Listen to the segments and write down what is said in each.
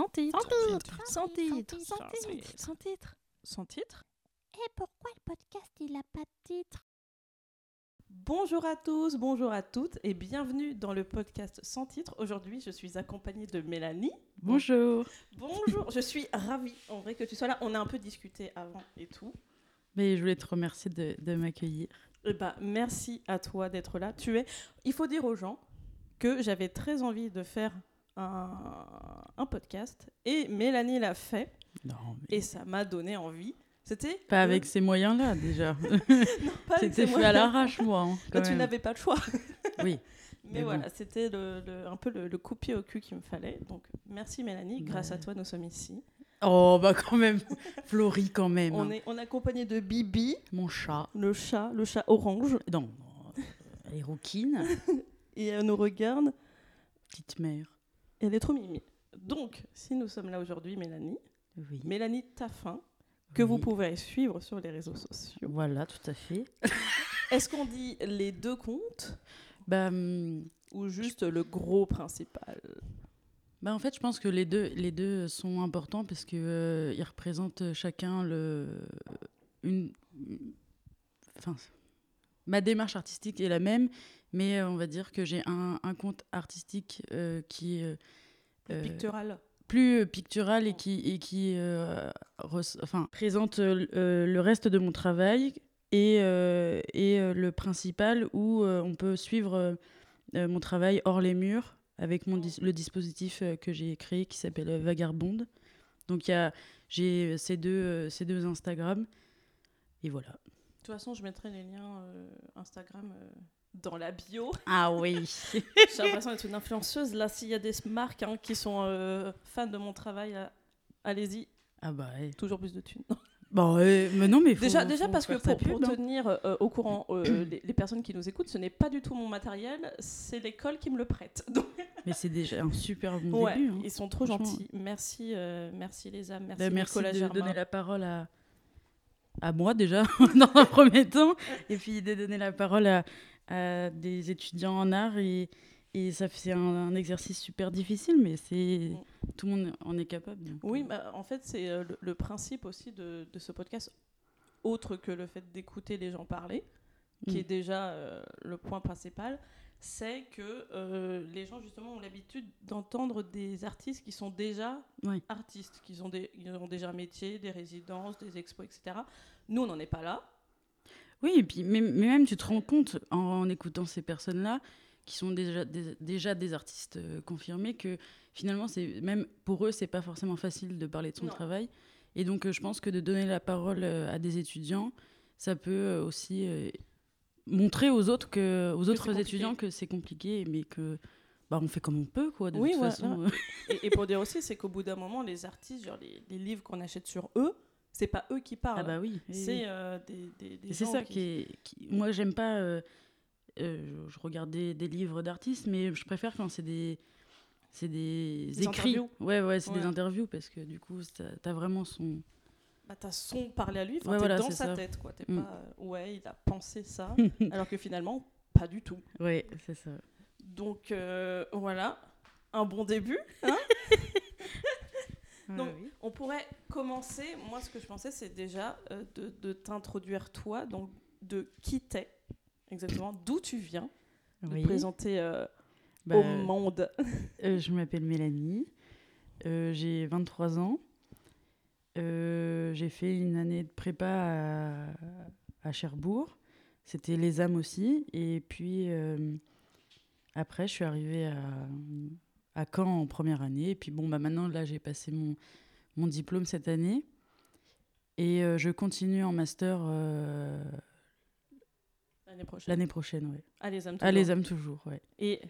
Sans titre. Sans titre. Sans titre. Sans titre. Sans titre. Et pourquoi le podcast il a pas de titre? Bonjour à tous, bonjour à toutes et bienvenue dans le podcast Sans titre. Aujourd'hui, je suis accompagnée de Mélanie. Bonjour. Bonjour, je suis ravie en vrai que tu sois là. On a un peu discuté avant et tout. Mais je voulais te remercier de, de m'accueillir. Eh ben, merci à toi d'être là. Tu es. Il faut dire aux gens que j'avais très envie de faire un, un podcast et Mélanie l'a fait Non, mais et ça m'a donné envie. C'était pas avec ces moyens-là déjà. C'était fait à l'arrache, moi. hein, quand tu n'avais pas le choix. Oui. Mais, Mais voilà, bon. c'était le, le- un peu le, le coup de pied au cul qu'il me fallait. Donc merci Mélanie, grâce à toi nous sommes ici. Oh, bah quand même. Florie quand même. On est, on est accompagné de Bibi, Mon chat. le chat, le chat orange, Non, elle est rouquine. et elle nous regarde. Petite mère. Elle est trop mimi. Donc, si nous sommes là aujourd'hui, Mélanie, Oui. Mélanie Taffin, que Oui. vous pouvez suivre sur les réseaux sociaux. Voilà, tout à fait. Est-ce qu'on dit les deux comptes Bah, hum, ou juste le gros principal? Bah, en fait, je pense que les deux, les deux sont importants parce que euh, ils représentent chacun le, une, enfin, ma démarche artistique est la même, mais euh, on va dire que j'ai un, un compte artistique euh, qui est euh, Pictural. plus pictural et qui, et qui enfin, présente le reste de mon travail et, et le principal où on peut suivre mon travail hors les murs avec mon dis- le dispositif que j'ai créé qui s'appelle Vagabonde. Donc j'ai ces deux, ces deux Instagram et voilà. De toute façon, je mettrai les liens euh, Instagram euh, dans la bio. Ah oui. J'ai l'impression d'être une influenceuse. Là, s'il y a des marques hein, qui sont euh, fans de mon travail, là, allez-y, ah bah ouais. toujours plus de thunes. Bon, euh, mais non mais faut- déjà, déjà parce que pour, pour pub, hein. tenir euh, au courant euh, les, les personnes qui nous écoutent, ce n'est pas du tout mon matériel, c'est l'école qui me le prête. Donc, Mais c'est déjà un super bon ouais, début. hein. ils sont trop gentils. Merci, euh, merci les âmes, merci, Bah, merci Nicolas de Germain. donner la parole à, à moi déjà, dans un premier temps, et puis de donner la parole à, à des étudiants en art. Et, et ça c'est un, un exercice super difficile, mais c'est tout le monde en est capable. donc, Oui, euh, bah, en fait, c'est euh, le, le principe aussi de, de ce podcast, autre que le fait d'écouter les gens parler, qui Mm. est déjà euh, le point principal, c'est que euh, les gens, justement, ont l'habitude d'entendre des artistes qui sont déjà Oui. artistes, qui ont, des, ils ont déjà un métier, des résidences, des expos, etc. Nous, on n'en est pas là. Oui, et puis mais, mais même tu te rends compte en, en écoutant ces personnes-là, qui sont déjà des, déjà des artistes euh, confirmés, que finalement, c'est même pour eux, c'est pas forcément facile de parler de son Non. travail. Et donc, euh, je pense que de donner la parole euh, à des étudiants, ça peut aussi montrer aux autres que, aux autres étudiants que c'est compliqué, mais que bah, on fait comme on peut, quoi. De Oui, toute façon, Et, et pour dire aussi, c'est qu'au bout d'un moment, les artistes, genre les, les livres qu'on achète sur eux, c'est pas eux qui parlent. ah bah oui. c'est euh, des, des, c'est ça qui- qui est. qui- Moi, j'aime pas. euh, euh, je regarde des, des livres d'artistes, mais je préfère quand c'est des. C'est des, Des écrits. interviews. Ouais, ouais, c'est Ouais. des interviews parce que du coup, t'as as vraiment son. bah, t'as son parler à lui, enfin, Ouais, t'es voilà, dans sa ça. tête, quoi. T'es Mm. pas, ouais, il a pensé ça, alors que finalement, pas du tout. Ouais, c'est ça. Donc, voilà, un bon début. hein. Donc, on pourrait commencer, moi, ce que je pensais, c'est déjà euh, de, de t'introduire toi, donc de qui t'es, exactement, d'où tu viens, de te présenter euh, Bah, au monde. euh, je m'appelle Mélanie. J'ai 23 ans. J'ai fait une année de prépa à, à Cherbourg. C'était les âmes aussi. Et puis après, je suis arrivée à, à Caen en première année. Et puis bon, bah maintenant, là, j'ai passé mon, mon diplôme cette année. Et euh, je continue en master euh, L'année prochaine. l'année prochaine. Ouais. Ah, les âmes Ah, les toujours. âmes toujours, ouais. Et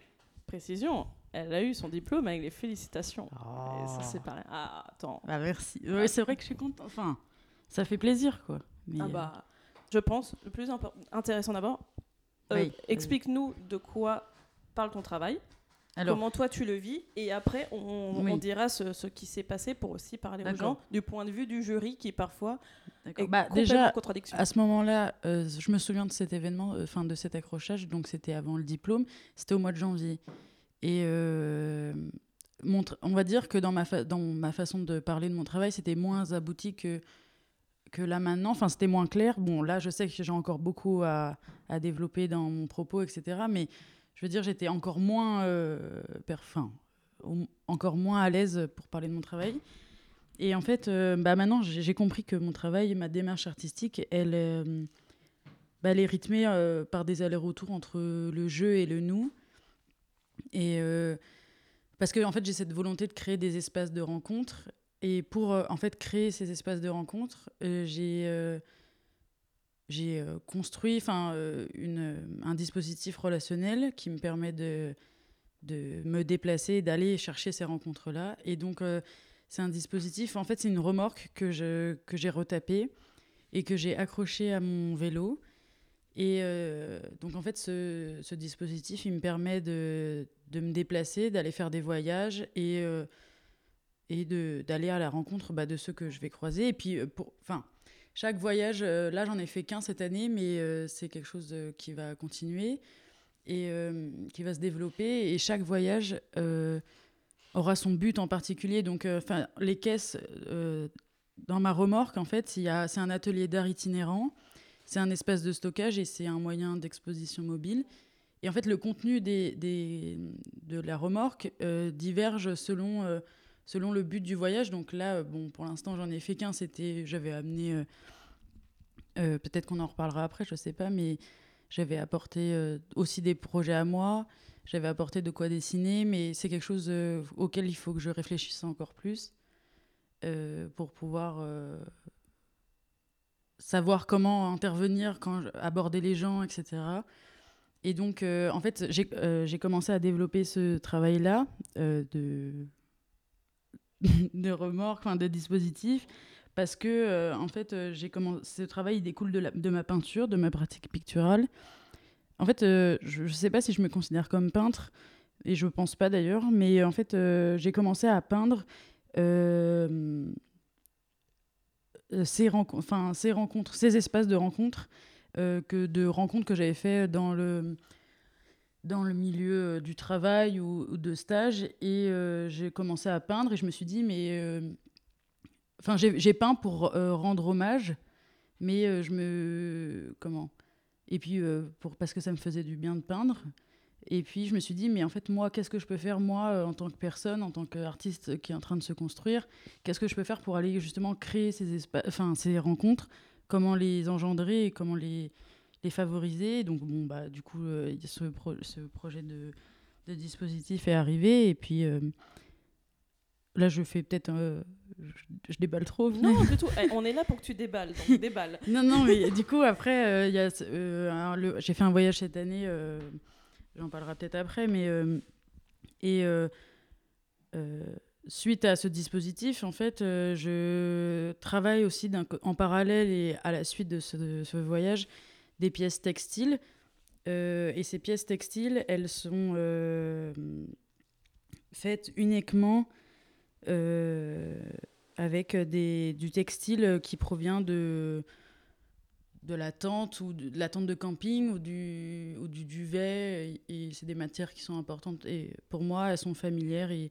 précision, elle a eu son diplôme avec les félicitations. Et ça, c'est pareil. Ah, attends. Bah, merci. Ouais, c'est vrai que je suis contente. Enfin, ça fait plaisir, quoi. Mais, Ah euh, bah, je pense, le plus impor- intéressant d'abord, euh, Oui, explique-nous de quoi parle ton travail, alors, comment toi tu le vis, et après on, dira ce, ce qui s'est passé pour aussi parler aux gens du point de vue du jury qui parfois est Bah, déjà, contradiction. à ce moment-là, euh, je me souviens de cet événement, euh, enfin de cet accrochage, donc c'était avant le diplôme, c'était au mois de janvier. Et euh, mon on va dire que dans ma, fa- dans ma façon de parler de mon travail, c'était moins abouti que, que là maintenant. Enfin, c'était moins clair. Bon, là, je sais que j'ai encore beaucoup à, à développer dans mon propos, etc. Mais je veux dire, j'étais encore moins, euh, encore moins à l'aise pour parler de mon travail. Et en fait, euh, bah maintenant, j'ai compris que mon travail, ma démarche artistique, elle, euh, bah, elle est rythmée euh, par des allers-retours entre le jeu et le nous. Et parce que en fait, j'ai cette volonté de créer des espaces de rencontre. Et pour en fait créer ces espaces de rencontre, j'ai j'ai euh, construit enfin euh, une un dispositif relationnel qui me permet de de me déplacer d'aller chercher ces rencontres là. Et donc euh, c'est un dispositif. En fait, c'est une remorque que je que j'ai retapée et que j'ai accrochée à mon vélo. Et euh, donc en fait, ce, ce dispositif, il me permet de, de me déplacer, d'aller faire des voyages et, euh, et d'aller à la rencontre bah, de ceux que je vais croiser. Et puis, euh, pour, enfin, chaque voyage, euh, là j'en ai fait qu'un cette année, mais euh, c'est quelque chose euh, qui va continuer et qui va se développer. Et chaque voyage aura son but en particulier. Donc, enfin, les caisses, dans ma remorque, en fait, c'est un atelier d'art itinérant. C'est un espace de stockage et c'est un moyen d'exposition mobile. Et en fait, le contenu des, de la remorque diverge selon, selon le but du voyage. Donc là, euh, bon, pour l'instant, j'en ai fait qu'un. C'était, j'avais amené, euh, euh, peut-être qu'on en reparlera après, je sais pas, mais j'avais apporté aussi des projets à moi. J'avais apporté de quoi dessiner, mais c'est quelque chose auquel il faut que je réfléchisse encore plus pour pouvoir savoir comment intervenir, quand aborder les gens, etc. Et donc, en fait, j'ai commencé à développer ce travail-là de, de remorque, enfin de dispositif, parce que, euh, en fait, euh, j'ai commencé. Ce travail il découle de, ma peinture, de ma pratique picturale. En fait, euh, je ne sais pas si je me considère comme peintre, et je pense pas d'ailleurs, mais en fait, j'ai commencé à peindre. ces, rencontres, ces espaces de rencontres, que de rencontres que j'avais fait dans le, dans le milieu euh, du travail ou, de stage. Et euh, j'ai commencé à peindre et je me suis dit, mais. euh, Enfin, j'ai peint pour rendre hommage, mais je me. Comment? Et puis, pour, parce que ça me faisait du bien de peindre. Et puis, je me suis dit, mais en fait, moi, qu'est-ce que je peux faire, moi, en tant que personne, en tant qu'artiste qui est en train de se construire? Qu'est-ce que je peux faire pour aller justement créer ces, enfin, ces rencontres? Comment les engendrer comment les, les favoriser Donc, bon, bah, du coup, euh, ce, pro- ce projet de, de dispositif est arrivé. Et puis, euh, là, je fais peut-être. euh, je, je déballe trop. Non, du tout. Eh, on est là pour que tu déballes. Donc déballe. Non, non, mais du coup, après, euh, j'ai fait un voyage cette année, j'en parlerai peut-être après, mais. et suite à ce dispositif, en fait, euh, je travaille aussi en parallèle et à la suite de ce, de ce voyage des pièces textiles. Euh, et ces pièces textiles, elles sont euh, faites uniquement euh, avec des, du textile qui provient de, de la tente ou de, la tente de camping ou du, ou du duvet. Et, et c'est des matières qui sont importantes. Et pour moi, elles sont familières et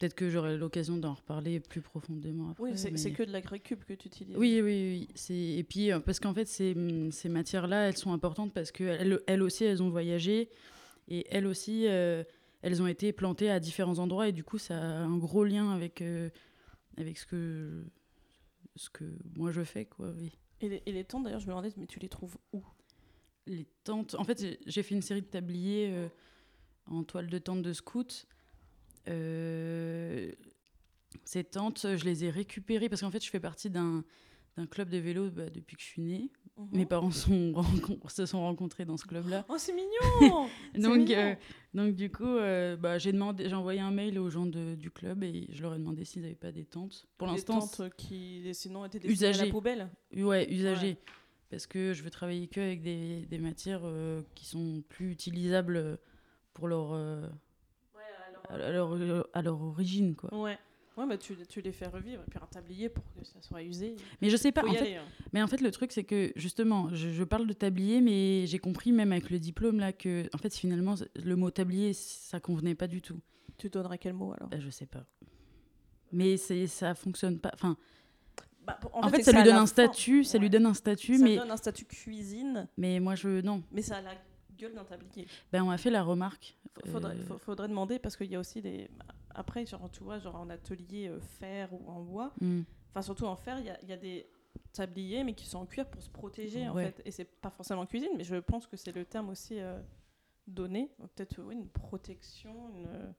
peut-être que j'aurai l'occasion d'en reparler plus profondément après. Oui, c'est mais- que de la récup que tu utilises. oui, oui, oui. Et puis, euh, parce qu'en fait, ces, hum, ces matières-là, elles sont importantes parce qu'elles elles aussi, elles ont voyagé. Et elles aussi, euh, elles ont été plantées à différents endroits. Et du coup, ça a un gros lien avec, euh, avec ce, que, ce que moi je fais, quoi, oui. Et les, et les tentes, d'ailleurs, je me demandais, mais tu les trouves où? Les tentes... En fait, j'ai- j'ai fait une série de tabliers euh, en toile de tente de scout. Euh, ces tentes, je les ai récupérées parce qu'en fait, je fais partie d'un d'un club de vélo bah, depuis que je suis née. Mhm. Mes parents sont se sont rencontrés dans ce club-là. Oh, c'est mignon Donc, mignon. euh, donc du coup, euh, bah, j'ai demandé, j'ai envoyé un mail aux gens de- du club et je leur ai demandé s'ils n'avaient pas des tentes. Pour Des l'instant, tentes qui, sinon, étaient destinées à la Usagées. poubelle. ouais, usagé. Parce que je veux travailler que avec des, des matières euh, qui sont plus utilisables pour leur, à, leur, à leur origine, quoi. Ouais. Ouais, bah tu, tu les fais revivre. Et puis un tablier pour que ça soit usé. Mais je sais pas. En fait, aller. hein. Mais en fait, le truc, c'est que justement, je, je parle de tablier, mais j'ai compris même avec le diplôme là que, en fait, finalement, le mot tablier, ça convenait pas du tout. Tu donnerais quel mot alors? Bah, je sais pas. Mais ça fonctionne pas. Enfin, Bah, en, fait, ça lui donne un statut, ça Ouais. lui donne un statut, Ça mais donne un statut cuisine, mais moi je non. mais ça a la gueule d'un tablier. Ben on m'a fait la remarque. Faudrait, Euh, faudrait demander parce qu'il y a aussi des. Après, genre, tu vois, genre en atelier euh, fer ou en bois, hmm. enfin surtout en fer, il y a, il y a des tabliers mais qui sont en cuir pour se protéger en Ouais. fait. Et c'est pas forcément cuisine, mais je pense que c'est le terme aussi euh, donné. Peut-être oui, une protection, une,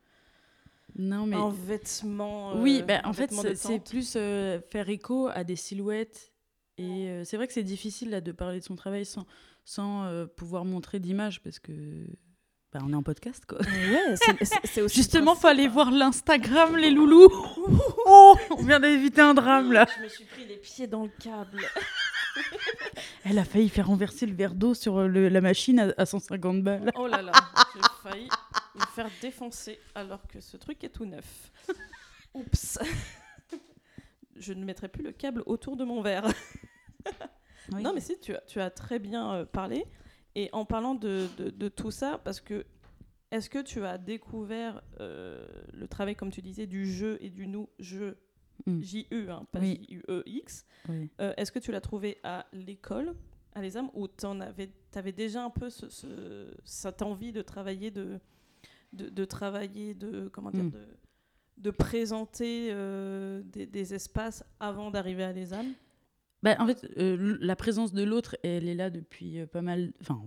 Non mais un vêtement. euh, oui, ben en fait c'est plus faire écho à des silhouettes et c'est vrai que c'est difficile là de parler de son travail sans sans euh, pouvoir montrer d'image parce que bah, on est en podcast quoi. Ouais, c'est- Justement, principe, fallait hein. voir l'Instagram, les loulous. oh, on vient d'éviter un drame là. Je me suis pris les pieds dans le câble. Elle a failli faire renverser le verre d'eau sur euh, le- la machine à, à 150 balles. Oh là là, j'ai failli me faire défoncer alors que ce truc est tout neuf. Oups. Je ne mettrai plus le câble autour de mon verre. Non, mais si, tu as, tu as très bien euh, parlé. Et en parlant de, de- de tout ça, parce que est-ce que tu as découvert euh, le travail, comme tu disais, du jeu et du nous, jeu, Mm. J-U, hein, pas Oui. J-U-E-X Oui. euh, Est-ce que tu l'as trouvé à l'école, à l'ESAM, ou tu avais, avais déjà un peu ce, ce- cette envie de travailler, de, de, de travailler, de, comment dire, Mm. de, de présenter euh, des, des espaces avant d'arriver à l'ESAM? Bah, en fait, euh, la présence de l'autre, elle est là depuis euh, pas mal, enfin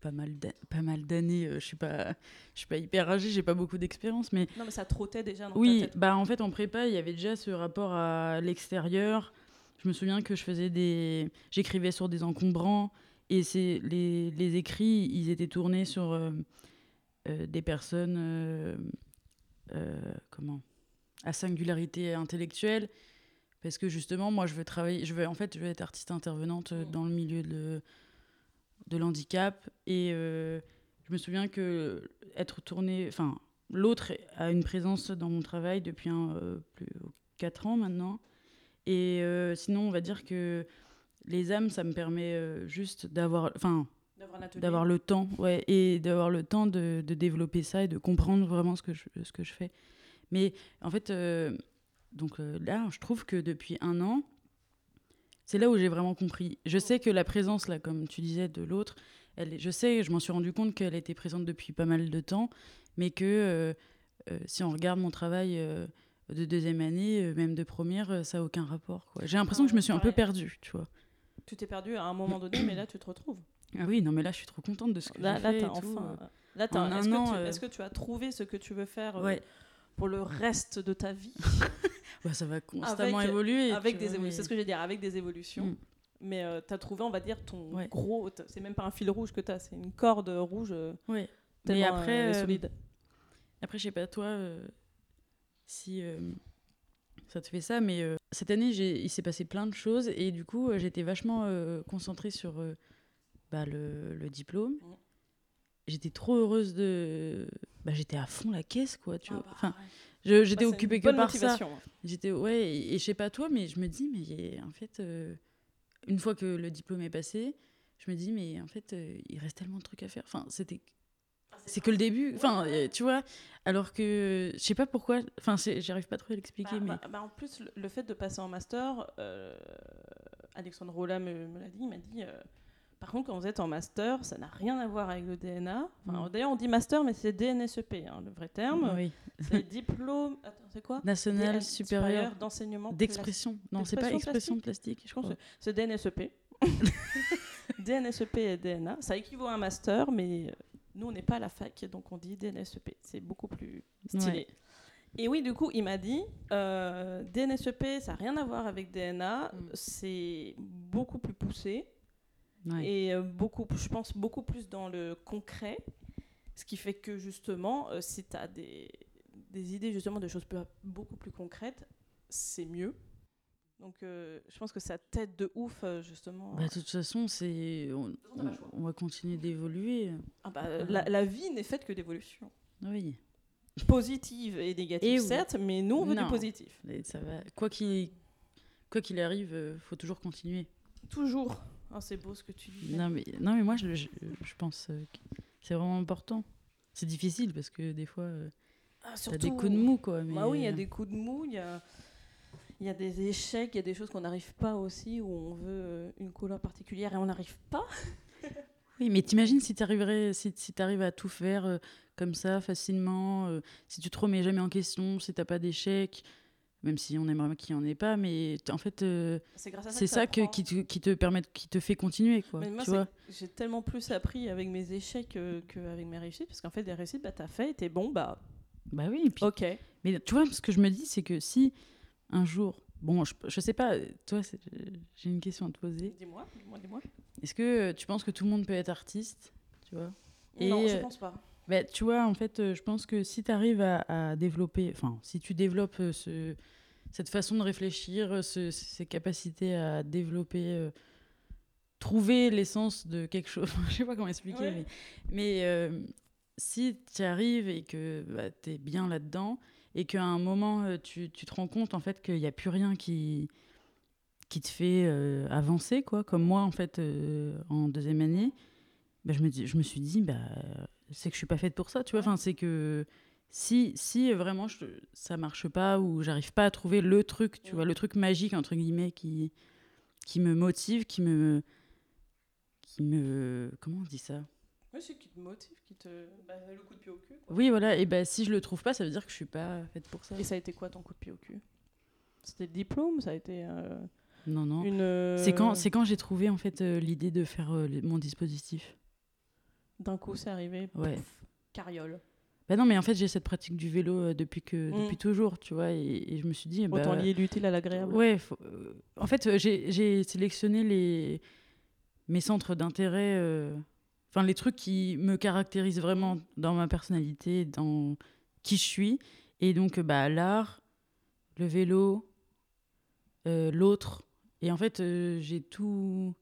pas mal, pas mal d'années. euh, je suis pas, je suis pas hyper âgée, j'ai pas beaucoup d'expérience, mais Non, mais ça trottait déjà dans oui, ta tête. bah en fait en prépa, il y avait déjà ce rapport à l'extérieur. Je me souviens que je faisais des, j'écrivais sur des encombrants et c'est les, les écrits, ils étaient tournés sur euh, euh, des personnes, euh, comment, à singularité intellectuelle, parce que justement, moi, je veux travailler, je veux en fait, je veux être artiste intervenante euh, Mm. dans le milieu de de l'handicap et euh, je me souviens que être tourné, enfin, l'autre a une présence dans mon travail depuis un, euh, plus 4 ans maintenant. Et euh, sinon, on va dire que les âmes, ça me permet juste d'avoir, enfin, D'avoir le temps, ouais, et d'avoir le temps de, de développer ça et de comprendre vraiment ce que je, ce que je fais. Mais en fait, euh, donc euh, là, je trouve que depuis un an, c'est là où j'ai vraiment compris. Je sais que la présence, là, comme tu disais, de l'autre, elle, je sais, je m'en suis rendu compte qu'elle était présente depuis pas mal de temps, mais que euh, euh, si on regarde mon travail de deuxième année, même de première, ça n'a aucun rapport. J'ai l'impression que je me suis un peu perdue, tu vois. Tu t'es perdu à un moment donné, mais là, tu te retrouves. Ah oui, non, mais là, je suis trop contente de ce que Là, là fait enfin. Là, En un est-ce, que an, tu, euh, est-ce que tu as trouvé ce que tu veux faire euh, Ouais. pour le reste de ta vie? Ouais, ça va constamment Avec- évoluer. Avec des évolutions. C'est ce que je veux dire, avec des évolutions. Mm. Mais tu as trouvé, on va dire, ton Ouais. gros. C'est même pas un fil rouge que tu as, c'est une corde rouge. euh, tellement, Mais après, euh, solide. après, je sais pas toi euh, si euh, ça te fait ça, mais euh, cette année, il s'est passé plein de choses et du coup, euh, j'étais vachement euh, concentrée sur euh, bah, le, le diplôme. Mm. J'étais trop heureuse de. Bah, j'étais à fond la caisse, quoi. Tu Ah vois. bah, Enfin, ouais. J'étais Bah, occupée que par ça. motivation, hein. J'étais ouais et, et je sais pas toi mais je me dis mais en fait euh, une fois que le diplôme est passé je me dis mais en fait euh, il reste tellement de trucs à faire enfin c'était c'est que le début enfin euh, tu vois alors que je sais pas pourquoi enfin j'arrive pas trop à l'expliquer Bah, mais bah, bah, en plus, le, le fait de passer en master, euh, Alexandre Rolla me, me l'a dit, il m'a dit. euh, par contre, quand vous êtes en master, ça n'a rien à voir avec le DNA. Enfin, Mm. D'ailleurs, on dit master, mais c'est DNSEP, hein, le vrai terme. oui C'est diplôme. Attends, c'est quoi? National DN supérieur d'enseignement d'expression non c'est pas expression plastique je Je pense c'est DNSEP. DNSEP et DNA. Ça équivaut à un master, mais euh, nous, on n'est pas à la fac, donc on dit DNSEP. C'est beaucoup plus stylé. Ouais. Et oui, du coup, il m'a dit euh, DNSEP, ça n'a rien à voir avec DNA. Mm. C'est beaucoup plus poussé Ouais. et euh, beaucoup, je pense, beaucoup plus dans le concret. Ce qui fait que justement, euh, si tu as des, des idées justement de choses beaucoup plus concrètes, c'est mieux. Donc euh, je pense que ça t'aide de ouf justement. Bah, de toute façon c'est on, on- on va continuer d'évoluer Ah bah, la, la vie n'est faite que d'évolution. oui Positive et négative Et oui. certes, mais nous on veut Non. du positif. Et ça va quoi qu'il quoi qu'il arrive euh, faut toujours continuer Toujours. Oh, c'est beau ce que tu dis. Non mais, non, mais moi, je, je, je pense euh, que c'est vraiment important. C'est difficile parce que des fois. euh, Ah, T'as des coups de mou, quoi. Mais... Bah oui, il y a des coups de mou, il y a, y a des échecs, il y a des choses qu'on n'arrive pas aussi, où on veut euh, une couleur particulière et on n'arrive pas. Oui, mais t'imagines si t'arriverais, si, si t'arrives à tout faire euh, comme ça, facilement, euh, si tu te remets jamais en question, si t'as pas d'échecs, même si on aimerait qu'il n'y en ait pas, mais en fait, euh, C'est ça c'est que ça que, t'apprends. qui, te, qui te permet, qui te fait continuer, quoi. Mais moi, tu c'est- vois j'ai tellement plus appris avec mes échecs euh, qu'avec mes réussites, parce qu'en fait, des réussites, bah, t'as fait, t'es bon, bah, Bah oui, et puis, ok. mais tu vois, ce que je me dis, c'est que si un jour, bon, je, je sais pas, toi, j'ai une question à te poser. Dis-moi, dis-moi, dis-moi. Est-ce que euh, tu penses que tout le monde peut être artiste, tu vois? Et, non, je euh, pense pas. Bah, tu vois, en fait, euh, je pense que si tu arrives à, à développer, enfin, si tu développes euh, ce, cette façon de réfléchir, euh, ce- ces capacités à développer, euh, trouver l'essence de quelque chose, je sais pas comment expliquer, Ouais. mais, mais euh, si tu arrives et que bah, tu es bien là-dedans, et qu'à un moment, euh, tu, tu te rends compte, en fait, qu'il n'y a plus rien qui qui te fait euh, avancer, quoi, comme moi, en fait, euh, en deuxième année, bah, je, me dis, je me suis dit, bah, c'est que je suis pas faite pour ça, tu vois. Enfin, c'est que si, si euh, vraiment je, ça marche pas ou j'arrive pas à trouver le truc, tu vois, le truc magique, entre guillemets, qui, qui me motive, qui me. qui me. Comment on dit ça? Oui, c'est qui te motive, qui te. Bah, le coup de pied au cul. quoi. Oui, voilà, et ben si je le trouve pas, ça veut dire que je suis pas faite pour ça. Et ça a été quoi ton coup de pied au cul? C'était le diplôme Ça a été euh, Non, non. une. euh, C'est quand, c'est quand j'ai trouvé, en fait, euh, l'idée de faire euh, mon dispositif. D'un coup, c'est arrivé. Ouais. carriole. Bah non, mais en fait, j'ai cette pratique du vélo euh, depuis, que, Mm. depuis toujours, tu vois, et, et je me suis dit. bah, Autant lier l'utile à l'agréable. Ouais, faut- euh, en fait, euh, j'ai sélectionné les, mes centres d'intérêt, euh, enfin, les trucs qui me caractérisent vraiment dans ma personnalité, dans qui je suis. Et donc, bah, l'art, le vélo, euh, l'autre. Et en fait, j'ai tout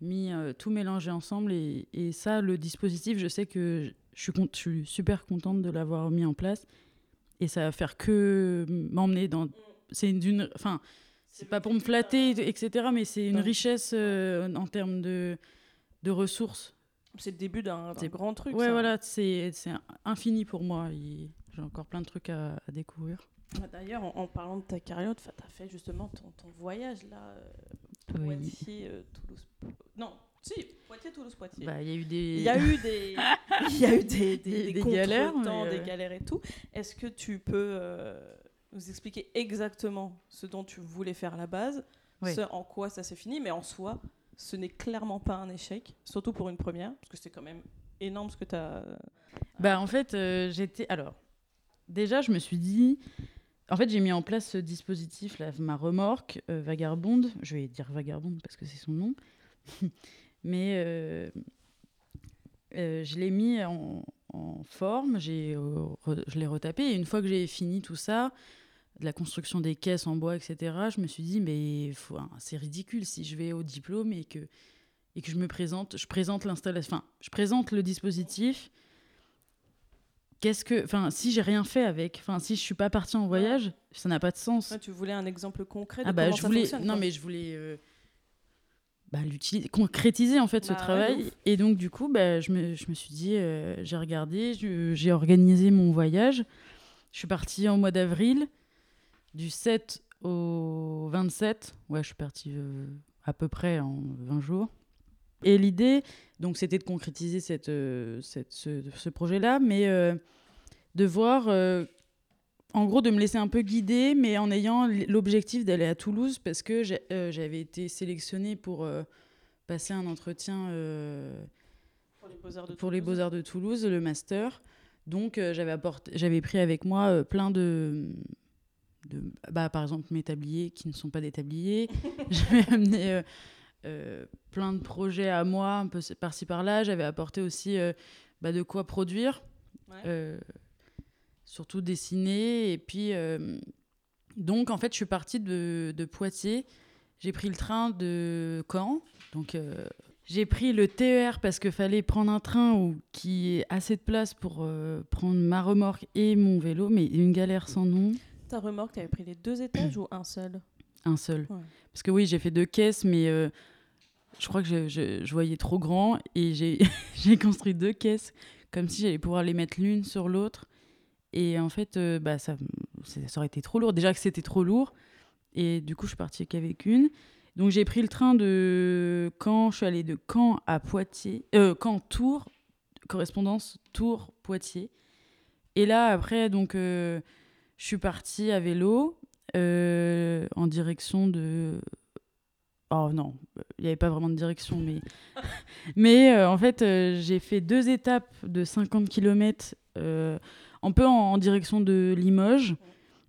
mis, euh, tout mélangé ensemble. Et, et ça, le dispositif, je sais que je suis, con- je suis super contente de l'avoir mis en place. Et ça va faire que m'emmener dans. C'est d'une. Enfin, c'est pas pour me flatter, etc., mais c'est une richesse euh, en termes de, de ressources. C'est le début d'un grand truc. Ouais, ça. voilà, c'est infini pour moi. J'ai encore plein de trucs à, à découvrir. D'ailleurs, en, en parlant de ta carrière, tu as fait justement ton, ton voyage là. Euh, Oui. Poitiers, euh, Toulouse. Non, si, Poitiers, Toulouse, Poitiers. Bah, il y a eu des. Il y a eu des, il y a eu des, des, Des- des des galères, mais, des euh, galères et tout. Est-ce que tu peux euh, nous expliquer exactement ce dont tu voulais faire à la base, ce en quoi ça s'est fini, mais en soi, ce n'est clairement pas un échec, surtout pour une première, parce que c'est quand même énorme ce que tu as. Bah, en fait, euh, j'étais. Alors, déjà, je me suis dit. En fait, j'ai mis en place ce dispositif, là, ma remorque euh, vagabonde. Je vais dire vagabonde parce que c'est son nom. Mais euh, euh, je l'ai mis en, forme, je l'ai retapé. Et une fois que j'ai fini tout ça, la construction des caisses en bois, etc., je me suis dit, mais hein, c'est ridicule si je vais au diplôme et que, et que je me présente, je présente l'installation, enfin, je présente le dispositif. Qu'est-ce que, enfin, si j'ai rien fait avec, enfin, si je suis pas partie en voyage, ça n'a pas de sens. Ouais, tu voulais un exemple concret de Ah bah comment je ça voulais fonctionne. non mais je voulais euh, bah, l'utiliser concrétiser en fait ce Bah travail. et donc du coup bah, je, me, je me suis dit euh, j'ai regardé j'ai organisé mon voyage. Je suis partie en mois d'avril du 7 au 27 ouais je suis partie euh, à peu près en 20 jours et l'idée donc c'était de concrétiser cette, euh, cette- ce, ce projet là mais euh, de voir euh, en gros, de me laisser un peu guider, mais en ayant l'objectif d'aller à Toulouse parce que j'avais été sélectionnée pour passer un entretien Pour les Beaux-Arts de Toulouse. Beaux-Arts de Toulouse, le master. Donc, j'avais pris avec moi plein de, de bah, par exemple, mes tabliers qui ne sont pas des tabliers. j'avais amené euh, plein de projets à moi, un peu par-ci par-là. J'avais apporté aussi euh, bah, de quoi produire. Ouais. Euh, surtout dessiner. Et puis, donc, en fait, je suis partie de, de Poitiers. J'ai pris le train de Caen. Donc, j'ai pris le TER parce qu'il fallait prendre un train où, qui ait assez de place pour prendre ma remorque et mon vélo. Mais une galère sans nom. Ta remorque, tu avais pris les deux étages ou un seul? Un seul. Ouais. Parce que oui, j'ai fait deux caisses, mais euh, je crois que je, je- je voyais trop grand et j'ai construit deux caisses comme si j'allais pouvoir les mettre l'une sur l'autre. Et en fait, euh, bah, ça, ça aurait été trop lourd. Déjà que c'était trop lourd. Et du coup, je suis partie qu'avec une. Donc j'ai pris le train de Caen, je suis allée de Caen à Poitiers, euh, Caen, Tours, correspondance Tours, Poitiers. Et là, après, donc, euh, je suis partie à vélo en direction de. Oh non, il n'y avait pas vraiment de direction, mais. mais euh, en fait, euh, j'ai fait deux étapes de 50 km, un peu en, direction de Limoges.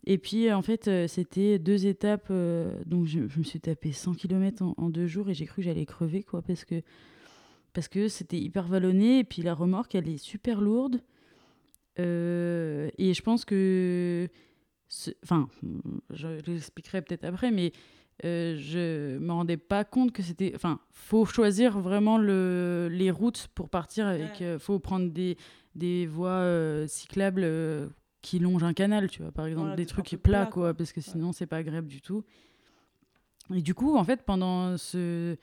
Et puis, en fait, euh, c'était deux étapes. euh, donc, je, me suis tapé 100 km en, deux jours et j'ai cru que j'allais crever, quoi, parce que parce que c'était hyper vallonné. Et puis, la remorque, elle est super lourde. Euh, et je pense que. Ce- Enfin, je l'expliquerai peut-être après, mais euh, je me rendais pas compte que c'était. Enfin, faut choisir vraiment le, les routes pour partir avec. Ouais. euh, faut prendre des, des voies euh, cyclables euh, qui longent un canal, tu vois, par exemple, Voilà, des trucs plats, quoi, parce que sinon, c'est pas agréable du tout. Et du coup, en fait, pendant ce,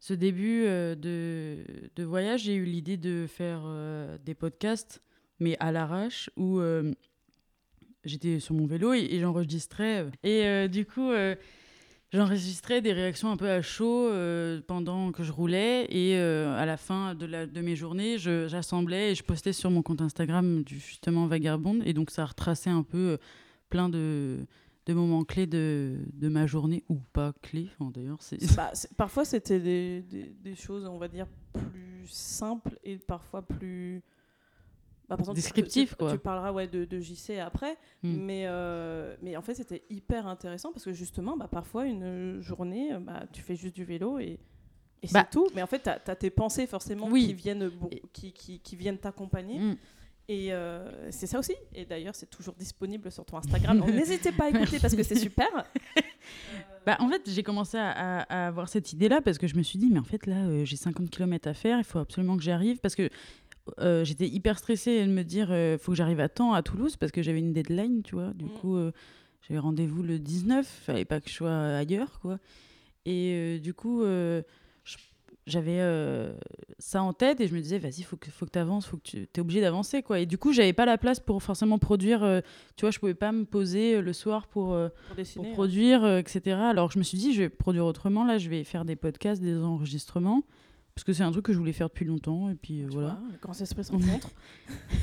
ce début euh, de, de voyage, j'ai eu l'idée de faire des podcasts, mais à l'arrache, où j'étais sur mon vélo et, j'enregistrais. euh, Et euh, du coup, euh, j'enregistrais des réactions un peu à chaud pendant que je roulais. Et à la fin de, mes journées, j'assemblais et je postais sur mon compte Instagram, justement Vagabond. Et donc, ça retraçait un peu plein de, de moments clés de, de ma journée, ou pas clés, d'ailleurs. Bah, c'est- parfois, c'était des- des choses, on va dire, plus simples et parfois plus. Bah, par exemple, tu- Descriptif, tu, quoi. Tu parleras ouais, de, de JC après, Mm. mais, euh, mais en fait, c'était hyper intéressant parce que justement, bah, parfois, une journée, bah, tu fais juste du vélo et, et Bah. c'est tout. Mais en fait, tu as, tes pensées forcément Oui. qui viennent, bon, qui, qui, qui viennent t'accompagner. Mm. Et euh, c'est ça aussi. Et d'ailleurs, c'est toujours disponible sur ton Instagram. N'hésitez pas à écouter parce que c'est super. Bah, en fait, j'ai commencé à, à- à avoir cette idée-là parce que je me suis dit, mais en fait, là, euh, j'ai 50 km à faire, il faut absolument que j'y arrive. Parce que euh, j'étais hyper stressée de me dire, il faut que j'arrive à temps à Toulouse parce que j'avais une deadline, tu vois. Du Mm. coup, euh, j'avais rendez-vous le 19, fallait pas que je sois ailleurs, quoi. Et euh, du coup, euh, j'avais euh, ça en tête et je me disais, vas-y, faut que, faut que tu avances, faut que tu es obligé d'avancer, quoi. Et du coup, j'avais pas la place pour forcément produire, euh, tu vois, je pouvais pas me poser euh, le soir pour. euh, Pour pour dessiner. produire, euh, etc. Alors je me suis dit, je vais produire autrement. Là, je vais faire des podcasts, des enregistrements, parce que c'est un truc que je voulais faire depuis longtemps. Et puis euh, Tu voilà. vois, grands esprits se rencontrent.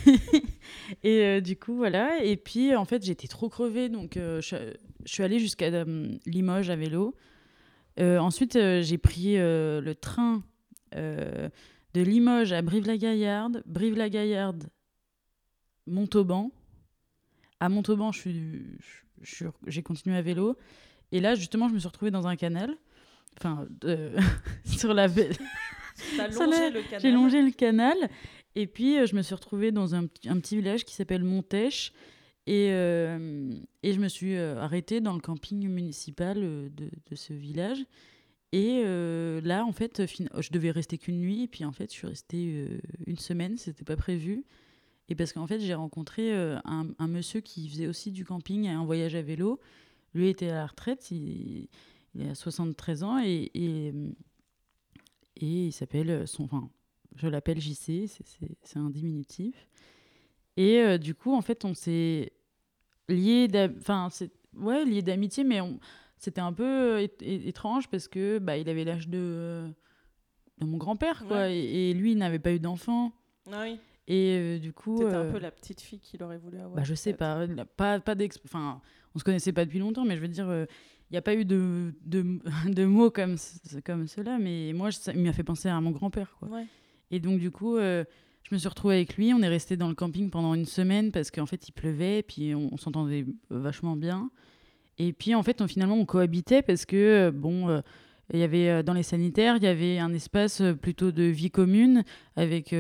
et euh, du coup, voilà. Et puis en fait, j'étais trop crevée, donc euh, je, je suis allée jusqu'à euh, Limoges à vélo. Ensuite, j'ai pris le train de Limoges à Brive-la-Gaillarde, Brive-la-Gaillarde, Montauban. À Montauban, je suis, je- j'ai continué à vélo. Et là, justement, je me suis retrouvée dans un canal. Enfin, euh, sur la Ça longé l'a- le canal. j'ai longé le canal. Et puis, euh, je me suis retrouvée dans un, petit- un petit village qui s'appelle Montèche. Et, euh, et je me suis euh, arrêtée dans le camping municipal de, de ce village. Et euh, là, en fait, fin- je devais rester qu'une nuit. Et puis, en fait, je suis restée une semaine. C'était pas prévu. Et parce qu'en fait, j'ai rencontré un, un monsieur qui faisait aussi du camping et un voyage à vélo. Lui était à la retraite. Il, il a 73 ans. Et, et, et il s'appelle son. Enfin, je l'appelle JC. c'est- un diminutif. Et euh, du coup, en fait, on s'est liés enfin, c'est ouais, liés d'amitié, mais on- c'était un peu euh, étrange parce que bah, il avait l'âge de, de mon grand-père, quoi. Ouais. Et, et lui, il n'avait pas eu d'enfant. Ah oui. Et euh, du coup. Euh, un peu la petite fille qu'il aurait voulu avoir. bah, je sais pas, il a pas, pas d'ex... Enfin, on se connaissait pas depuis longtemps, mais je veux dire, euh, n'y a pas eu de, de, de mots comme, comme cela, mais moi, ça, il m'a fait penser à mon grand-père, quoi. Ouais. Et donc, du coup, euh, je me suis retrouvée avec lui. On est resté dans le camping pendant une semaine parce qu'en fait, il pleuvait, puis on, on s'entendait vachement bien. Et puis, en fait, on, finalement, on cohabitait parce que, euh, bon, euh, il y avait euh, dans les sanitaires, il y avait un espace plutôt de vie commune avec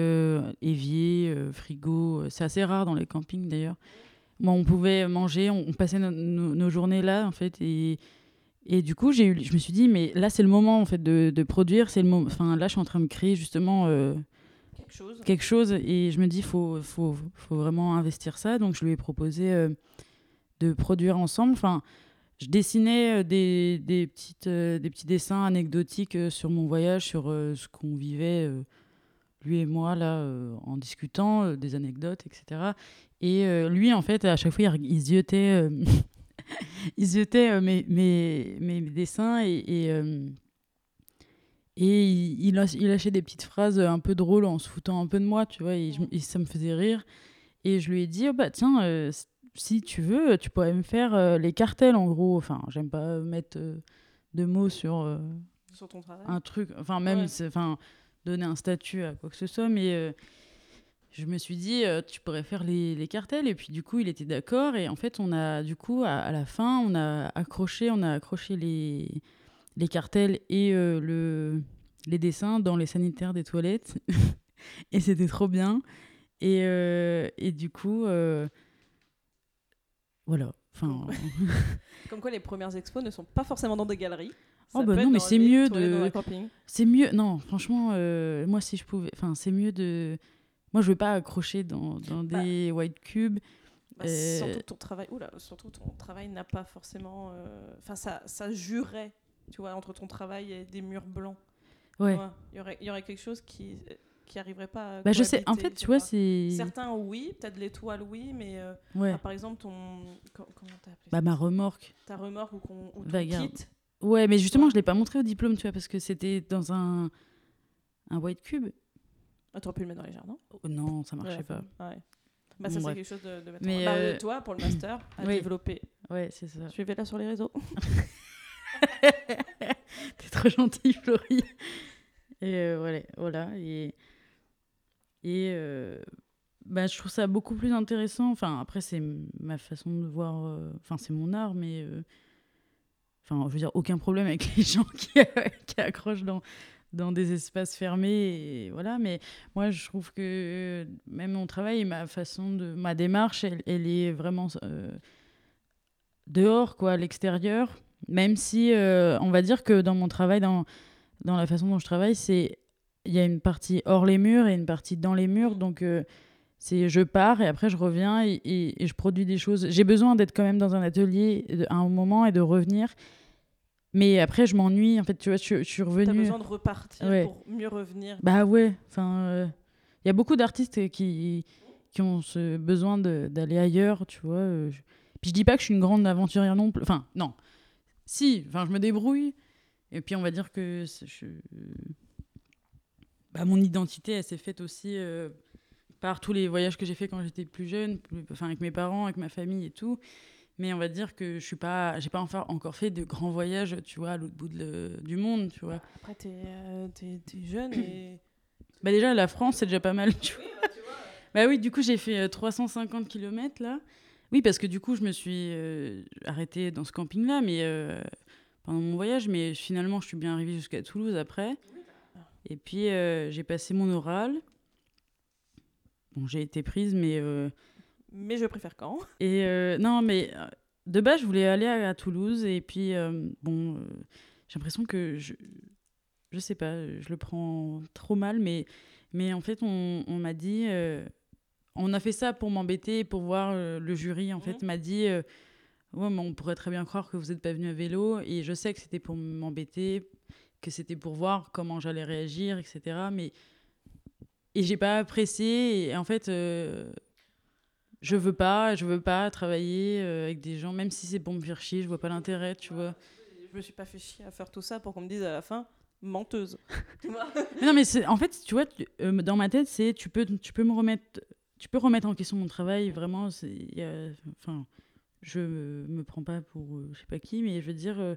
évier, frigo. C'est assez rare dans les campings d'ailleurs. Moi, on pouvait manger, on, on passait no- no- nos journées là, en fait. Et, et du coup, j'ai eu, je me suis dit, mais là, c'est le moment, en fait, de, de produire. C'est le moment. Enfin, là, je suis en train de créer justement euh, Quelque chose. quelque chose. Et je me dis, faut, faut, faut vraiment investir ça. Donc, je lui ai proposé euh, de produire ensemble. Enfin, je dessinais euh, des, des, petites, euh, des petits dessins anecdotiques sur mon voyage, sur ce qu'on vivait lui et moi, là, en discutant des anecdotes, etc. Et lui, en fait, à chaque fois, il, il ziotait, euh, il ziotait euh, mes, mes, mes dessins et, et, euh, et il, il lâch- il lâchait des petites phrases un peu drôles en se foutant un peu de moi, tu vois, et, je- et ça me faisait rire. Et je lui ai dit, oh, bah tiens, euh, si tu veux, tu pourrais me faire euh, les cartels, en gros. Enfin, j'aime pas mettre de mots sur... Sur ton travail. un truc, enfin même, Ouais. enfin donner un statut à quoi que ce soit, mais je me suis dit, euh, tu pourrais faire les, les cartels, et puis du coup, il était d'accord, et en fait, on a, du coup, à, à la fin, on a accroché, on a accroché les, les cartels et euh, le, les dessins dans les sanitaires des toilettes, et c'était trop bien, et, euh, et du coup, voilà, enfin... Comme quoi, les premières expos ne sont pas forcément dans des galeries. Oh, bah non, mais c'est mieux de-. C'est mieux, non, franchement, euh, moi si je pouvais, enfin c'est mieux de, moi je veux pas accrocher dans, dans Bah. des white cubes. Bah, Euh, Surtout ton travail, oula, surtout ton travail n'a pas forcément. euh, Enfin, ça, ça jurait, tu vois, entre ton travail et des murs blancs. Ouais. Il y aurait, il y aurait quelque chose qui, qui arriverait pas. À Bah je sais, en fait tu vois c'est, Certains oui, peut-être l'étoile oui, mais euh, ouais, ah, par exemple ton co- comment t'as appelé bah ma remorque. ta remorque ou, qu'on- kit. Ouais, mais justement Ouais. je l'ai pas montré au diplôme, tu vois, parce que c'était dans un, un white cube. Ah, t'aurais pu le mettre dans les jardins. Oh, non, ça marchait Ouais, pas. Ouais. Bah Bon, ça c'est bref. quelque chose de, de mettre. Mais, en... bah, euh, toi pour le master à oui. développer. Ouais, c'est ça. Suivez-la sur les réseaux. T'es trop gentille, Florie. Et euh, voilà, voilà. Et, et euh, bah, je trouve ça beaucoup plus intéressant. Enfin, après, c'est ma façon de voir. euh, Enfin, c'est mon art, mais. Enfin, je veux dire, aucun problème avec les gens qui, qui accrochent dans, dans des espaces fermés. Voilà. Mais moi, je trouve que euh, même mon travail ma façon de. Ma démarche, elle, est vraiment. euh, dehors, quoi, à l'extérieur. Même si, euh, on va dire que dans mon travail, dans, dans la façon dont je travaille, c'est il y a une partie hors les murs et une partie dans les murs. Donc, c'est je pars et après je reviens et, et- je produis des choses. J'ai besoin d'être quand même dans un atelier à un moment et de revenir. Mais après, je m'ennuie. En fait, tu vois, je, je suis T'as besoin de repartir Ouais. pour mieux revenir. Bah ouais, enfin, il y a beaucoup d'artistes qui, qui ont ce besoin d'aller ailleurs, tu vois. euh, je- Puis je dis pas que je suis une grande aventurière non plus. Enfin, non. Si, enfin, je me débrouille. Et puis on va dire que je... bah, mon identité, elle s'est faite aussi euh, par tous les voyages que j'ai fait quand j'étais plus jeune, plus- enfin avec mes parents, avec ma famille et tout. Mais on va dire que je suis pas, j'ai pas enfin encore fait de grands voyages, tu vois, à l'autre bout de le- du monde, tu vois. Après t'es euh, jeune et Bah déjà, la France, c'est déjà pas mal, tu vois. Bah oui, du coup, j'ai fait euh, 350 km là. Oui, parce que du coup, je me suis euh, arrêtée dans ce camping-là, mais euh, pendant mon voyage, mais finalement, je suis bien arrivée jusqu'à Toulouse après. Et puis, euh, j'ai passé mon oral. Bon, j'ai été prise, mais euh, mais je préfère quand et euh, non, mais euh, de base, je voulais aller à, à Toulouse et puis euh, bon, euh, j'ai l'impression que je, je sais pas, je le prends trop mal, mais mais en fait, on, on m'a dit, on a fait ça pour m'embêter, pour voir le jury. En fait, m'a dit, ouais, mais on pourrait très bien croire que vous n'êtes pas venu à vélo, et je sais que c'était pour m'embêter, que c'était pour voir comment j'allais réagir, etc. Mais et j'ai pas apprécié. Et en fait, euh, je veux pas, je veux pas travailler euh, avec des gens, même si c'est pour me faire chier, je vois pas l'intérêt, tu vois. Je me suis pas fait chier à faire tout ça pour qu'on me dise à la fin menteuse. Tu vois Mais non, mais en fait, tu vois, tu- euh, dans ma tête, c'est tu peux, tu peux me remettre, tu peux remettre en question mon travail, vraiment. Enfin, je me prends pas pour euh, je sais pas qui, mais je veux dire, euh,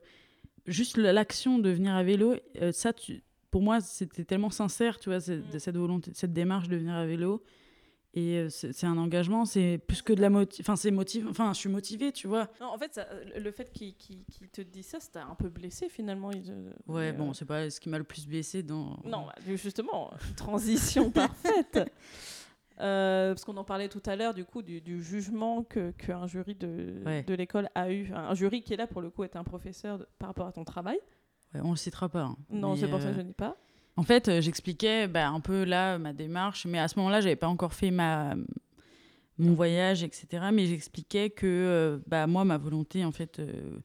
juste la- l'action de venir à vélo, ça, tu, pour moi, c'était tellement sincère, tu vois, de cette volonté, cette démarche de venir à vélo. Et euh, c'est un engagement, c'est plus que de la motive. Enfin, c'est motive. Enfin, je suis motivée, tu vois. Non, en fait, ça- le fait qu'il te dise ça, t'a un peu blessé finalement. il- euh, Ouais, euh, bon, c'est pas ce qui m'a le plus blessé dans. Non, bah, justement, transition parfaite. Euh, parce qu'on en parlait tout à l'heure du coup du, du jugement que qu'un jury de, Ouais. de l'école a eu, un jury qui est là pour le coup est un professeur de- par rapport à ton travail. Ouais, on le citera pas. hein. Non, c'est pour ça que je ne dis pas. En fait, euh, j'expliquais bah, un peu là ma démarche, mais à ce moment-là, j'avais pas encore fait mon voyage, etc. Mais j'expliquais que euh, bah, moi, ma volonté, en fait, euh,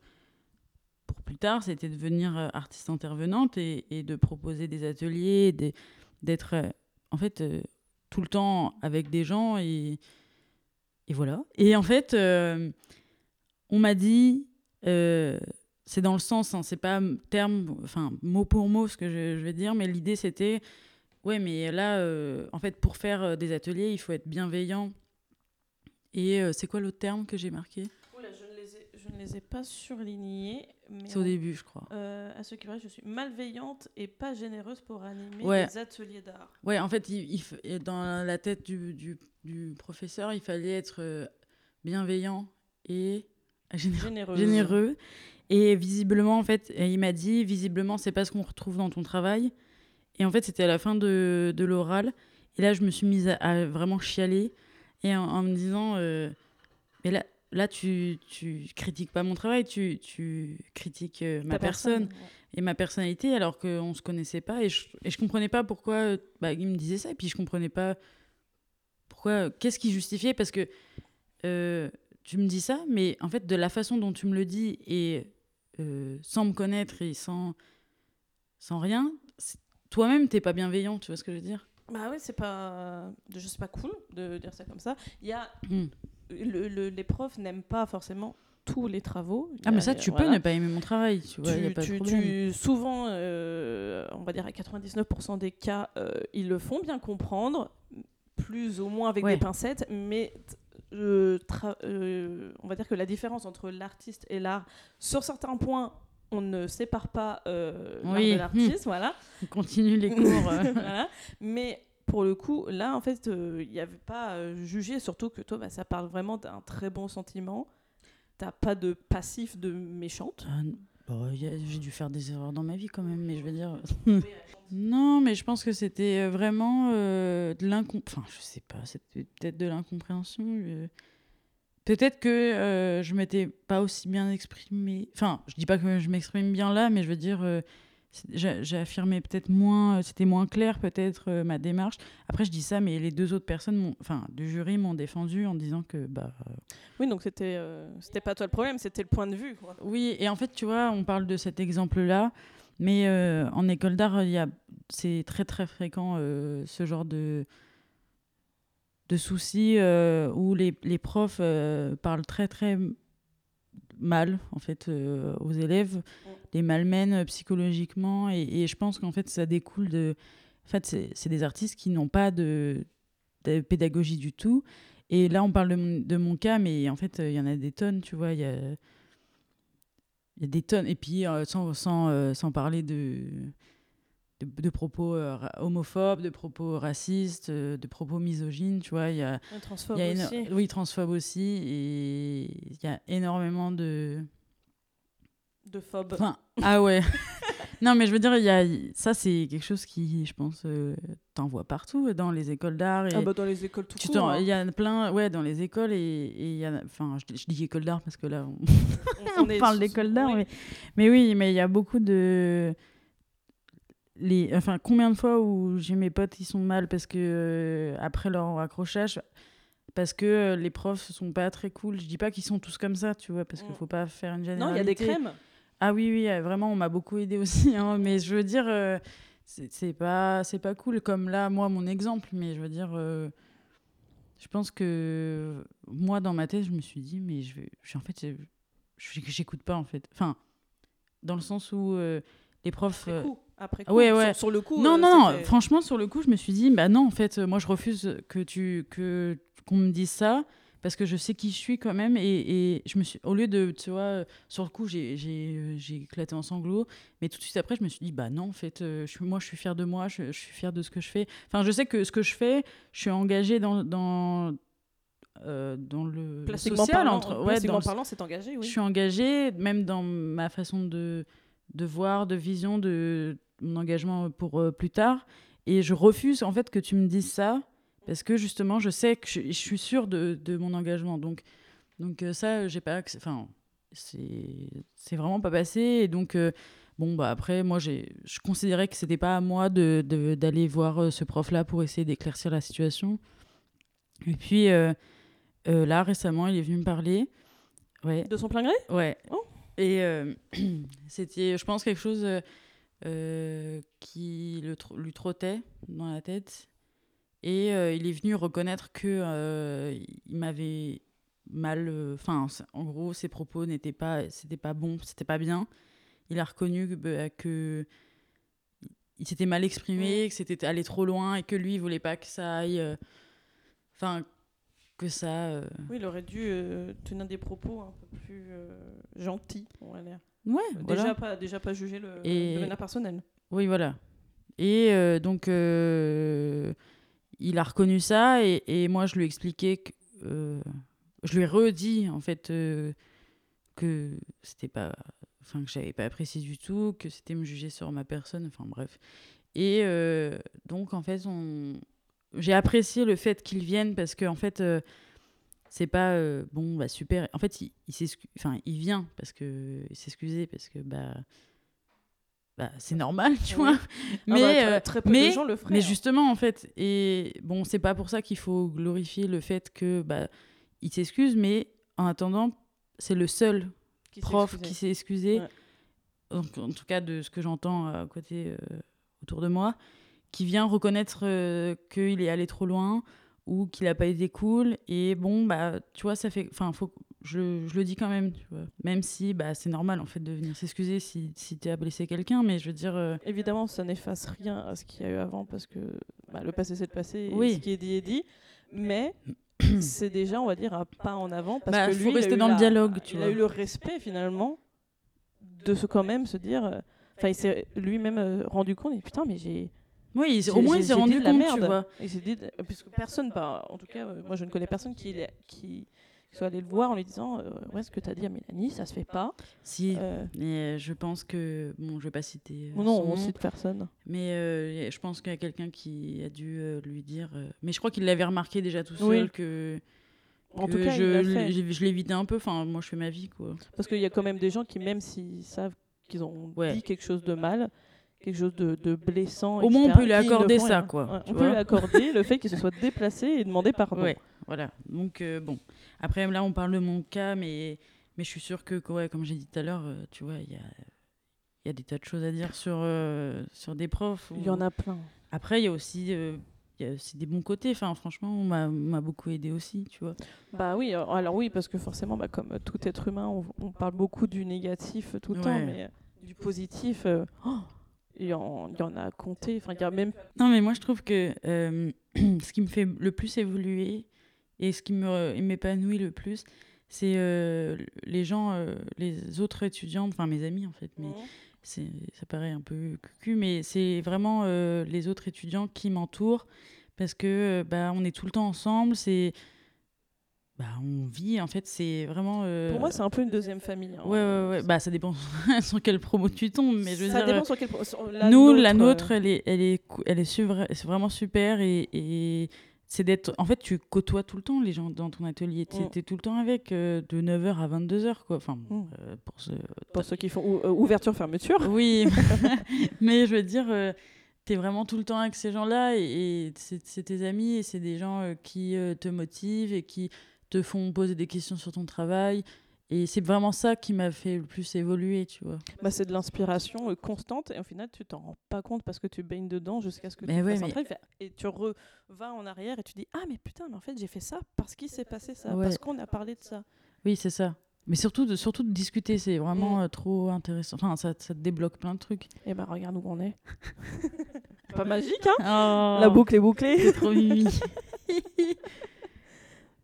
pour plus tard, c'était de devenir artiste intervenante et, de proposer des ateliers, d'être en fait, tout le temps avec des gens et, voilà. Et en fait, on m'a dit, c'est dans le sens, hein, c'est pas terme, enfin mot pour mot ce que je, je vais dire, mais l'idée c'était, ouais, mais là, euh, en fait, pour faire euh, des ateliers, il faut être bienveillant. Et euh, c'est quoi l'autre terme que j'ai marqué? Oula, je ne les ai, je ne les ai pas surlignés. mais C'est au début, je crois. à ce qui paraît, je suis malveillante et pas généreuse pour animer Ouais. des ateliers d'art. Ouais, en fait, il, il dans la tête du, du, du professeur, il fallait être bienveillant et généreux. Et visiblement, en fait, il m'a dit, visiblement, c'est pas ce qu'on retrouve dans ton travail. Et en fait, c'était à la fin de, de l'oral. Et là, je me suis mise à, à vraiment chialer et en, en me disant, euh, mais là, là tu, tu critiques pas mon travail, tu, tu critiques euh, ma personne ouais. et ma personnalité alors qu'on se connaissait pas et je, et je comprenais pas pourquoi euh, bah, il me disait ça et puis je comprenais pas pourquoi qu'est-ce qui justifiait? Parce que euh, tu me dis ça mais en fait de la façon dont tu me le dis et euh, sans me connaître et sans sans rien toi-même t'es pas bienveillant tu vois ce que je veux dire? Bah oui, c'est pas, je sais pas cool de dire ça comme ça. Il y a, Hmm. le, le- les profs n'aiment pas forcément tous les travaux. Ah mais ça tu voilà. peux ne pas aimer mon travail tu vois y a Tu- pas de tu- problème tu- souvent, euh, on va dire à 99% des cas, euh, ils le font bien comprendre, plus ou moins avec Ouais. des pincettes, mais euh, euh, on va dire que la différence entre l'artiste et l'art, sur certains points, on ne sépare pas euh, l'art de l'artiste, voilà. on continue les cours euh. Voilà. Mais pour le coup, là, en fait, il n'y avait pas à juger, surtout que toi, bah, ça parle vraiment d'un très bon sentiment. T'as pas de passif de méchante. Ah, a- j'ai dû faire des erreurs dans ma vie quand même, mais je veux dire. non, mais je pense que c'était euh, vraiment euh, de l'incompréhension. Enfin, je sais pas, c'était peut-être de l'incompréhension. euh. Peut-être que je m'étais pas aussi bien exprimée. Enfin, je dis pas que je m'exprime bien là, mais je veux dire, euh, affirmé peut-être moins, euh, c'était moins clair peut-être euh, ma démarche. Après, je dis ça, mais les deux autres personnes, enfin, du jury m'ont défendu en disant que bah Oui, donc c'était euh, c'était pas toi le problème, c'était le point de vue. Quoi. Oui, et en fait, tu vois, on parle de cet exemple-là, mais euh, en école d'art, il c'est très très fréquent euh, ce genre de de soucis euh, où les, les profs euh, parlent très très mal en fait euh, aux élèves, les malmènent euh, psychologiquement, et, je pense qu'en fait ça découle de, en fait, c'est, des artistes qui n'ont pas de, pédagogie du tout. Et là, on parle de mon, cas, mais en fait, euh, il y en a des tonnes, tu vois. Il y a, y a des tonnes. Et puis, sans, sans, sans parler de, de, de propos euh, homophobes, de propos racistes, euh, de propos misogynes, tu vois. Il y a, transphobe y a aussi. oui, transphobes aussi. Et il y a énormément de. De phobe. Enfin, ah ouais. non, mais je veux dire, il y a, ça, c'est quelque chose qui, je pense, euh, t'en vois partout dans les écoles d'art. Et Ah bah dans les écoles tout court. hein. Il y en a plein, ouais, dans les écoles. Et il y enfin, je, je dis école d'art parce que là, on, parle d'école d'art. oui. Mais, mais oui, mais il y a beaucoup de. Les, enfin, combien de fois où j'ai mes potes qui sont mal parce que, euh, après leur accrochage, parce que euh, les profs sont pas très cool. Je dis pas qu'ils sont tous comme ça, tu vois, parce qu'il Mm. faut pas faire une Non, généralité. il y a des crèmes. Ah oui, oui, euh, vraiment, on m'a beaucoup aidé aussi. hein, mais je veux dire, euh, c'est pas, c'est pas cool comme là, moi, mon exemple. Mais je veux dire, je pense que moi, dans ma tête, je me suis dit, mais je vais, je- en fait, j'écoute pas, en fait. Enfin, dans le sens où les profs. Après coup. Après coup. ouais, ouais. Sur, sur le coup. non, euh, non, non, franchement, sur le coup, je me suis dit, bah non, en fait, moi, je refuse que tu que qu'on me dise ça parce que je sais qui je suis quand même et, et je me suis au lieu de tu vois sur le coup j'ai j'ai j'ai éclaté en sanglots mais tout de suite après je me suis dit bah non en fait euh, je suis moi je suis fière de moi je, je suis fière de ce que je fais enfin je sais que ce que je fais je suis engagée dans dans euh, dans le, social parlant, entre ouais dans le- parlant, c'est engagé, oui. je suis engagée, même dans ma façon de, de voir, de vision, de mon engagement pour euh, plus tard. Et je refuse en fait que tu me dises ça, parce que justement, je sais que je, je suis sûre de, de mon engagement. Donc, donc euh, ça, j'ai pas. Enfin, c'est vraiment pas passé. Et donc, euh, bon, bah après, moi, je considérais que c'était pas à moi de- de- d'aller voir ce prof-là pour essayer d'éclaircir la situation. Et puis, là, récemment, il est venu me parler. Ouais. De son plein gré? Ouais. Oh. Et euh, c'était, je pense, quelque chose euh, qui le lui trottait dans la tête. Et euh, il est venu reconnaître que il m'avait mal. Enfin, en gros, ses propos n'étaient pas, c'était pas bon, c'était pas bien. Il a reconnu que, bah, que il s'était mal exprimé, que c'était allé trop loin et que lui, il voulait pas que ça aille. Enfin, que ça. euh, Oui, il aurait dû euh, tenir des propos un peu plus euh, gentils, on va dire. Ouais, Déjà, voilà. pas, déjà pas juger le, Et- le vénin personnel. Oui, voilà. Et euh, donc, euh, il a reconnu ça et, et moi, je lui ai expliqué que. euh, je lui ai redit, en fait, que c'était pas. Enfin, que j'avais pas apprécié du tout, que c'était me juger sur ma personne, enfin, bref. Et donc, en fait, on... j'ai apprécié le fait qu'il vienne parce que, en fait. euh, c'est pas euh, bon bah super en fait il, il enfin il vient parce que il s'excusait parce que bah bah c'est normal tu Oui. vois Ah mais bah, très, très peu mais- de gens le feraient. mais justement, en fait, et bon, c'est pas pour ça qu'il faut glorifier le fait que bah, il s'excuse, mais en attendant, c'est le seul Qui prof qui s'est excusé, Ouais. En tout cas de ce que j'entends à côté euh, autour de moi, qui vient reconnaître euh, qu'il est allé trop loin ou qu'il a pas été cool. Et bon, bah, tu vois, ça fait. Enfin, faut. Je, je le dis quand même, tu vois. Même si bah, c'est normal en fait de venir s'excuser si, si tu as blessé quelqu'un, mais je veux dire. euh, Évidemment, ça n'efface rien à ce qu'il y a eu avant parce que bah, le passé c'est le passé et Oui. ce qui est dit est dit. Mais c'est déjà, on va dire, un pas en avant parce Bah, que faut lui, il a rester eu dans le la- dialogue, tu il vois. a eu le respect finalement de se quand même se dire. euh, Enfin, il s'est lui-même euh, rendu compte. Et putain, mais j'ai. Oui, au moins il s'est rendu de la merde. tu vois. Il s'est dit, puisque personne, bah, en tout cas, euh, moi je ne connais personne qui, soit allé le voir en lui disant euh, Ouais, ce que tu as dit à Mélanie, ça se fait pas. Si, Euh, mais euh, je pense que. Bon, je vais pas citer. non, son on nom, cite personne. Mais je pense qu'il y a quelqu'un qui a dû lui dire. Mais je crois qu'il l'avait remarqué déjà tout seul Oui. que. En que tout cas, je, l'évitais un peu. Enfin, moi, je fais ma vie, quoi. Parce qu'il y a quand même des gens qui, même s'ils savent qu'ils ont Ouais. dit quelque chose de mal, quelque chose de, de blessant, Au moins, on peut lui accorder font ça, rien. quoi, Ouais, on peut lui accorder le fait qu'il se soit déplacé et demander pardon. Ouais, voilà. Donc, euh, bon. Après, là, on parle de mon cas, mais, mais je suis sûre que, ouais, comme j'ai dit tout à l'heure, euh, tu vois, il y a, y a des tas de choses à dire sur, euh, sur des profs. Il y en a plein. Après, il y a aussi. il y a aussi des bons côtés. Enfin, franchement, on m'a- beaucoup aidé aussi, tu vois. Bah oui, alors oui, parce que forcément, bah, comme tout être humain, on, on parle beaucoup du négatif tout le temps, mais du positif, euh, oh, il y, en, il y en a à compter. Enfin, il y a même Non, mais moi, je trouve que euh, ce qui me fait le plus évoluer et ce qui me m'épanouit le plus, c'est euh, les gens, euh, les autres étudiants, enfin mes amis en fait, mais c'est ça paraît un peu cucu, mais c'est vraiment les autres étudiants qui m'entourent parce que bah, on est tout le temps ensemble, c'est. Bah, on vit, en fait, c'est vraiment. euh, Pour moi, c'est un peu une deuxième famille. hein. Ouais, ouais, ouais. Bah, ça dépend sur quelle promo tu tombes, mais je veux ça dire. dépend sur quel. sur la nous, la euh, nôtre, elle est, elle est, cou- elle est, c'est vraiment super et, et c'est d'être. En fait, tu côtoies tout le temps les gens dans ton atelier. Tu Mm. es tout le temps avec euh, de 9h à 22h, quoi. Enfin, bon, Mm. euh, pour ce. Pour ceux qui font ou- euh, ouverture, fermeture. Oui, mais je veux dire, tu es vraiment tout le temps avec ces gens-là et, et c'est c'est tes amis et c'est des gens euh, qui euh, te motivent et qui te font poser des questions sur ton travail. Et c'est vraiment ça qui m'a fait le plus évoluer, tu vois. Bah, c'est de l'inspiration euh, constante et au final tu t'en rends pas compte parce que tu baignes dedans jusqu'à ce que Mais tu ouais, fasses un mais- truc et tu vas en arrière et tu dis ah mais putain mais en fait j'ai fait ça parce qu'il s'est passé ça Ouais. parce qu'on a parlé de ça Oui, c'est ça. Mais surtout de, surtout de discuter, c'est vraiment Mm. euh, trop intéressant. Enfin, ça, ça te débloque plein de trucs. et bah regarde où on est pas magique hein? Oh, la boucle est bouclée c'est trop mimi.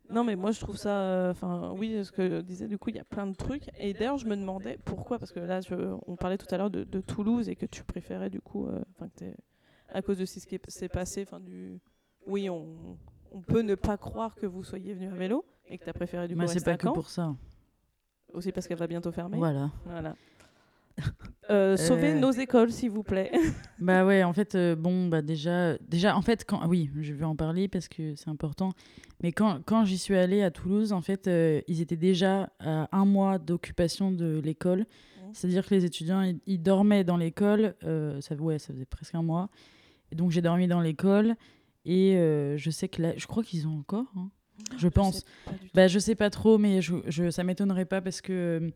non mais moi je trouve ça euh, enfin oui ce que je disais du coup il y a plein de trucs et d'ailleurs je me demandais pourquoi parce que là je, on parlait tout à l'heure de, de Toulouse et que tu préférais du coup euh, enfin que t'es- à cause de ce qui s'est passé enfin du oui on on peut ne pas croire que vous soyez venu à vélo et que tu as préféré du coup Moi, c'est pas que pour ça. aussi parce qu'elle va bientôt fermer. Voilà. Voilà. Euh, sauvez Euh. nos écoles, s'il vous plaît. Bah ouais, en fait, euh, bon, bah déjà, déjà, en fait, quand, oui, je vais en parler parce que c'est important. Mais quand, quand j'y suis allée à Toulouse, en fait, ils étaient déjà à un mois d'occupation de l'école. C'est-à-dire que les étudiants, ils, ils dormaient dans l'école. ça, ouais, ça faisait presque un mois. Et donc j'ai dormi dans l'école. Et je sais que là, je crois qu'ils ont encore. hein, je pense. du tout. Bah, je sais pas trop, mais je, je, ça m'étonnerait pas parce que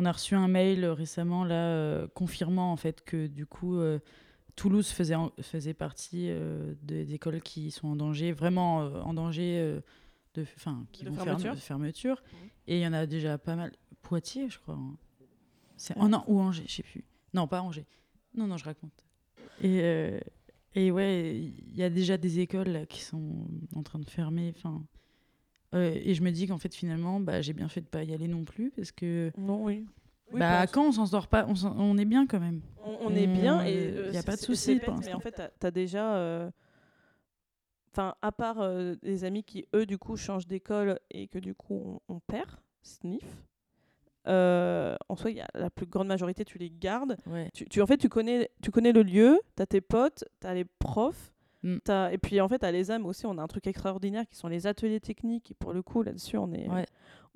on a reçu un mail euh, récemment là euh, confirmant en fait que du coup euh, Toulouse faisait, en- faisait partie euh, des écoles qui sont en danger, vraiment euh, en danger euh, de, enfin, qui De vont fermeture. de fermeture. Et il y en a déjà pas mal. Poitiers, je crois. hein. C'est Ouais. oh non, ou Angers, je sais plus. Non, pas Angers. Non, non, je raconte. Et, et ouais, il y a déjà des écoles là, qui sont en train de fermer. Enfin, euh, et je me dis qu'en fait, finalement, bah, j'ai bien fait de pas y aller non plus parce que Non, oui. Oui, bah, quand on s'en sort pas, on, est bien quand même. on, on est bien et Euh, euh, y a pas de souci Mais en fait, t'as as déjà. euh, Enfin, à part euh, des amis qui, eux, du coup, changent d'école et que du coup, on, on perd, sniff. euh, en soi, il y a la plus grande majorité, tu les gardes. Ouais. Tu, tu- en fait, tu connais, tu connais le lieu, tu as tes potes, tu as les profs. Mm. Et puis, en fait, à les âmes aussi, on a un truc extraordinaire qui sont les ateliers techniques. Et pour le coup, là-dessus, on est, Ouais.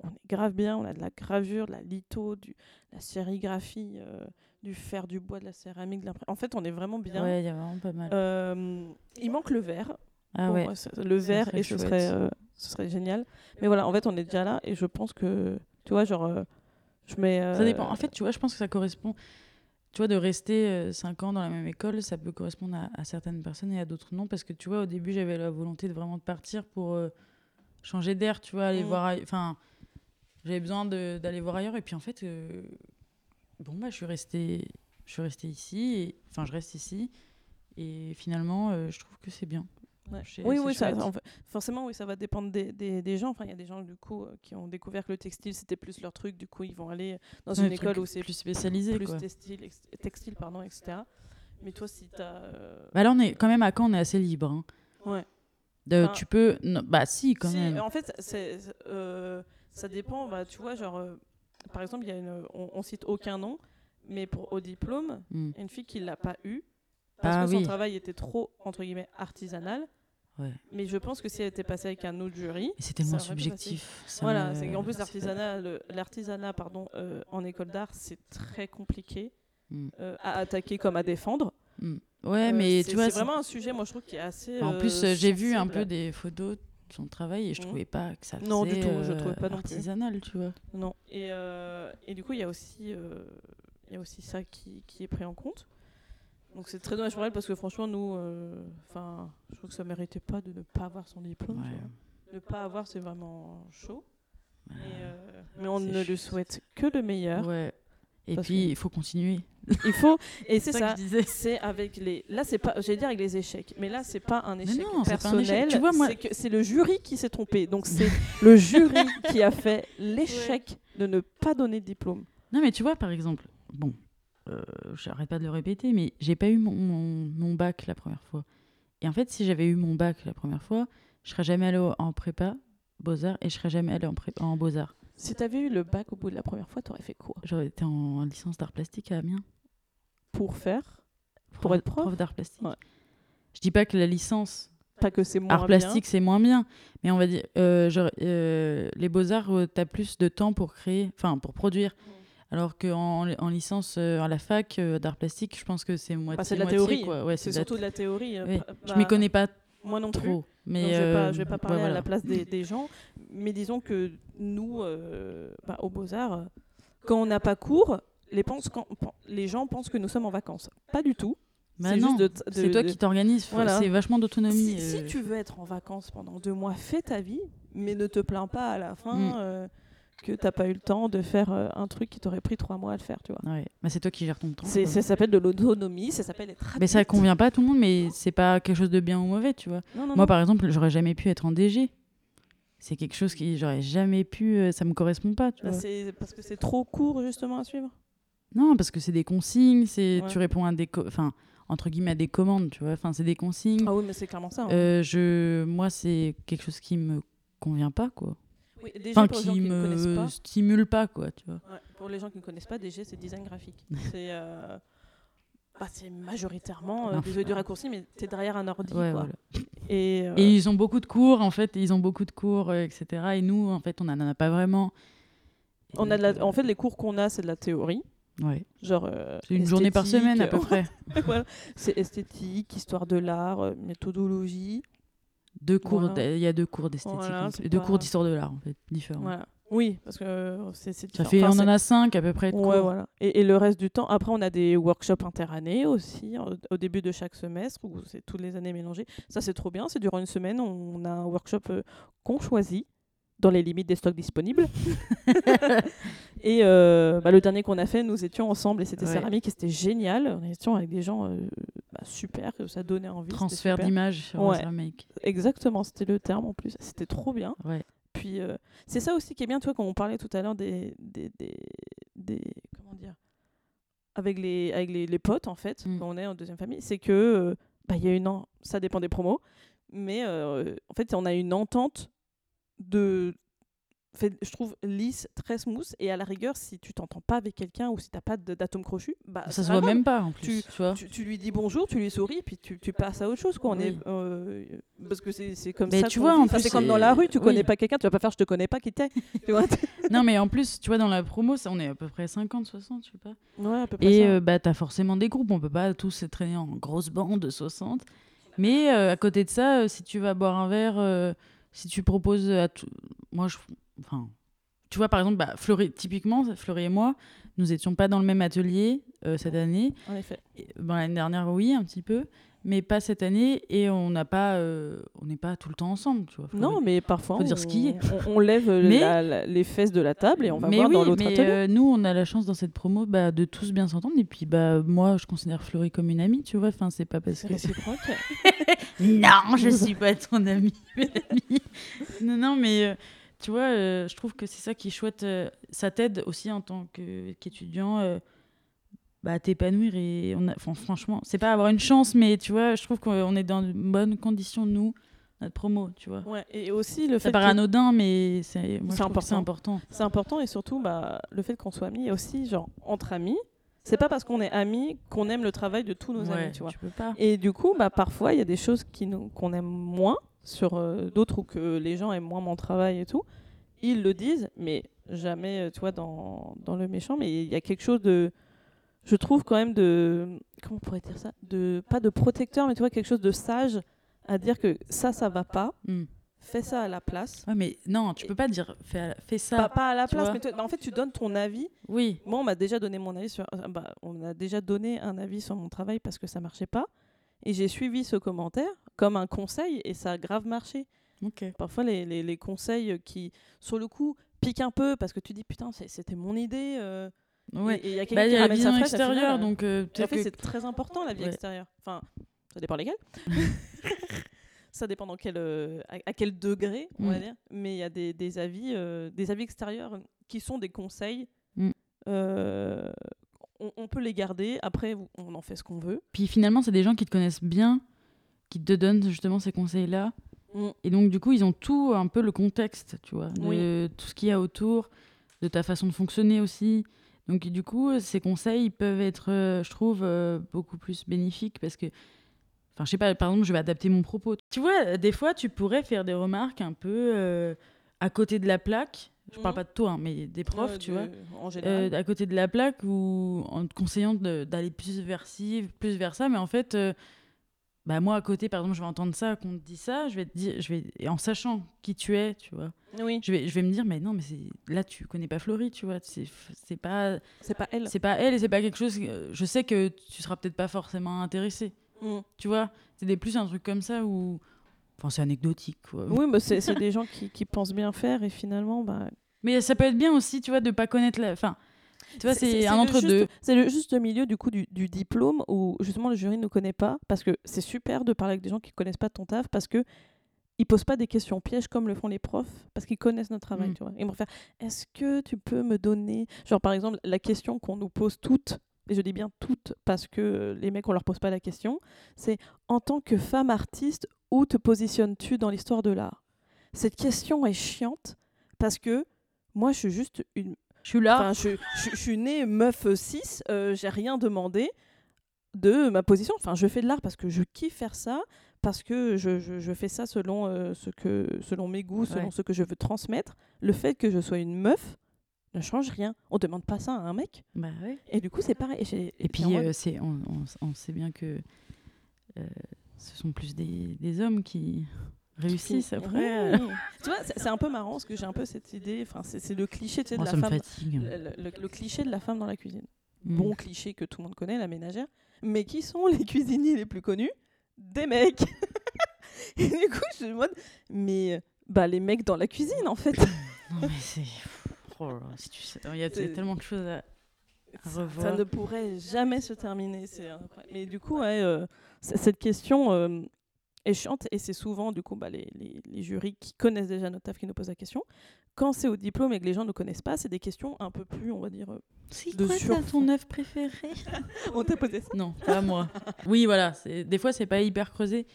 on est grave bien. On a de la gravure, de la litho, du, de la sérigraphie, euh, du fer, du bois, de la céramique. De en fait, on est vraiment bien. Ouais, il y a vraiment pas mal. Euh, il manque le verre. ah ouais. le verre, et ce chouette. serait, euh, ce serait génial. Mais voilà, en fait, on est déjà là. Et je pense que, tu vois, genre, je mets. Ça dépend. En fait, tu vois, je pense que ça correspond. Tu vois, de rester 5 ans dans la même école, ça peut correspondre à, à certaines personnes et à d'autres non. Parce que tu vois, au début, j'avais la volonté de vraiment de partir pour euh, changer d'air, tu vois, aller Mm. voir. Enfin, j'avais besoin d'aller voir ailleurs. Et puis en fait, euh, bon, bah, je suis restée, je suis restée ici. et- Enfin, je reste ici. Et finalement, euh, je trouve que c'est bien. Ouais. Oui, oui, ça, chouette. en fait, forcément, oui, ça va dépendre des, des, des gens. Enfin, il y a des gens, du coup, euh, qui ont découvert que le textile, c'était plus leur truc. Du coup, ils vont aller dans Ouais, une un école où c'est plus spécialisé. plus quoi. textile, ex- textile pardon, etc. Mais toi, si tu as. Bah là, on est quand même à Caen, on est assez libre. hein. Ouais. De- Enfin, tu peux. non, bah si, quand Si, même. En fait, c'est, euh, ça dépend. Bah, tu vois, genre, euh, par exemple, il y a une, on, on cite aucun nom, mais pour au diplôme, Mm. une fille qui l'a pas eu parce Ah que son travail était trop entre guillemets artisanal. Ouais. Mais je pense que si elle était passée avec un autre jury, c'est tellement subjectif. ça voilà, me- c'est qu'en plus ça- l'artisanat, pardon, euh, en école d'art, c'est très compliqué Mm. euh, à attaquer comme à défendre. Mm. Ouais, Euh, mais tu vois, c'est vraiment un sujet, moi je trouve, qui est assez. en plus, j'ai vu un peu des photos de son travail et je Mhm. trouvais pas que ça faisait Non, du tout, je trouvais pas artisanal, tu vois. Non. Et, et du coup, il y a aussi, il y a aussi ça qui, qui est pris en compte. Donc c'est très dommage pour elle parce que franchement, nous, euh, enfin, je trouve que ça méritait pas de ne pas avoir son diplôme. Ouais. Ne pas avoir, c'est vraiment chaud. Ouais. Et, euh, mais on ne lui chut. souhaite que le meilleur. Ouais. Et puis, il faut continuer. Il faut, et c'est ça. je disais. C'est avec les. Là, c'est pas. J'allais dire avec les échecs, mais là, c'est pas un échec non, pas un échec. personnel. Tu vois, moi- c'est que c'est le jury qui s'est trompé. Donc c'est le jury qui a fait l'échec de ne pas donner de diplôme. Non, mais tu vois, par exemple, bon, euh, j'arrête pas de le répéter, mais j'ai pas eu mon, mon, mon bac la première fois. Et en fait, si j'avais eu mon bac la première fois, je serais jamais allée en prépa Beaux-Arts et je serais jamais allée en, en Beaux-Arts. Si t'avais eu le bac au bout de la première fois, t'aurais fait quoi? J'aurais été en, licence d'art plastique à Amiens. Pour faire? Pour être prof? d'art plastique. Ouais. Je dis pas que la licence Pas que c'est moins art plastique c'est moins bien, mais on va dire euh, genre, euh, les beaux arts tu t'as plus de temps pour créer, enfin pour produire. Alors qu'en en licence euh, à la fac euh, d'art plastique, je pense que c'est moitié Bah, c'est de la moitié, théorie. quoi. Ouais, C'est surtout de la théorie. euh, Oui. pa- Je bah, m'y connais pas Moi non plus. trop, mais Donc, je vais je vais pas ouais, parler à la place des, des gens, mais disons que nous, bah, au Beaux-Arts, quand on n'a pas cours, les, pense- quand- les gens pensent que nous sommes en vacances. Pas du tout. Bah c'est toi de- qui t'organises. Voilà. C'est vachement d'autonomie. Si, si tu veux être en vacances pendant deux mois, fais ta vie, mais ne te plains pas à la fin Mm. euh, que t'as pas eu le temps de faire euh, un truc qui t'aurait pris trois mois à le faire, tu vois. Ouais. Bah, c'est toi qui gères ton temps. C'est-. Ça s'appelle de l'autonomie, ça s'appelle être Mais ça convient pas à tout le monde, mais c'est pas quelque chose de bien ou mauvais, tu vois. Non, non, Moi, non. par exemple, j'aurais jamais pu être en DG. C'est quelque chose qui j'aurais jamais pu. euh, Ça me correspond pas, tu Bah, vois. c'est parce que c'est trop court justement à suivre. Non, parce que c'est des consignes, c'est Ouais. tu réponds à des, enfin entre guillemets à des commandes, tu vois. Enfin, c'est des consignes. Ah oui, mais c'est clairement ça. hein. Euh, je, moi, c'est quelque chose qui me convient pas, quoi. Oui, Enfin, pour les gens qui ne connaissent me pas. stimule pas, quoi, tu vois. Ouais, pour les gens qui ne connaissent pas, DG, c'est design graphique. c'est euh, bah, majoritairement, euh, désolé du raccourci, mais tu es derrière un ordi. Ouais, quoi. voilà. Et, euh, Et ils ont beaucoup de cours, en fait. Ils ont beaucoup de cours, euh, etc. Et nous, en fait, on en a pas vraiment. on a de la- en fait, les cours qu'on a, c'est de la théorie. Ouais. Genre, euh, C'est une journée par semaine à peu près. voilà. C'est esthétique, histoire de l'art, méthodologie. Deux cours, Voilà. il y a deux cours d'esthétique, Voilà, deux pas- cours d'histoire de l'art, en fait, différents. Voilà. Oui, parce que euh, c'est c'est Ça différent. fait, Enfin, on en a cinq à peu près. de Ouais, cours. voilà. Et, et le reste du temps, après, on a des workshops interannés aussi, au, au début de chaque semestre, où c'est toutes les années mélangées. Ça, c'est trop bien. C'est durant une semaine, on a un workshop euh, qu'on choisit, dans les limites des stocks disponibles. et euh, bah, le dernier qu'on a fait, nous étions ensemble, et c'était Ouais. céramique, et c'était génial. On étions avec des gens euh, bah, super, ça donnait envie. Transfert d'image sur Ouais. céramique. Exactement, c'était le terme en plus. C'était trop bien. Ouais. Puis euh, c'est ça aussi qui est bien, tu vois, quand on parlait tout à l'heure des, des, des, des- comment dire, avec les avec les, les potes en fait, Mm. quand on est en deuxième famille, c'est que bah il y a une en- ça dépend des promos, mais en fait on a une entente de fait, je trouve lisse, très smooth et à la rigueur si tu t'entends pas avec quelqu'un ou si t'as pas d'atome crochu, bah Ça se voit grave. même pas en plus. Tu, vois. Tu, tu lui dis bonjour, tu lui souris, puis tu, tu passes à autre chose. Quoi. On Oui. est, euh, parce que c'est comme Mais ça. tu vois, en Enfin, c'est comme dans la rue, tu oui. connais pas quelqu'un, tu vas pas faire je te connais pas qui t'es. non, mais en plus, tu vois, dans la promo, ça, on est à peu près 50, 60, je sais pas. Ouais, à peu près Et euh, bah, t'as forcément des groupes. On peut pas tous traîner en grosse bande de 60. Mais euh, à côté de ça, si tu vas boire un verre, si tu proposes à tout. Moi, je. Enfin. Tu vois, par exemple, bah, Fleury, typiquement, Fleury et moi, nous étions pas dans le même atelier euh, cette année. En effet. Et, bon, L'année dernière, oui, un petit peu. Mais pas cette année. Et on n'a pas. euh, on n'est pas tout le temps ensemble, tu vois. Fleury. Non, mais parfois, Faut dire on, ce qui est. on, on lève Mais- la- la- les fesses de la table et on va mais voir oui, dans l'autre atelier. euh, nous, on a la chance dans cette promo bah, de tous bien s'entendre. Et puis, bah, moi, je considère Fleury comme une amie, tu vois. Enfin, c'est pas parce C'est que. réciproque. Non, je suis pas ton amie, Mélanie. non, non, mais euh, tu vois, euh, je trouve que c'est ça qui est chouette. euh, ça t'aide aussi en tant que- qu'étudiant euh, bah, à t'épanouir. Et on a, enfin, franchement, c'est pas avoir une chance, mais tu vois, je trouve qu'on est dans de bonnes conditions, nous, notre promo, tu vois. ouais, et aussi le Ça fait paraît que- anodin, mais c'est moi, C'est je trouve que c'est important. important. c'est important et surtout bah, le fait qu'on soit amis et aussi genre entre amis. C'est pas parce qu'on est amis qu'on aime le travail de tous nos Ouais, amis, tu vois. peux pas. Et du coup, bah, parfois, il y a des choses qu'on aime moins sur euh, d'autres ou que les gens aiment moins mon travail et tout. Ils le disent, mais jamais, euh, tu vois, dans, dans le méchant. Mais il y a quelque chose de. Je trouve quand même de. Comment on pourrait dire ça? De, Pas de protecteur, mais tu vois, quelque chose de sage à dire que ça, ça va pas. Hmm. Fais ça à la place. Ouais, mais non, tu peux pas dire fais, fais ça. Pas, pas à la tu place, vois. mais toi- bah, en fait, tu donnes ton avis. Oui, Moi, on m'a déjà donné mon avis sur. euh, Bah, on a déjà donné un avis sur mon travail parce que ça marchait pas. Et j'ai suivi ce commentaire comme un conseil et ça a grave marché. ok. Parfois, les, les, les conseils qui, sur le coup, piquent un peu parce que tu dis putain, c'est- c'était mon idée. euh, Ouais. et- et il y a Bah, quelqu'un il qui y a la ramène sa vision fraise, au final, extérieure, euh, donc euh, peut-être fait, que c'est très important la vie Ouais. extérieure. Enfin, ça dépend lesquels. ça dépend dans quel, euh, à, à quel degré, on va Mm. dire. Mais il y a des, des avis, euh, des avis extérieurs qui sont des conseils. Mm. Euh, on, on peut les garder. Après, on en fait ce qu'on veut. Puis finalement, c'est des gens qui te connaissent bien, qui te donnent justement ces conseils-là. Mm. Et donc, du coup, ils ont tout un peu le contexte, tu vois, de Oui. tout ce qu'il y a autour, de ta façon de fonctionner aussi. Donc, du coup, ces conseils ils peuvent être, je trouve, beaucoup plus bénéfiques parce que, enfin, je sais pas, par exemple, je vais adapter mon propos. Tu vois, des fois, tu pourrais faire des remarques un peu euh, à côté de la plaque. Je parle Mhm. pas de toi, hein, mais des profs, Euh, tu de- vois. En Euh, général. à côté de la plaque ou en te conseillant d'aller plus vers ci, plus vers ça, mais en fait, euh, bah moi à côté, par exemple, je vais entendre ça, qu'on te dit ça, je vais te dire, je vais, et en sachant qui tu es, tu vois, oui, je vais, je vais me dire, mais non, mais là tu connais pas Florie, tu vois, c'est c'est pas, c'est pas elle. c'est pas elle et c'est pas quelque chose. que- Je sais que tu seras peut-être pas forcément intéressé, Mm. tu vois, c'est des plus un truc comme ça où, enfin c'est anecdotique, quoi. Oui, mais c'est c'est des gens qui, qui pensent bien faire et finalement, bah, Mais ça peut être bien aussi, tu vois, de pas connaître la, enfin, tu vois, c'est un le entre deux. juste- C'est le juste milieu du coup du, du diplôme où justement le jury ne connaît pas parce que c'est super de parler avec des gens qui connaissent pas ton taf parce que ils posent pas des questions pièges comme le font les profs parce qu'ils connaissent notre travail, Mm. tu vois. Ils vont faire est-ce que tu peux me donner genre par exemple la question qu'on nous pose toutes et je dis bien toutes parce que euh, les mecs on leur pose pas la question, c'est en tant que femme artiste où te positionnes-tu dans l'histoire de l'art? Cette question est chiante parce que moi je suis juste une Je suis là. Enfin, je, je- je suis née meuf 6, euh, j'ai rien demandé de ma position. Enfin, je fais de l'art parce que je kiffe faire ça, parce que je, je- je fais ça selon, euh, ce que, selon mes goûts, selon Ouais. ce que je veux transmettre. Le fait que je sois une meuf ne change rien. On demande pas ça à un mec. Bah ouais. Et du coup, c'est pareil. Et, puis, euh, c'est, on, on- on sait bien que euh, ce sont plus des, des hommes qui, réussissent après. euh, Oui. tu vois, c'est un peu marrant parce que j'ai un peu cette idée. Enfin, c'est le cliché tu sais, de la femme. Le, le- le cliché de la femme dans la cuisine. Mm. Bon cliché que tout le monde connaît, la ménagère. Mais qui sont les cuisiniers les plus connus? Des mecs. Et du coup, je me demande, mais bah les mecs dans la cuisine en fait. Non, mais c'est. Là là, si tu sais, il y a tellement de choses à. À Ça- revoir. Ça ne pourrait jamais se terminer. C'est. Mais du coup, ouais, euh, cette question euh, est chiante et c'est souvent du coup bah, les, les- les jurys qui connaissent déjà notre taf qui nous posent la question. Quand c'est au diplôme et que les gens ne connaissent pas, c'est des questions un peu plus, on va dire. euh, C'est quoi sur- ton œuvre préférée on t'a posé ça. Non, pas moi. Oui, voilà. Des fois, c'est pas hyper creusé.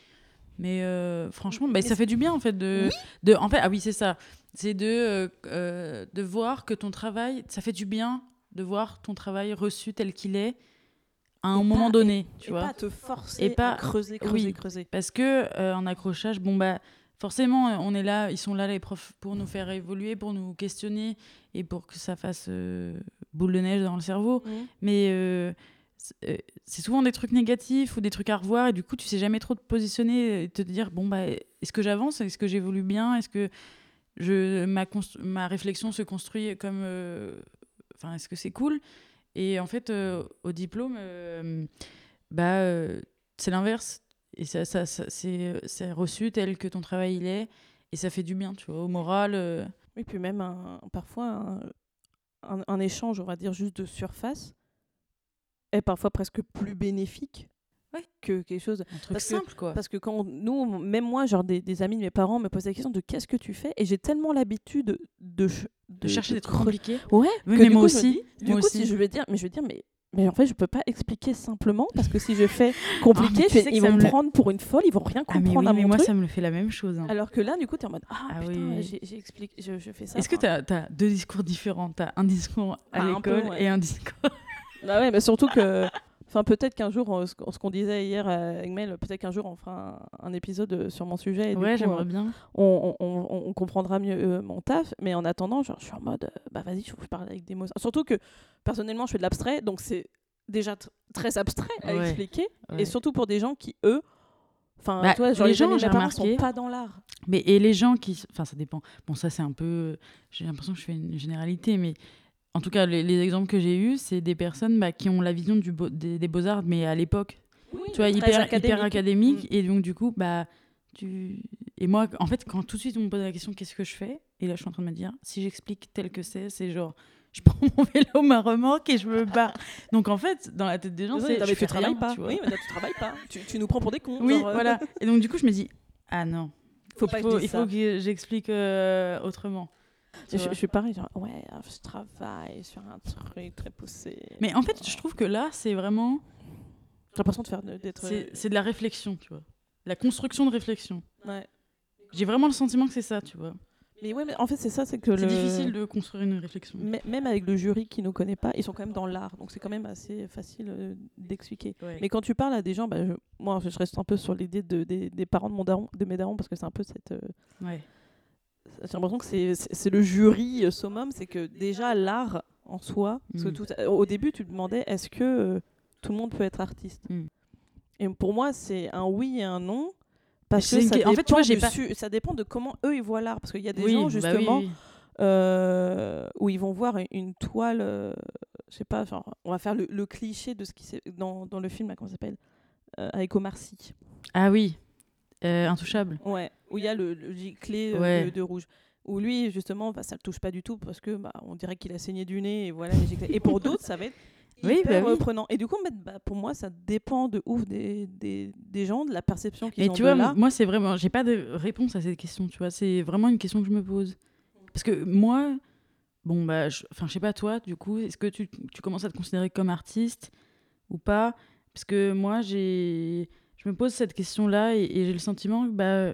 Mais euh, franchement, bah, Mais ça fait du bien en fait de, de en fait ah oui c'est ça c'est de euh, euh, de voir que ton travail ça fait du bien de voir ton travail reçu tel qu'il est à un Et moment pas- donné tu et vois pas te forcer Et pas- à creuser, creuser, oui. creuser. parce que euh, en accrochage bon bah forcément on est là ils sont là les profs pour nous faire évoluer pour nous questionner et pour que ça fasse boule de neige dans le cerveau mais c'est euh, c'est souvent des trucs négatifs ou des trucs à revoir et du coup tu sais jamais trop te positionner et te dire bon bah est-ce que j'avance? Est-ce que j'évolue bien? Est-ce que je ma ma réflexion se construit comme euh, enfin est-ce que c'est cool? Et en fait euh, au diplôme bah c'est l'inverse. Et ça, ça, ça- c'est reçu tel que ton travail il est. Et ça fait du bien tu vois au moral Oui, puis même un- parfois un- un échange, on va dire juste de surface, est parfois presque plus bénéfique Ouais. que quelque chose. un truc Parce que- simple quoi Parce que quand nous, même moi, genre des, des amis de mes parents me posent la question de qu'est-ce que tu fais, et j'ai tellement l'habitude de, ch- de chercher des trucs creuser- compliqués Ouais. Oui, que mais du moi coup, je me aussi, dis- du moi coup, aussi. si je vais dire, mais je vais dire, mais mais en fait, je peux pas expliquer simplement parce que si je fais compliqué, Ah, tu sais que ils vont me prendre pour une folle, ils vont rien ah mais comprendre oui à mais mon moi truc. ça me le fait la même chose hein. Alors que là, du coup, tu es en mode ah, Ah putain, oui. expliqué, je, je fais ça. Est-ce que tu as, deux discours différents? Tu as un discours à Ah, peu, l'école ouais. et un discours. Bah ouais, mais surtout que. Enfin, peut-être qu'un jour, on- ce qu'on disait hier avec Mel, peut-être qu'un jour on fera un, un épisode euh, sur mon sujet. Et ouais, j'aimerais euh, bien. on, on- on- on comprendra mieux euh, mon taf. Mais en attendant, genre, je suis en mode, euh, bah vas-y, je, je parle avec des mots. Surtout que personnellement, je fais de l'abstrait, donc c'est déjà tr- très abstrait à Ouais, expliquer. ouais. Et surtout pour des gens qui, eux, enfin, Bah, genre les les, gens, j'ai remarqué- sont pas dans l'art. Mais et les gens qui. Enfin, ça dépend. Bon, ça, c'est un peu. J'ai l'impression que je fais une généralité, mais en tout cas, les, les exemples que j'ai eus, c'est des personnes bah, qui ont la vision du beau- des, des beaux-arts, mais à l'époque, tu vois, hyper hyper académique. Et donc, du coup, bah. Tu... Et moi, en fait, quand tout de suite on me pose la question qu'est-ce que je fais? Et là, je suis en train de me dire si j'explique tel que c'est, c'est genre. Je prends mon vélo, ma remorque et je me barre. Donc en fait, dans la tête des gens, c'est mais je tu travailles rien, pas. tu vois. Oui, mais là, tu travailles pas. tu, tu nous prends pour des cons. Oui, genre, euh, voilà. Et donc du coup, je me dis ah non, Faut il pas que faut, je dise il ça. faut que j'explique euh, autrement. Je, suis pareil, genre, ouais, je travaille sur un truc très poussé. Mais en fait, je trouve que là, c'est vraiment J'ai l'impression de faire d'être. c'est c'est de la réflexion, tu vois, la construction de réflexion. Ouais. J'ai vraiment le sentiment que c'est ça, tu vois. Mais ouais, mais en fait, c'est ça, c'est que C'est le... difficile de construire une réflexion. M- Même avec le jury qui nous connaît pas, ils sont quand même dans l'art, donc c'est quand même assez facile euh, d'expliquer. Ouais. Mais quand tu parles à des gens, bah, je- moi, je reste un peu sur l'idée de, des, des parents de, mon daron, de mes darons, parce que c'est un peu cette. euh, Ouais. J'ai l'impression que c'est- c'est c'est le jury euh, summum, c'est que déjà l'art en soi, parce que Mm. tout, au début, tu demandais est-ce que euh, tout le monde peut être artiste Mm. Et pour moi, c'est un oui et un non. Parce C'est que ça, en fait, tu vois, du pas- ça dépend de comment eux ils voient l'art. Parce qu'il y a des Oui, gens, bah justement, oui, oui. euh, où ils vont voir une, une toile, euh, je sais pas, genre, on va faire le, le cliché de ce qui s'est dans, dans le film, comment ça s'appelle Euh, Avec Omar Sy. Ah oui, Euh, intouchable. Ouais, où il y a le, le giclé euh, Ouais. de, de rouge. Où lui, justement, bah, ça le touche pas du tout parce que bah, on dirait qu'il a saigné du nez et voilà. Et pour d'autres, ça va être Oui, hyper bah oui. reprenant. Et du coup, bah, pour moi, ça dépend de ouf des, des, des gens, de la perception qu'ils Mais ont tu de vois, l'art. moi, c'est vraiment, j'ai pas de réponse à cette question, tu vois. C'est vraiment une question que je me pose. Parce que moi, bon, bah, je- je sais pas, toi, du coup, est-ce que tu, tu commences à te considérer comme artiste ou pas? Parce que moi, j'ai, je me pose cette question-là et, et j'ai le sentiment que, bah,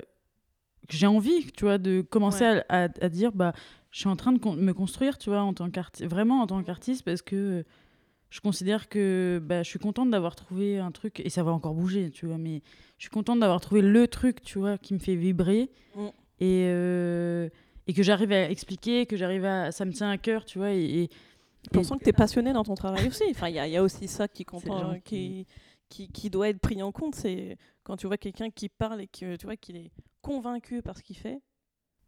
que j'ai envie, tu vois, de commencer à, à- à dire, bah, je suis en train de con- me construire, tu vois, en tant qu'artiste, vraiment en tant qu'artiste, parce que je considère que bah, je suis contente d'avoir trouvé un truc, et ça va encore bouger, tu vois, mais je suis contente d'avoir trouvé le truc, tu vois, qui me fait vibrer, Mm. et, euh, et que j'arrive à expliquer, que j'arrive à... Ça me tient à cœur, tu vois, et... et- pensant que tu es passionné dans ton travail aussi. Enfin, il y, a- il y a aussi ça qui, compte, gentil. qui, qui, qui doit être pris en compte. C'est quand tu vois quelqu'un qui parle et que tu vois qu'il est convaincu par ce qu'il fait,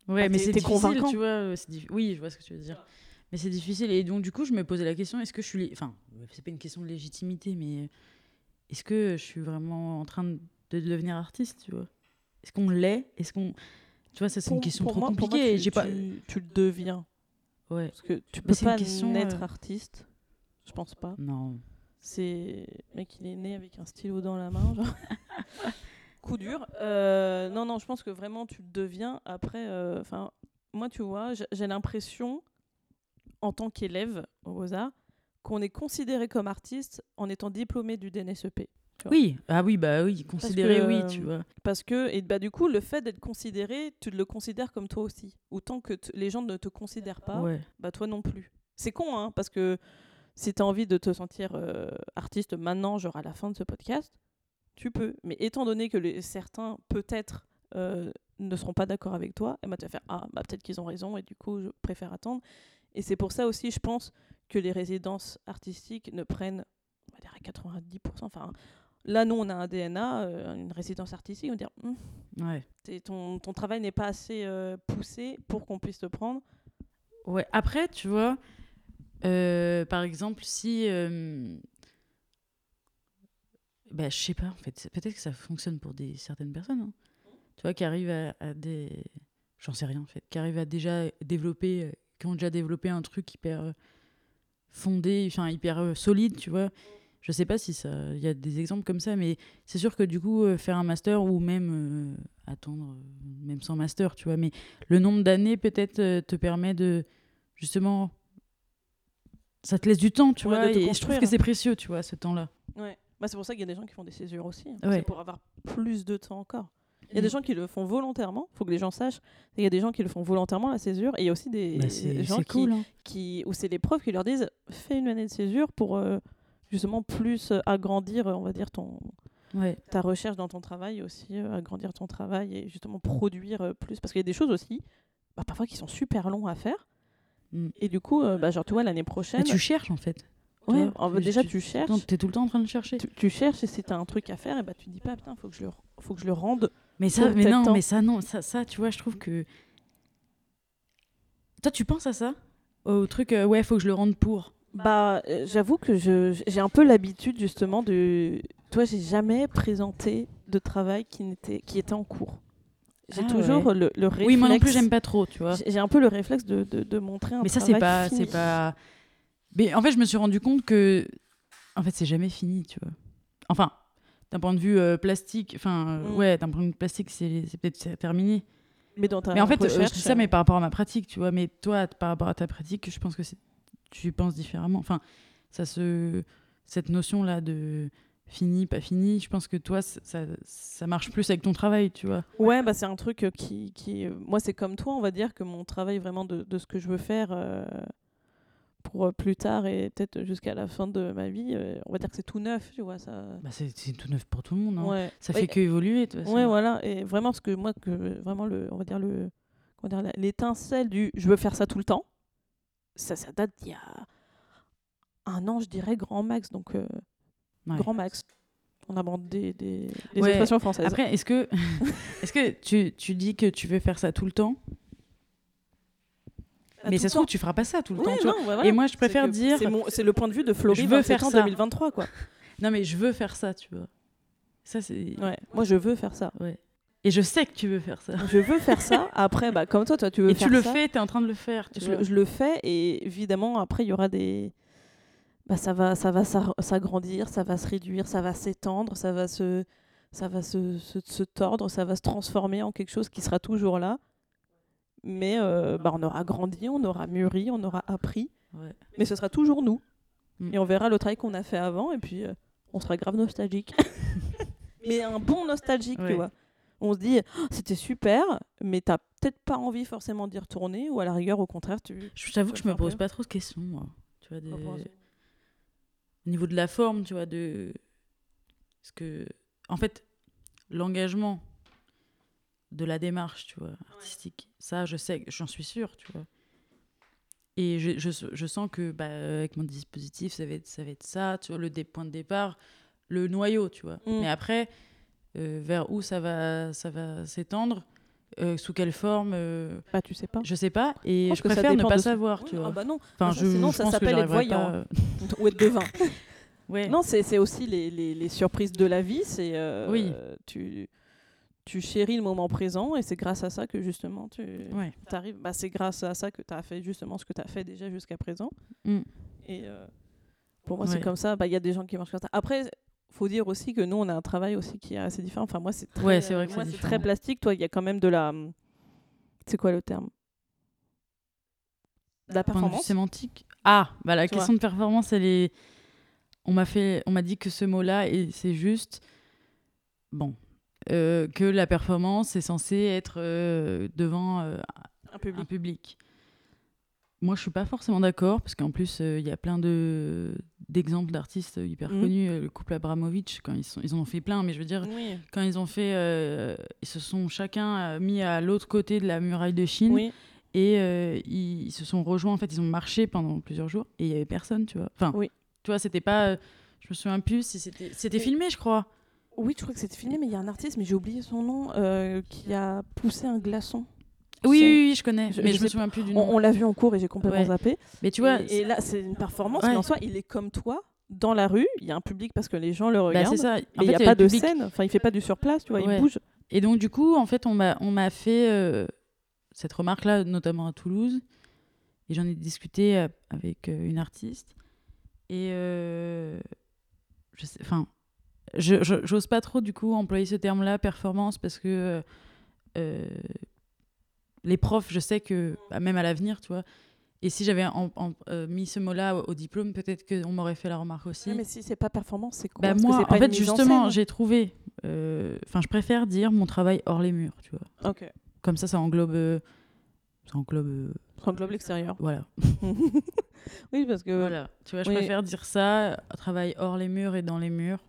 Ouais, Ah, mais c'est difficile, convaincant. tu vois. euh, Oui, je vois ce que tu veux dire. Mais c'est difficile. Et donc, du coup, je me posais la question est-ce que je suis. Enfin, c'est pas une question de légitimité, mais est-ce que je suis vraiment en train de de devenir artiste, tu vois? Est-ce qu'on l'est? Est-ce qu'on. Tu vois, ça, c'est une question pour trop moi- pour moi, compliquée. tu, J'ai pas. tu- tu le deviens. Ouais. Parce que tu peux pas question, naître euh, artiste. Je pense pas. Non. C'est. Mec, il est né avec un stylo dans la main, genre. Coup dur. Euh, non, non, je pense que vraiment tu le deviens. Après, euh, enfin, moi, tu vois, j'ai- l'impression, en tant qu'élève au Beaux-Arts, qu'on est considéré comme artiste en étant diplômé du DNSEP. Oui, ah oui, bah oui, considéré, que, oui, tu vois. Parce que, et bah, du coup, le fait d'être considéré, tu le considères comme toi aussi. Autant que les gens ne te considèrent pas, Ouais. bah toi non plus. C'est con, hein, parce que si tu as envie de te sentir euh, artiste maintenant, genre à la fin de ce podcast, tu peux. Mais étant donné que les, certains, peut-être, euh, ne seront pas d'accord avec toi, et bah, tu vas faire Ah, bah, peut-être qu'ils ont raison, et du coup, je préfère attendre. Et c'est pour ça aussi, je pense, que les résidences artistiques ne prennent, on va dire à 90%. Enfin, là, nous, on a un DNA, euh, une résidence artistique, on va dire Hum, Ouais. ton, ton travail n'est pas assez poussé pour qu'on puisse te prendre. Ouais. Après, tu vois, euh, par exemple, si. euh, bah, je sais pas, en fait. Peut-être que ça fonctionne pour des, certaines personnes. hein. Tu vois, qui arrivent à, des. J'en sais rien, en fait. Qui arrivent à déjà développer. euh, qui ont déjà développé un truc hyper euh, fondé, enfin, hyper solide, tu vois. Je sais pas si ça. Il y a des exemples comme ça, mais c'est sûr que du coup, faire un master ou même attendre, même sans master, tu vois. Mais le nombre d'années, peut-être, te permet de. Justement. Ça te laisse du temps, tu Ouais, vois. de te Et je trouve que c'est précieux, tu vois, ce temps-là. Ouais. Bah, c'est pour ça qu'il y a des gens qui font des césures aussi. hein. Ouais. C'est pour avoir plus de temps encore. Il y a des gens qui le font volontairement, faut que les gens sachent. Il y a des gens qui le font volontairement, la césure, et il y a aussi des Bah, gens c'est qui, cool. hein. qui, où c'est les profs qui leur disent fais une année de césure pour euh, justement plus euh, agrandir, euh, on va dire, ton, Ouais. ta recherche dans ton travail, aussi euh, agrandir ton travail et justement produire euh, plus. Parce qu'il y a des choses aussi, bah, parfois qui sont super longs à faire. Mm. Et du coup, euh, bah, genre, tu vois, l'année prochaine, Mais tu cherches, en fait. ouais, en- déjà, tu- tu cherches. Tu es tout le temps en train de chercher. tu, tu cherches et si tu as un truc à faire, et bah, tu te dis pas, putain, faut que je le, faut que je le rende. Mais ça, mais non, temps. mais ça, non, ça, ça, tu vois, je trouve que. Toi, tu penses à ça? Au truc, euh, ouais, faut que je le rende pour. Bah, euh, j'avoue que je- j'ai un peu l'habitude justement de. Toi, j'ai jamais présenté de travail qui, n'était, qui était en cours. J'ai Ah toujours ouais. le, le réflexe. Oui, moi non plus, j'aime pas trop, tu vois. J'ai un peu le réflexe de, de, de montrer un Mais ça, c'est pas, c'est pas. Mais en fait, je me suis rendu compte que, en fait, c'est jamais fini, tu vois. Enfin, d'un point de vue euh, plastique, enfin, euh, Mm. ouais, d'un point de vue plastique, c'est c'est peut-être terminé. Mais dans ta mais en fait, euh, je dis ça, mais par rapport à ma pratique, tu vois. Mais toi, par rapport à ta pratique, je pense que tu penses différemment. Enfin, ça se, cette notion là de fini, pas fini, je pense que toi, ça, ça, marche plus avec ton travail, tu vois. Ouais, bah, c'est un truc euh, qui. qui euh, moi, c'est comme toi, on va dire que mon travail vraiment de, de ce que je veux faire euh, pour plus tard et peut-être jusqu'à la fin de ma vie, euh, on va dire que c'est tout neuf, tu vois. Ça... Bah, c'est tout neuf pour tout le monde. hein. ouais. Ça Ouais, fait que évoluer, de toute façon. Ouais, voilà. Et vraiment, parce que moi, que vraiment, le, on va dire le, l'étincelle du je veux faire ça tout le temps, ça, ça date d'il y a un an, je dirais, grand max. Donc, euh, Ouais. grand max. On aborde des, des, des Ouais. expressions françaises. Après, est-ce que, est-ce que tu, tu dis que tu veux faire ça tout le temps? Ah, Mais ça se trouve, tu feras pas ça tout le Oui, temps. tu vois. non, ouais, voilà. Et moi, je préfère que dire. C'est, le point de vue de Florie, Je veux 27 faire ça. 2023, quoi. Non, mais je veux faire ça, tu vois. Ça, c'est. Ouais. Moi, je veux faire ça. Ouais. Et je sais que tu veux faire ça. Je veux faire ça. Après, bah, comme toi, toi, tu veux Et faire tu le ça. fais, tu es en train de le faire. Tu je, vois. le- je le fais et évidemment après il y aura des bah, ça va ça va s'agrandir ça va se réduire ça va s'étendre ça va se ça va se, se, se tordre ça va se transformer en quelque chose qui sera toujours là mais euh, bah, on aura grandi on aura mûri on aura appris Ouais. mais ce sera toujours nous Mm. et on verra le travail qu'on a fait avant et puis euh, on sera grave nostalgique mais un bon nostalgique Ouais. tu vois on se dit Oh, c'était super mais t'as peut-être pas envie forcément d'y retourner ou à la rigueur au contraire tu Je t'avoue que je me pose pas trop de questions, moi. Tu vois, des- Par rapport à ça. Au niveau de la forme, tu vois, de. Parce que, en fait, l'engagement de la démarche, tu vois, artistique, ça, je sais, j'en suis sûre, tu vois. Et je, je, je sens que, bah, avec mon dispositif, ça va être ça, va être ça tu vois, le point de départ, le noyau, tu vois. Mm. Mais après, euh, vers où ça va, ça va s'étendre, euh, sous quelle forme, euh, Bah, tu sais pas. je sais pas. Et je ça préfère ne pas de- savoir, tu Oui, vois. Ah bah non. Enfin, ça, je, sinon, je ça s'appelle être voyant. pas, Ou être devin. Ouais. Non, c'est c'est aussi les, les- les surprises de la vie. C'est euh, Oui. tu, tu chéris le moment présent et c'est grâce à ça que justement tu Ouais. arrives. Bah, c'est grâce à ça que tu as fait justement ce que tu as fait déjà jusqu'à présent. Mm. Et euh, pour moi, c'est comme ça. Bah, Il y a des gens qui marchent comme ça. Après, faut dire aussi que nous, on a un travail aussi qui est assez différent. Enfin, moi, c'est très, Ouais, c'est vrai que moi, c'est très plastique. Toi, il y a quand même de la. C'est quoi le terme? De la Point de vue performance? sémantique? Ah, bah la Tu question de performance, elle est. On m'a fait, on m'a dit que ce mot-là, et c'est juste, bon, euh, que la performance est censée être euh, devant euh, Un public. un public. Moi, je suis pas forcément d'accord parce qu'en plus, euh, il y a plein de d'exemples d'artistes hyper Mhm. connus. euh, Le couple Abramovich, quand ils sont, ils en ont fait plein, mais je veux dire, Oui. quand ils ont fait, euh, ils se sont chacun mis à l'autre côté de la muraille de Chine Oui. et euh, ils, ils se sont rejoints. En fait, ils ont marché pendant plusieurs jours et il y avait personne, tu vois. Enfin, Oui. tu vois, c'était pas. je me souviens plus si c'était. Filmé, je crois. Oui, je crois que c'était filmé, mais il y a un artiste, mais j'ai oublié son nom, qui a poussé un glaçon. Oui, oui, oui, je connais, je- mais je je, me souviens plus du On, nom. on l'a vu en cours et j'ai complètement Ouais. zappé. Mais tu vois, et, et là, c'est une performance, Ouais. mais en soi, il est comme toi, dans la rue. Il y a un public parce que les gens le bah, regardent. c'est ça. En mais il n'y a le pas de public. scène. Enfin, il fait pas du surplace, tu vois, Ouais. il bouge. Et donc, du coup, en fait, on m'a, fait euh, cette remarque-là, notamment à Toulouse. Et j'en ai discuté euh, avec euh, une artiste. Et euh, je sais, enfin, j'ose pas trop, du coup, employer ce terme-là, performance, parce que les profs, je sais que, bah, même à l'avenir, tu vois. Et si j'avais euh, mis ce mot-là au, au diplôme, peut-être qu'on m'aurait fait la remarque aussi. Ouais, mais si c'est pas performance, c'est quoi? Bah, que moi, en fait, justement, j'ai trouvé. euh, Enfin, je préfère dire mon travail hors les murs, tu vois. Ok. Comme ça, ça englobe. euh, ça englobe. Ça englobe l'extérieur. voilà. oui, parce que. voilà. Tu vois, je oui. préfère dire ça, travail hors les murs et dans les murs.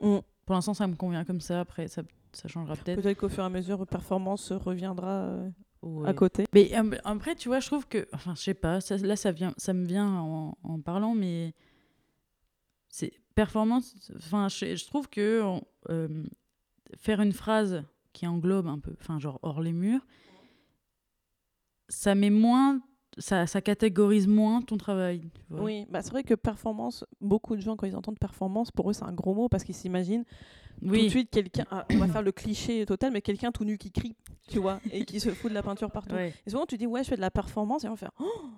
Mm. Pour l'instant, ça me convient comme ça. Après, ça, ça changera peut-être. Peut-être qu'au fur et à mesure, performance reviendra Ouais. à côté. Mais euh, après, tu vois, je trouve que. Enfin, je sais pas. ça- là, ça, vient, ça me vient en, en parlant, mais. C'est performance. Enfin, je, je trouve que euh, faire une phrase qui englobe un peu. Enfin, genre hors les murs, ça met moins. Ça, ça catégorise moins ton travail. tu vois. Oui, bah, c'est vrai que performance, beaucoup de gens, quand ils entendent performance, pour eux, c'est un gros mot parce qu'ils s'imaginent tout de suite quelqu'un. ah, on va faire le cliché total, mais quelqu'un tout nu qui crie, tu vois, et qui se fout de la peinture partout. Ouais. Et souvent, tu dis, ouais, je fais de la performance, et on va faire, oh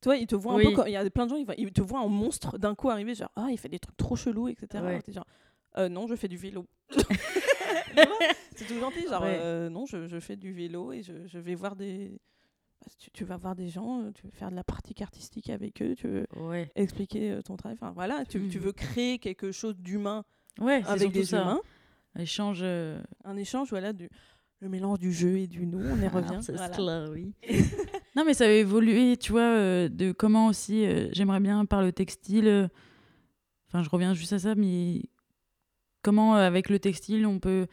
Tu vois, ils te voient un Oui. peu comme. Il y a plein de gens, ils, te voient en monstre d'un coup arriver, genre, ah, il fait des trucs trop chelous, etc. Ouais. T'es genre, Euh, non, je fais du vélo. C'est tout gentil, genre, Ouais. euh, non, je, je fais du vélo et je, je vais voir des. bah, Tu, tu vas voir des gens, euh, tu veux faire de la pratique artistique avec eux, tu veux Ouais. expliquer ton travail. Enfin, voilà, tu, tu Mhm. veux créer quelque chose d'humain Ouais, avec des ça. humains. Échange. euh, Un échange, voilà, du, le mélange du jeu et du nous, on y revient. Ah, c'est voilà. cela, oui. non, mais ça a évolué, tu vois, euh, de comment aussi, euh, j'aimerais bien par le textile, enfin, je reviens juste à ça, mais comment, avec le textile, on peut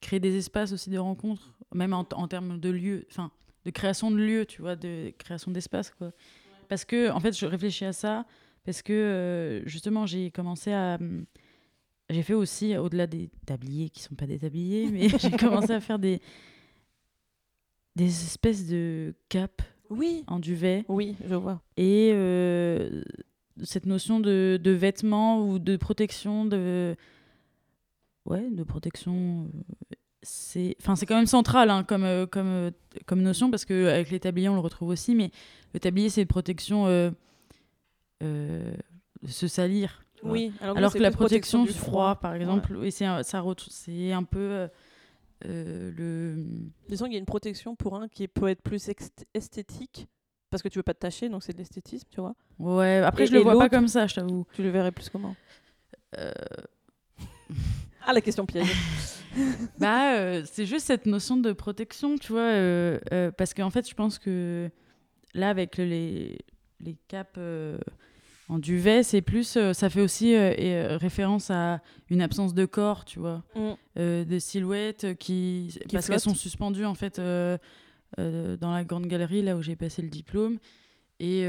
créer des espaces aussi de rencontres, même en, en termes de lieux, enfin, de création de lieux, tu vois, de création d'espace, quoi. Parce que, en fait, je réfléchis à ça, parce que, euh, justement, j'ai commencé à... hum, j'ai fait aussi, au-delà des tabliers qui sont pas des tabliers, mais j'ai commencé à faire des, des espèces de capes Oui, en duvet. oui, je vois. Et euh, cette notion de, de vêtements ou de protection, de. Ouais, de protection. euh, C'est enfin, c'est quand même central hein, comme, comme, comme notion, parce qu'avec les tabliers, on le retrouve aussi, mais le tablier, c'est une protection. euh, euh, se salir. Oui, alors, que la protection du froid, par exemple, et c'est un- ça c'est un peu euh, euh, le. Disons qu'il y a une protection pour un qui peut être plus esthétique, parce que tu veux pas te tâcher, donc c'est de l'esthétisme, tu vois. Ouais, après Et- je le et vois pas comme ça, je t'avoue. Tu le verrais plus comment? Euh, Ah, la question piège. bah, euh, c'est juste cette notion de protection, tu vois, parce qu'en fait, je pense que là, avec les les capes en duvet, c'est plus, euh, ça fait aussi euh, euh, référence à une absence de corps, tu vois. Mm. euh, de silhouettes qui, Qui parce qu'elles sont suspendues en fait dans la grande galerie là où j'ai passé le diplôme et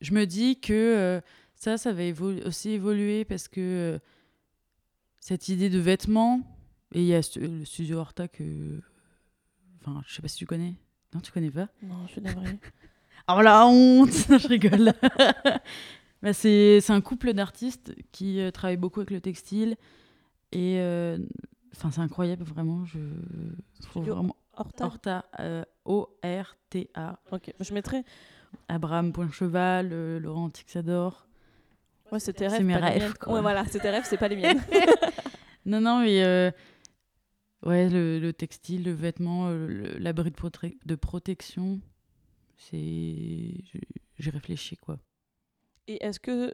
je me dis que ça ça va aussi évoluer parce que cette idée de vêtements Et il y a le studio Horta que. Enfin, je sais pas si tu connais. Non, tu connais pas? Non, je suis navrée. Oh la honte Je rigole. Bah, c'est un couple d'artistes qui euh, travaillent beaucoup avec le textile. Et. euh, c'est incroyable, vraiment. Je. Studio vraiment. Horta. Horta, euh, O-R-T-A. Ok, je mettrai. Abraham Poincheval, euh, Laurent Tixador. Ouais, c'est tes rêves. C'est mes rêves, quoi. Ouais, voilà, c'est tes rêves, c'est pas les miennes. Non, non, mais. ouais, le, le textile, le vêtement, l'abri de, prote- de protection. C'est. j'ai- réfléchi, quoi. Et est-ce que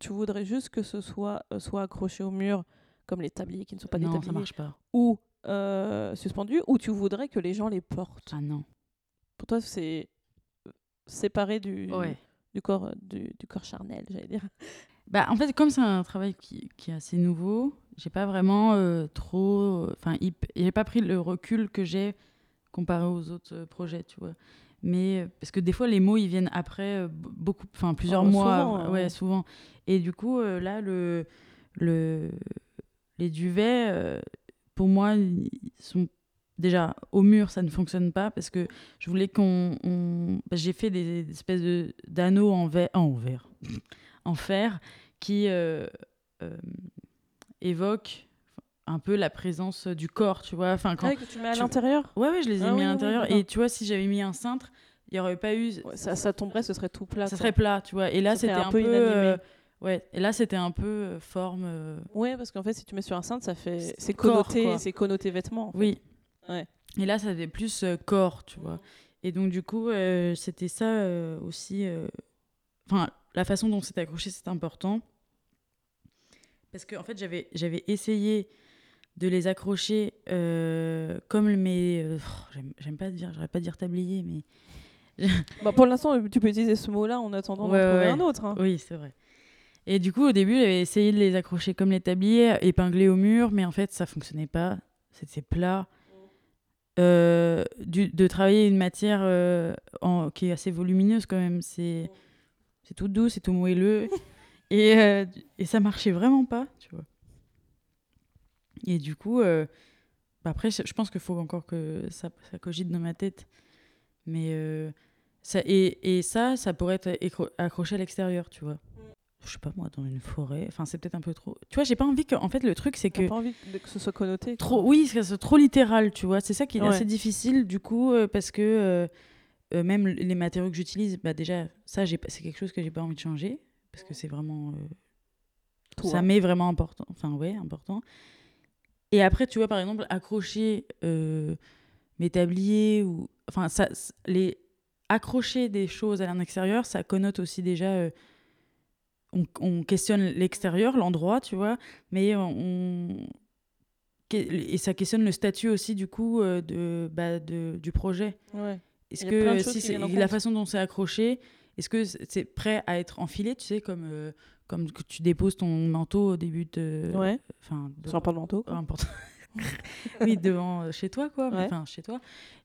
tu voudrais juste que ce soit euh, soit accroché au mur, comme les tabliers qui ne sont pas des non, ça tabliers, marche pas. ou euh, suspendu, ou tu voudrais que les gens les portent? Ah non. Pour toi, c'est séparé du, Ouais. du, corps, du, du corps charnel, j'allais dire. Bah, en fait, comme c'est un travail qui, qui est assez nouveau, j'ai pas vraiment euh, trop. Enfin, j'ai pas pris le recul que j'ai comparé aux autres euh, projets, tu vois. Mais euh, parce que des fois, les mots ils viennent après euh, beaucoup, enfin plusieurs Oh, mois, souvent, hein. ouais, souvent. Et du coup, euh, là, le, le, les duvets, pour moi, ils sont déjà au mur, ça ne fonctionne pas parce que je voulais qu'on, on- bah, j'ai fait des, des espèces de d'anneaux en verre, en verre, en fer, qui euh, euh, évoquent un peu la présence du corps, tu vois. Enfin, quand Ah, que tu mets à tu- l'intérieur Ouais, ouais, je les ai Ah mis oui, à oui, l'intérieur. et tu vois, si j'avais mis un cintre, il n'y aurait pas eu. Ouais, ça, ça tomberait, ce serait tout plat. ça quoi. serait plat, tu vois. Et là, c'était un peu peu. euh, ouais, et là, c'était un peu euh, forme. euh, Ouais, parce qu'en fait, si tu mets sur un cintre, ça fait C'est c'est connoté, c'est connoté vêtement. en fait. Oui. Ouais. Et là, ça faisait plus euh, corps, tu vois. Et donc, du coup, euh, c'était ça euh, aussi. Enfin, la façon dont c'était accroché, c'est important. Parce qu'en en fait, j'avais j'avais essayé de les accrocher euh, comme mes. euh, j'aime- pas dire, j'aurais pas dire tablier, mais. Bah, pour l'instant, tu peux utiliser ce mot-là en attendant Ouais, d'en trouver ouais. un autre. hein. Oui, c'est vrai. Et du coup, au début, j'avais essayé de les accrocher comme les tabliers, épinglés au mur, mais en fait, ça fonctionnait pas. C'était plat. Euh, du- de travailler une matière en- qui est assez volumineuse quand même. C'est c'est tout doux, c'est tout moelleux. et, et ça marchait vraiment pas, tu vois. Et du coup, euh, bah après, je pense qu'il faut encore que ça, ça cogite dans ma tête. Mais euh, ça, et, et ça, ça pourrait être accroché à l'extérieur, tu vois. Je sais pas moi, dans une forêt. Enfin, c'est peut-être un peu trop. Tu vois, j'ai pas envie que. En fait, le truc, c'est que. pas envie que ce soit connoté. quoi. Trop, oui, que c'est trop littéral, tu vois. C'est ça qui est Ouais. assez difficile, du coup, euh, parce que même les matériaux que j'utilise, bah déjà, ça, c'est quelque chose que j'ai pas envie de changer, parce que c'est vraiment. Toi. ça m'est vraiment important. Enfin, ouais, important. Et après, tu vois, par exemple, accrocher euh, mes tabliers ou. Enfin, ça, les accrocher des choses à l'extérieur, ça connote aussi déjà. euh, on, on questionne l'extérieur, l'endroit, tu vois, mais on. Et ça questionne le statut aussi, du coup, euh, de, bah, de, du projet. Ouais. Est-ce que choses si en la façon dont c'est accroché, est-ce que c'est prêt à être enfilé, tu sais, comme, euh, comme que tu déposes ton manteau au début de. Ouais. Enfin, de- Sans pas de manteau. Oh, important. oui, devant euh, chez toi, quoi. Ouais. Enfin, chez toi.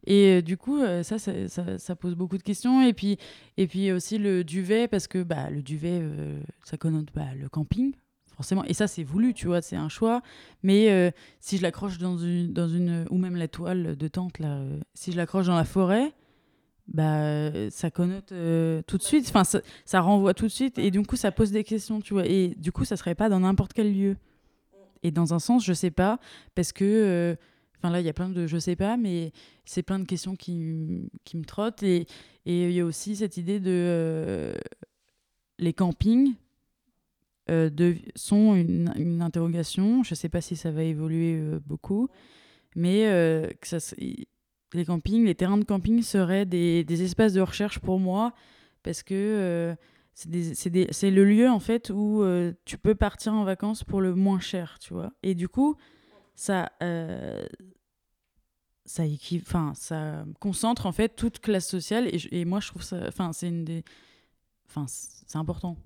Et euh, du coup, euh, ça, ça, ça, ça pose beaucoup de questions. Et puis, et puis aussi le duvet, parce que bah, le duvet, euh, ça connote bah, le camping, forcément. Et ça, c'est voulu, tu vois, c'est un choix. Mais si je l'accroche dans une, dans une. Ou même la toile de tente, là, si je l'accroche dans la forêt, bah, euh, ça connote euh, tout de suite. Enfin, ça, renvoie tout de suite. Et du coup, ça pose des questions, tu vois. Et du coup, ça serait pas dans n'importe quel lieu. Et dans un sens, je sais pas, parce que. euh, Enfin là, il y a plein de je sais pas, mais c'est plein de questions qui, qui me trottent. Et il y a aussi cette idée de. les campings sont une, interrogation. Je sais pas si ça va évoluer beaucoup, mais les campings, les terrains de camping seraient des, des espaces de recherche pour moi, parce que. euh, c'est le lieu en fait où euh, tu peux partir en vacances pour le moins cher, tu vois. Et du coup, ça, euh, ça, enfin, ça concentre en fait toute classe sociale et, je- et moi je trouve ça, enfin, c'est une des, enfin, c'est important.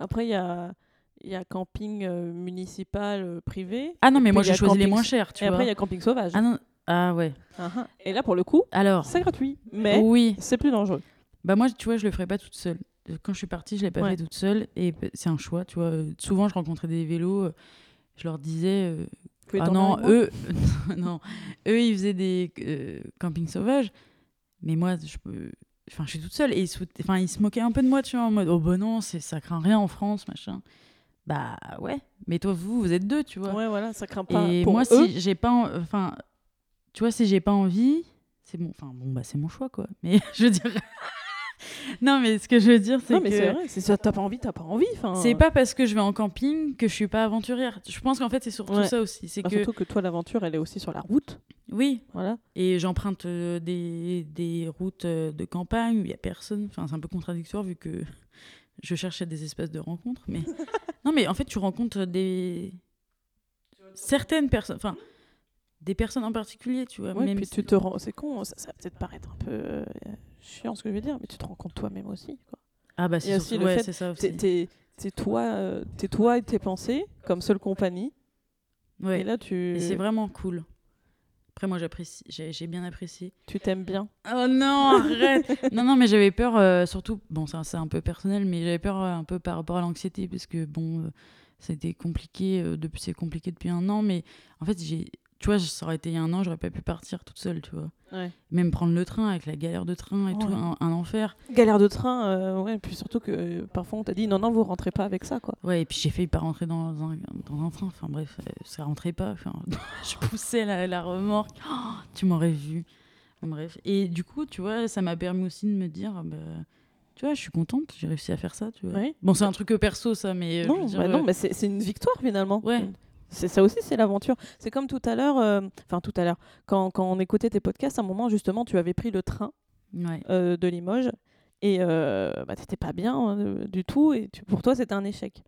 Après, il y a, il y a camping euh, municipal euh, privé. Ah non, mais moi j'ai choisi les moins chers, tu Et vois. après, il y a camping sauvage. Ah non, ah ouais. Ah. Et là, pour le coup, Alors, c'est gratuit. Mais oui, c'est plus dangereux. bah moi, tu vois, je le ferais pas toute seule. Quand je suis partie, je l'ai pas Ouais. fait toute seule et c'est un choix, tu vois. Euh, Souvent, je rencontrais des vélos, euh, je leur disais, euh, Ah non, eux, non, eux, ils faisaient des euh, campings sauvages, mais moi, je peux. Enfin, je suis toute seule et ils se, fout- enfin, ils se moquaient un peu de moi, tu vois, en mode oh bah non, c'est ça craint rien en France, machin. Bah ouais, mais toi, vous, vous êtes deux, tu vois. Ouais, voilà, ça craint pas. et pour moi, eux. si j'ai pas, en- enfin, tu vois, si j'ai pas envie, c'est bon, enfin bon, bah c'est mon choix, quoi. Mais je veux dire, non, mais ce que je veux dire, c'est Non, que mais c'est vrai, c'est ça, t'as pas envie, t'as pas envie. Enfin, c'est pas parce que je vais en camping que je suis pas aventurière. Je pense qu'en fait, c'est surtout Ouais. ça aussi, c'est Bah, que Surtout que toi, l'aventure, elle est aussi sur la route. oui, Voilà. Et j'emprunte euh, des, des routes euh, de campagne où il n'y a personne. Enfin, c'est un peu contradictoire vu que je cherchais des espaces de rencontre. Mais non, mais en fait, tu rencontres des certaines personnes. Enfin, des personnes en particulier, tu vois. Ouais, même puis si- tu te rends. C'est con, ça, ça va peut-être paraître un peu euh, chiant ce que je veux dire, mais tu te rends compte toi-même aussi. Quoi. Ah bah c'est aussi le ouais, fait- c'est ça T'es, toi, euh, toi et tes pensées comme seule compagnie. Ouais. Et là, tu, c'est vraiment cool. Après, moi, j'apprécie, j'ai bien apprécié. tu t'aimes bien. Oh non, arrête Non, non, mais j'avais peur, euh, surtout, bon, ça, c'est un peu personnel, mais j'avais peur un peu par rapport à l'anxiété, parce que, bon, c'était compliqué, euh, depuis, c'est compliqué depuis un an, mais en fait, j'ai, tu vois, ça aurait été il y a un an, j'aurais pas pu partir toute seule, tu vois. Ouais. Même prendre le train, avec la galère de train et tout, un, un enfer. Galère de train, euh, ouais, puis surtout que euh, parfois on t'a dit non, non, vous rentrez pas avec ça, quoi. Ouais, et puis j'ai failli pas rentrer dans un, dans un train, enfin bref, euh, ça rentrait pas, je poussais la, la remorque, Oh, tu m'aurais vu. Bref, et du coup, tu vois, ça m'a permis aussi de me dire, bah, tu vois, je suis contente, j'ai réussi à faire ça, tu vois. Ouais. Bon, c'est un truc perso, ça, mais. euh, je Non, veux dire, bah non, mais c'est, c'est une victoire finalement. Ouais. C'est ça aussi, c'est l'aventure. C'est comme tout à l'heure, euh, enfin tout à l'heure, quand, quand on écoutait tes podcasts, à un moment justement, tu avais pris le train ouais. euh, de Limoges et euh, bah, t'étais pas bien euh, du tout et tu, pour toi c'était un échec.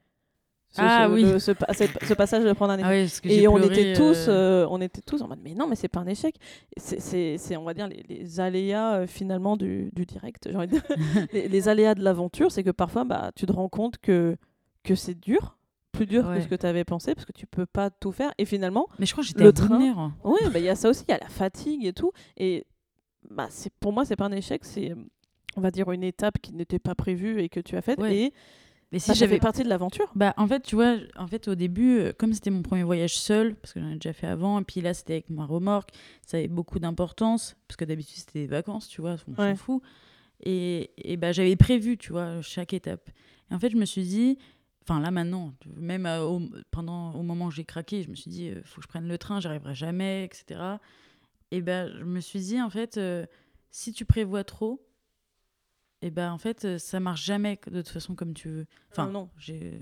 Ce- Ah ce- oui. le- ce, pa- cette- ce passage de prendre un échec. Ah ouais, parce que et on pleuré, était tous, on était tous en mode mais non mais c'est pas un échec. C'est, on va dire les, les aléas finalement du, du direct. j'ai envie de dire. les, les aléas de l'aventure, c'est que parfois bah tu te rends compte que que c'est dur, plus dur Ouais. que ce que tu avais pensé parce que tu peux pas tout faire et finalement Mais je crois que j'étais le train- oui, bah, il y a ça aussi, il y a la fatigue et tout. Et bah, c'est, pour moi, c'est pas un échec, c'est, on va dire, une étape qui n'était pas prévue et que tu as faite. Ouais. Et Mais si bah, j'avais fait partie de l'aventure. Bah, en fait, tu vois, en fait, au début, euh, comme c'était mon premier voyage seul, parce que j'en ai déjà fait avant, et puis là, c'était avec ma remorque, ça avait beaucoup d'importance, parce que d'habitude, c'était des vacances, tu vois, on Ouais. s'en fout. Et, et bah, j'avais prévu, tu vois, chaque étape. Et en fait, je me suis dit, enfin, là, maintenant, même euh, au, pendant, au moment où j'ai craqué, je me suis dit, il faut que je prenne le train, j'y arriverai jamais, etc. Et ben, je me suis dit, en fait, euh, si tu prévois trop, et ben, en fait, euh, ça marche jamais de toute façon comme tu veux. Enfin, Euh, non. j'ai.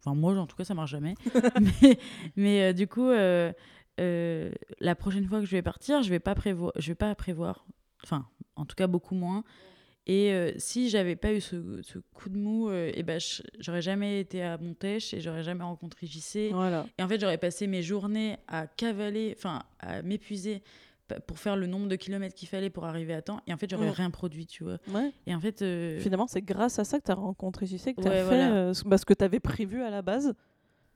Enfin, moi, en tout cas, ça marche jamais. mais mais euh, du coup, euh, euh, la prochaine fois que je vais partir, je vais pas prévoir. Je vais pas prévoir. Enfin, en tout cas, beaucoup moins. Et euh, si j'avais pas eu ce, ce coup de mou, euh, et ben, j'aurais jamais été à Montèche et j'aurais jamais rencontré JC. Voilà. Et en fait, j'aurais passé mes journées à cavaler, enfin, à m'épuiser pour faire le nombre de kilomètres qu'il fallait pour arriver à temps. Et en fait, j'aurais rien produit, tu vois. Ouais. Et en fait. euh, Finalement, c'est grâce à ça que tu as rencontré JC, que tu as Ouais, fait voilà. bah, ce que tu avais prévu à la base.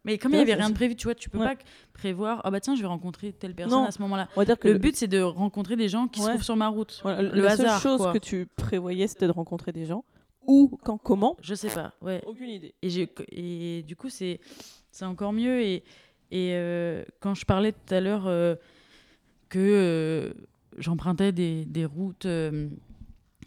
Mais comme il n'y avait rien de prévu, tu vois, tu peux Ouais. pas prévoir. Ah bah tiens, je vais rencontrer telle personne Non. à ce moment-là. Que Le but, c'est de rencontrer des gens qui se Ouais. trouvent sur ma route. voilà, le la hasard, seule chose quoi. que tu prévoyais, c'était de rencontrer des gens. Où, quand, comment Je sais pas, ouais. Aucune idée. Et, et du coup, c'est c'est encore mieux. Et, et euh, quand je parlais tout à l'heure euh, que euh, j'empruntais des, des routes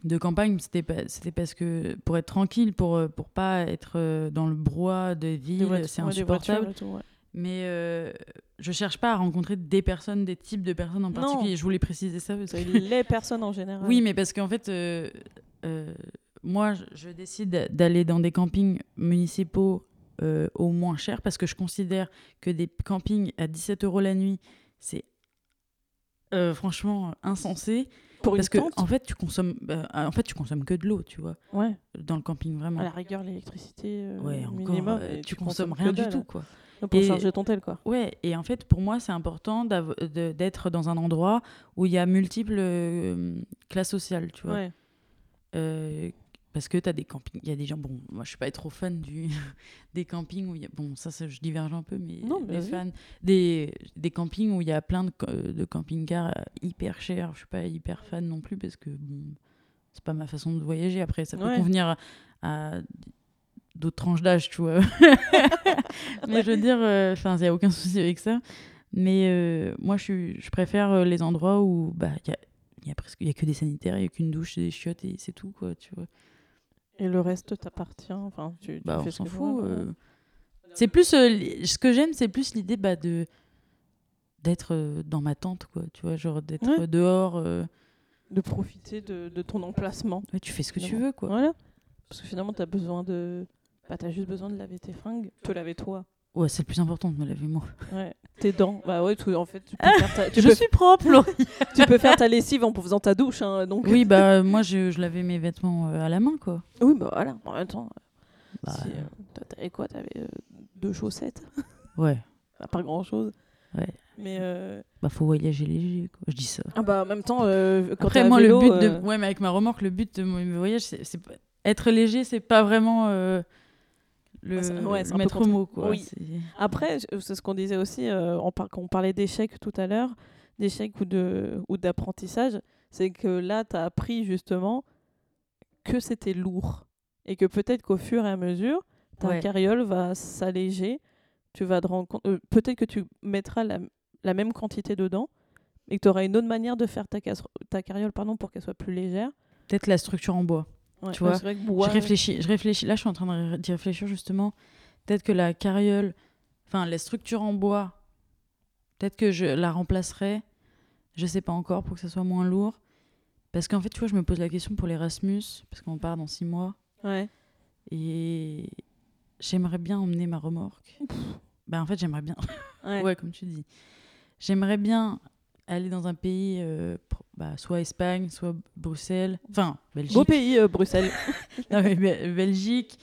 de campagne, c'était parce que pour être tranquille, pour, euh, pour pas être euh, dans le brouhaha villes, voitures- c'est ouais, des voitures insupportable. et tout, ouais. Mais euh, je cherche pas à rencontrer des personnes, des types de personnes en Non. particulier. Je voulais préciser ça. Parce que... C'est les personnes en général. Oui, mais parce qu'en fait, euh, euh, moi, je, décide d'aller dans des campings municipaux au moins cher parce que je considère que des campings à 17 euros la nuit, c'est franchement insensé. Pour Parce une que tente, en fait, tu consommes, bah, en fait, tu consommes que de l'eau, tu vois, ouais. dans le camping vraiment. à la rigueur, l'électricité euh, ouais, minimum. euh, et tu, consommes rien du tout, quoi. Pour Et- charger ton tel, quoi. Ouais, et en fait, pour moi, c'est important d'être dans un endroit où il y a multiples euh, classes sociales, tu vois. Ouais. Euh, parce que tu as des campings, il y a des gens, bon, moi je suis pas trop fan du, des campings où il y a, bon, ça, ça, je diverge un peu, mais Non, des fans, des, des campings où il y a plein de, de camping-cars euh, hyper chers, je suis pas hyper fan non plus parce que, bon, c'est pas ma façon de voyager. Après, ça peut Ouais. convenir à, à d'autres tranches d'âge, tu vois. mais je veux dire, enfin, il n'y a aucun souci avec ça. Mais euh, moi, je, je préfère euh, les endroits où bah, il y a, il y a presque y a que des sanitaires, il y a qu'une douche, des chiottes et c'est tout, quoi, tu vois. Et le reste t'appartient. Enfin, tu, tu Bah, fais on ce s'en que tu fout. veux, euh. C'est plus euh, ce que j'aime, c'est plus l'idée bah, de d'être euh, dans ma tente, quoi. Tu vois, genre d'être Ouais. dehors. euh, De profiter de, de ton emplacement. ouais, tu fais ce que tu veux, quoi. Voilà. Parce que finalement, t'as besoin de. Bah, t'as juste besoin de laver tes fringues, te laver toi. Ouais, c'est le plus important de me laver moi. Ouais. Tes dents. Bah ouais, tout, en fait, tu peux, faire ta, tu je peux, suis propre, tu peux faire ta lessive en faisant ta douche. Hein, donc... oui, bah moi je, je lavais mes vêtements euh, à la main, quoi. Oui, bah voilà. En même temps, Bah, si, euh, toi, t'avais quoi? T'avais euh, deux chaussettes? Ouais. Bah, Pas grand chose. Ouais. Mais. euh, Bah faut voyager léger, quoi. Je dis ça. Ah bah en même temps, euh, quand Après, moi, vélo, le but de. euh, Ouais, mais avec ma remorque, le but de mon voyage, c'est c'est pas- être léger, c'est pas vraiment euh, le, Ouais, le maître mot, quoi. oui. Après, je- c'est ce qu'on disait aussi, euh, on par- on parlait d'échecs tout à l'heure, d'échecs ou de ou d'apprentissage, c'est que là, tu as appris justement que c'était lourd. Et que peut-être qu'au fur et à mesure, ta Ouais. carriole va s'alléger. Tu vas te rendre compte. euh, peut-être que tu mettras la, la même quantité dedans, et que tu auras une autre manière de faire ta, ta carriole pardon, pour qu'elle soit plus légère. Peut-être la structure en bois. Ouais, Tu ouais, vois, vrai que Je réfléchis, je réfléchis. Là, je suis en train d'y réfléchir justement. Peut-être que la carriole, enfin la structure en bois, peut-être que je la remplacerai. Je sais pas encore pour que ça soit moins lourd. Parce qu'en fait, tu vois, je me pose la question pour l'Erasmus, parce qu'on part dans six mois. Ouais. Et j'aimerais bien emmener ma remorque. bah, en fait, j'aimerais bien. Ouais. ouais, comme tu dis. J'aimerais bien aller dans un pays, euh, bah, soit Espagne, soit Bruxelles. Enfin, Belgique. Beau pays, euh, Bruxelles. Non, mais Be- Belgique,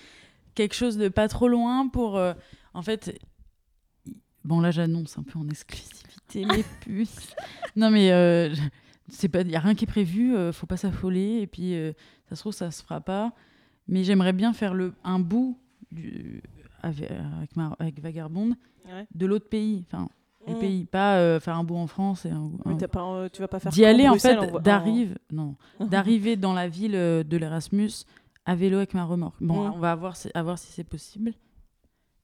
quelque chose de pas trop loin pour. euh, en fait. Bon, là, j'annonce un peu en exclusivité mes puces. Non, mais c'est pas, y a rien qui est prévu, faut pas s'affoler. Et puis, ça se trouve, ça se fera pas. Mais j'aimerais bien faire le, un bout du, avec, avec, ma, avec Vagabonde Ouais. de l'autre pays. Enfin, le Mm. pays. Pas euh, faire un bout en France et un, Mais un- t'as pas, euh, tu vas pas faire d'y aller en fait en- d'arriver non d'arriver dans la ville euh, de l'Erasmus à vélo avec ma remorque bon Mm. on va voir si, à voir si c'est possible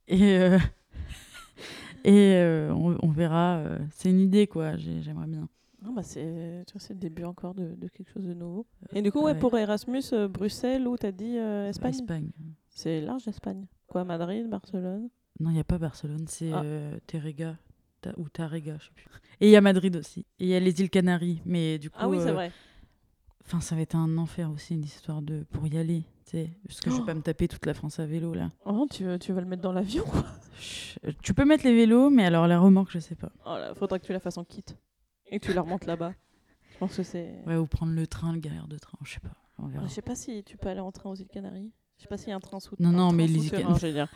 et euh, et on, on verra c'est une idée quoi j'ai- j'aimerais bien Non, bah c'est, tu le début encore de, de quelque chose de nouveau. Et du coup, ouais, ouais. pour Erasmus, Bruxelles, où t'as dit euh, Espagne? Espagne C'est large, Espagne. Quoi, Madrid, Barcelone? Non il y a pas Barcelone c'est Ah. euh, Terrega ou Tarrega je sais plus et il y a Madrid aussi et il y a les îles Canaries mais du coup Ah oui, c'est euh, vrai. enfin ça va être un enfer aussi une histoire de pour y aller tu sais parce que je Oh. vais pas me taper toute la France à vélo là Oh, tu, veux- tu vas le mettre dans l'avion quoi. Tu peux mettre les vélos, mais alors la remorque, je sais pas. Oh là, faudra que tu la fasses en kit. Et que tu la remontes là-bas. Je pense que c'est. Ouais, ou prendre le train, le galère de train, je sais pas. On verra. Je sais pas si tu peux aller en train aux îles Canaries. Je sais pas s'il y a un train sous Non, un non, train mais les îles souterrain, Canaries- je veux dire.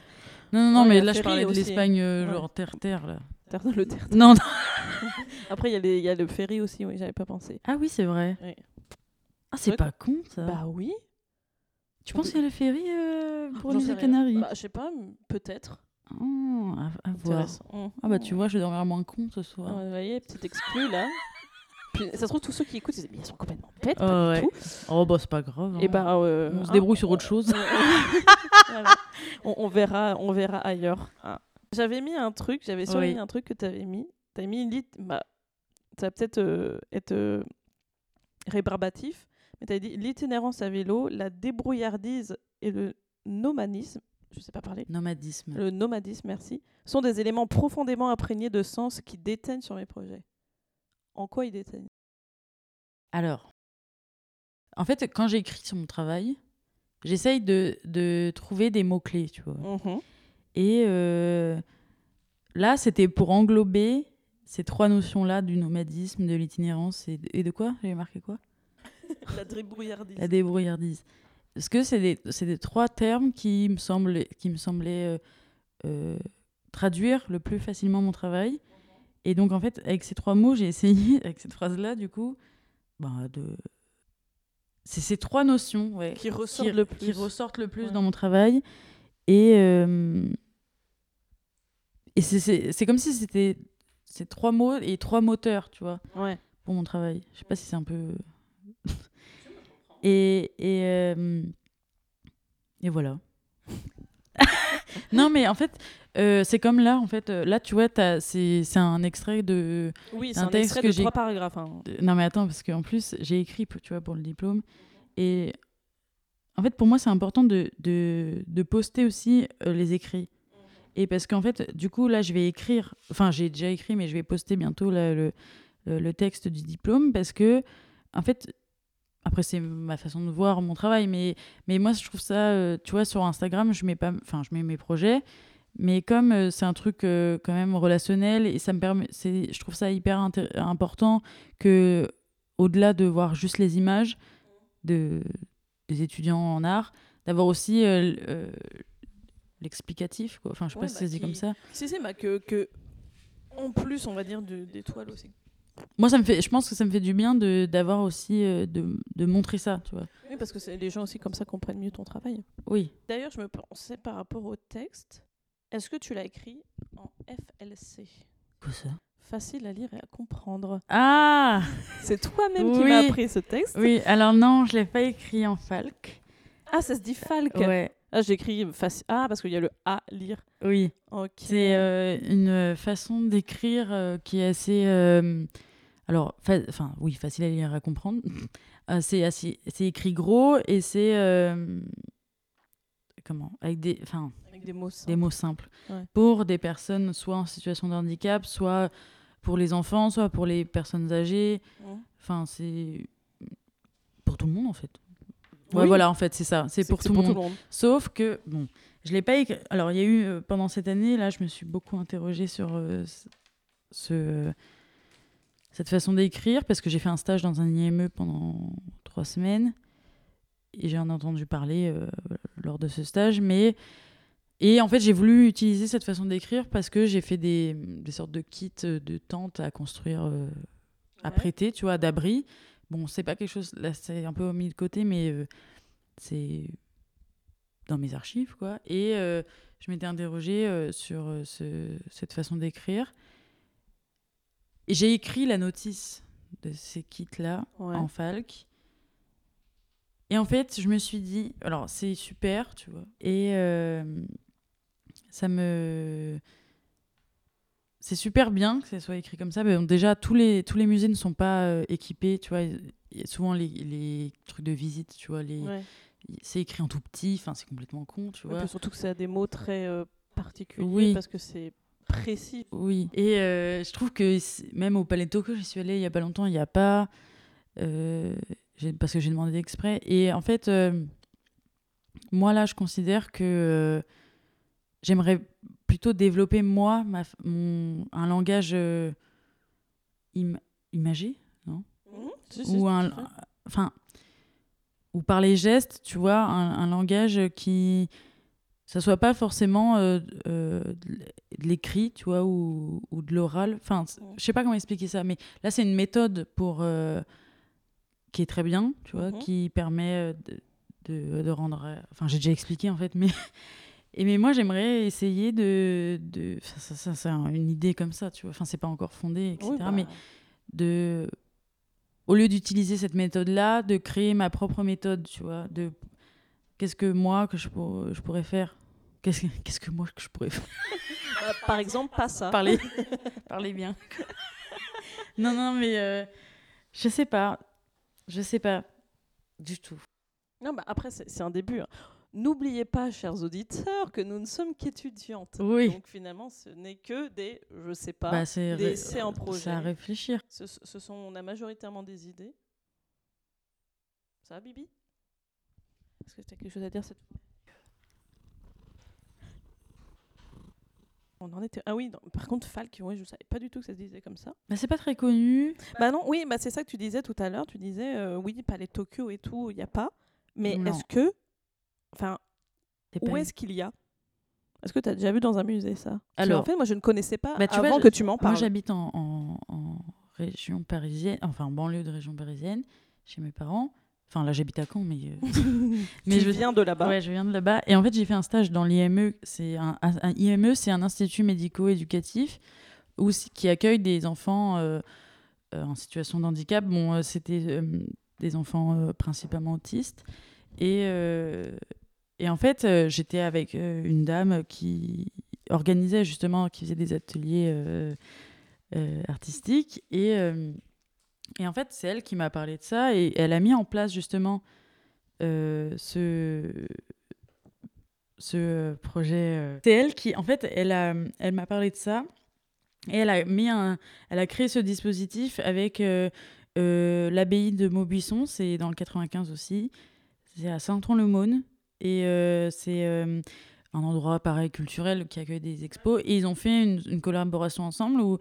Non, non, non, Ouais, mais là, je ferry parlais de aussi. l'Espagne, euh, Ouais. genre terre-terre, là. Terre- le terre. Non, non. Après, il y, a y le ferry aussi, oui, j'avais pas pensé. Ah oui, c'est vrai. Ah, c'est pas con, ça. Bah oui. tu penses qu'il y a le ferry euh, pour les. Canaries? Bah, je sais pas, peut-être. Oh, à, à voir. Mmh. Ah bah tu vois, je vais dormir moins con ce soir. Ouais, vous voyez, petit exclu là. Puis, ça se trouve, tous ceux qui écoutent, ils, disent, mais ils sont complètement bêtes, Oh, pas du ouais. tout. Oh bah c'est pas grave. Et hein. bah, euh, on se hein, débrouille sur autre chose. Voilà. on, on verra, on verra ailleurs. Ah. J'avais mis un truc, j'avais surligné Oui. un truc que tu avais mis. Tu mis lit, bah, ça va peut-être euh, être euh, rébarbatif, mais tu as dit l'itinérance à vélo, la débrouillardise et le nomadisme, je sais pas parler, Nomadisme. le nomadisme, merci, sont des éléments profondément imprégnés de sens qui déteignent sur mes projets. En quoi ils déteignent? Alors, en fait, quand j'écris sur mon travail, j'essaye de, de trouver des mots-clés, tu vois. Mhm. Et euh, là, c'était pour englober ces trois notions-là du nomadisme, de l'itinérance et, de- et de quoi? J'avais marqué quoi? La débrouillardise. La débrouillardise. Parce que c'est des, des trois termes qui me, semblent, qui me semblaient euh, euh, traduire le plus facilement mon travail. Et donc, en fait, avec ces trois mots, j'ai essayé, avec cette phrase-là, du coup, ben, de... C'est ces trois notions ouais, Qui ressortent le plus. qui ressortent le plus Ouais. dans mon travail. Et, euh, et c'est- comme si c'était ces trois mots et trois moteurs, tu vois Ouais. pour mon travail. Je sais pas si c'est un peu. et et, euh, et voilà. non, mais en fait, euh, c'est comme là, en fait. euh, Là, tu vois, c'est un extrait de. Oui, c'est Un un, texte extrait que de trois paragraphes. hein. Non, mais attends, parce qu'en plus, j'ai écrit, tu vois, pour le diplôme. Et en fait, pour moi, c'est important de, de, de poster aussi euh, les écrits. Et parce qu'en fait, du coup, là, je vais écrire. Enfin, j'ai déjà écrit, mais je vais poster bientôt le, le, texte du diplôme. Parce que, en fait, après, c'est ma façon de voir mon travail. Mais, mais moi, je trouve ça, euh, tu vois, sur Instagram, je mets, pas, enfin, je mets mes projets. Mais comme euh, c'est un truc quand même relationnel, et ça me permet, je trouve ça hyper important que, au-delà de voir juste les images de, des étudiants en art, d'avoir aussi euh, euh, l'explicatif. Quoi. Enfin, je sais Ouais, pas si bah, ça se dit qui- comme ça. Si, si, bah que, que. En plus, on va dire de- des toiles aussi. Moi, ça me fait, je pense que ça me fait du bien de, d'avoir aussi, euh, de, de montrer ça, tu vois. Oui, parce que c'est les gens aussi comme ça comprennent mieux ton travail. Oui. D'ailleurs, je me pensais par rapport au texte. Est-ce que tu l'as écrit en FLC Quoi ça? Facile à lire et à comprendre. Ah C'est toi-même qui m'as appris ce texte. Oui, alors non, je l'ai pas écrit en falque. Ah, ça se dit Falk. Ouais, Ah, j'écris facile. Ah, parce qu'il y a le A lire. oui. Ok. C'est euh, une façon d'écrire euh, qui est assez. euh, alors, enfin, oui, facile à lire et à comprendre. C'est écrit gros et c'est. Comment? Avec des. Enfin, Avec des mots simples. des mots simples. Ouais. Pour des personnes soit en situation de handicap, soit pour les enfants, soit pour les personnes âgées. Enfin, c'est. Pour tout le monde, en fait. Ouais, Oui. voilà, en fait, c'est ça. C'est pour, tout, le monde. Sauf que, bon, je l'ai pas écrit. Alors, il y a eu, euh, pendant cette année, là, je me suis beaucoup interrogée sur euh, ce- ce, cette façon d'écrire, parce que j'ai fait un stage dans un IME pendant trois semaines, et j'en ai entendu parler euh, lors de ce stage, mais... Et en fait, j'ai voulu utiliser cette façon d'écrire parce que j'ai fait des, des sortes de kits euh, de tentes à construire, euh, à prêter, tu vois, d'abri. Bon, c'est pas quelque chose, là, c'est un peu mis de côté, mais euh, c'est dans mes archives, quoi. Et euh, je m'étais interrogée sur ce- cette façon d'écrire. Et j'ai écrit la notice de ces kits-là Ouais. en falque. Et en fait, je me suis dit, alors c'est super, tu vois. Et euh, ça me. C'est super bien que ça soit écrit comme ça. Mais bon, déjà, tous les, tous les musées ne sont pas euh, équipés, tu vois. Il y a souvent les, les trucs de visite, tu vois. Les, Ouais. C'est écrit en tout petit, enfin, c'est complètement con, tu vois. surtout que ça a des mots très euh, particuliers Oui. parce que c'est précis. Oui. Et je trouve que même au Palais de Tokyo, j'y suis allée il y a pas longtemps, il n'y a pas. Parce que j'ai demandé exprès. Et en fait, euh, moi là, je considère que euh, j'aimerais plutôt développer moi ma mon, un langage euh, im- imagé, non? Si, si, Ou un. Enfin. Ou par les gestes, tu vois, un, un langage qui. Ça soit pas forcément de l'écrit, tu vois, ou, ou de l'oral. Enfin, Mhm. je sais pas comment expliquer ça, mais là, c'est une méthode pour. Euh, qui est très bien, tu vois, Mhm. qui permet euh, de, de, de rendre. euh, Enfin, j'ai déjà expliqué, en fait, mais. Et mais moi, j'aimerais essayer de. de ça, ça, ça, une idée comme ça, tu vois. Enfin, c'est pas encore fondé, etc. Oui, bah, Mais de au lieu d'utiliser cette méthode là de créer ma propre méthode tu vois de qu'est-ce que moi que je, pour- je pourrais faire? Qu'est-ce que, qu'est-ce que moi que je pourrais faire? Bah, par exemple, pas ça. parler parler bien non non mais euh, je sais pas je sais pas du tout Non, bah, après, c'est c'est un début. hein. N'oubliez pas, chers auditeurs, que nous ne sommes qu'étudiantes. Oui. Donc finalement, ce n'est que des, je sais pas, bah, c'est des essais en projet. c'est à réfléchir Ce, ce sont, on a majoritairement des idées. Ça Bibi? Est-ce que tu as quelque chose à dire cette fois? On en était. Ah oui, non, par contre, Falk, ouais, je savais pas du tout que ça se disait comme ça. bah, c'est pas très connu Bah non, oui, bah c'est ça que tu disais tout à l'heure. Tu disais, euh, oui, Palais Tokyo et tout, il n'y a pas. Mais est-ce que. Enfin, où est-ce qu'il y a? Est-ce que tu as déjà vu dans un musée ça? Alors- en fait, moi, je ne connaissais pas Bah, tu vois, avant je- que tu m'en moi parles. j'habite en, en- en région parisienne enfin en banlieue de région parisienne chez mes parents enfin là j'habite à Caen mais euh, mais tu je- viens de là-bas. Ouais, je viens de là-bas. Et en fait, j'ai fait un stage dans l'IME. C'est un, IME, c'est un institut médico-éducatif où, qui accueille des enfants euh, euh, en situation de handicap. Bon, c'était des enfants principalement autistes. Et, Et en fait, j'étais avec une dame qui organisait justement, qui faisait des ateliers artistiques. Et, et en fait, c'est elle qui m'a parlé de ça. Et elle a mis en place justement euh, ce, ce projet. euh. C'est elle qui, en fait, elle, elle m'a parlé de ça. Et elle a, mis un, elle a créé ce dispositif avec euh, l'abbaye de Maubuisson, c'est dans le 95 aussi. C'est à Saint-Ouen-le-Maune. Et c'est un endroit pareil culturel qui accueille des expos. Et ils ont fait une, une collaboration ensemble où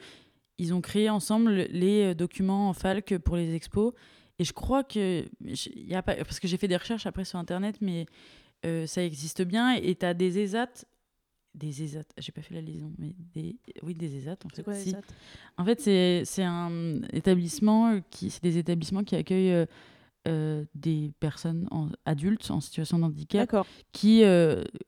ils ont créé ensemble les euh, documents en falque pour les expos. Et je crois que. y a pas, parce que j'ai fait des recherches après sur Internet, mais euh, ça existe bien. Et tu as des ESAT. Des ESAT, j'ai pas fait la liaison, mais des, oui, des ESAT en fait. C'est quoi si. En fait, c'est un établissement qui, c'est des établissements qui accueillent euh, euh, des personnes en- adultes en situation de handicap qui,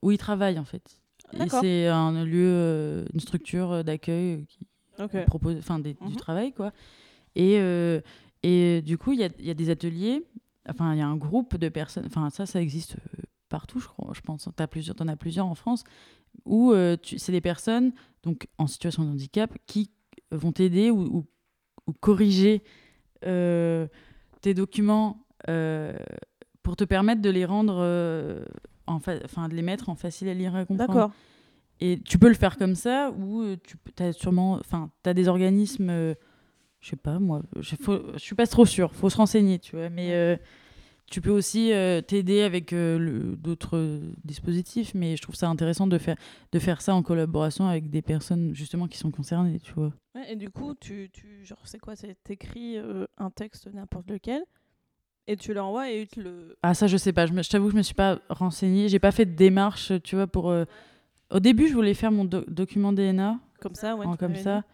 où ils travaillent en fait. Et c'est un lieu, une structure d'accueil qui Ok. propose, enfin du Mhm. travail quoi. Et, euh, et du coup, il y a, y a des ateliers. Enfin, il y a un groupe de personnes. Enfin, ça, ça existe euh, partout, je crois. Je pense. T'as plusieurs, t'en as plusieurs en France où euh, tu- c'est des personnes donc en situation de handicap qui vont t'aider ou, ou- ou corriger euh, tes documents euh, pour te permettre de les rendre, euh, en enfin de les mettre en facile à lire et à comprendre. D'accord. Et tu peux le faire comme ça ou euh, tu as sûrement, enfin, t'as des organismes, euh, je sais pas moi, je, suis pas trop sûre, faut se renseigner, tu vois. Mais euh, tu peux aussi euh, t'aider avec d'autres dispositifs, mais je trouve ça intéressant de faire de faire ça en collaboration avec des personnes justement qui sont concernées, tu vois. Ouais, et du coup, tu, tu genre, c'est quoi C'est t'écris un texte n'importe lequel et tu l'envoies et te le. Ah ça je sais pas, je t'avoue que je me suis pas renseignée, j'ai pas fait de démarche, tu vois, pour. Au début je voulais faire mon do- document DNA. Comme ça, ouais. en comme ça. dit.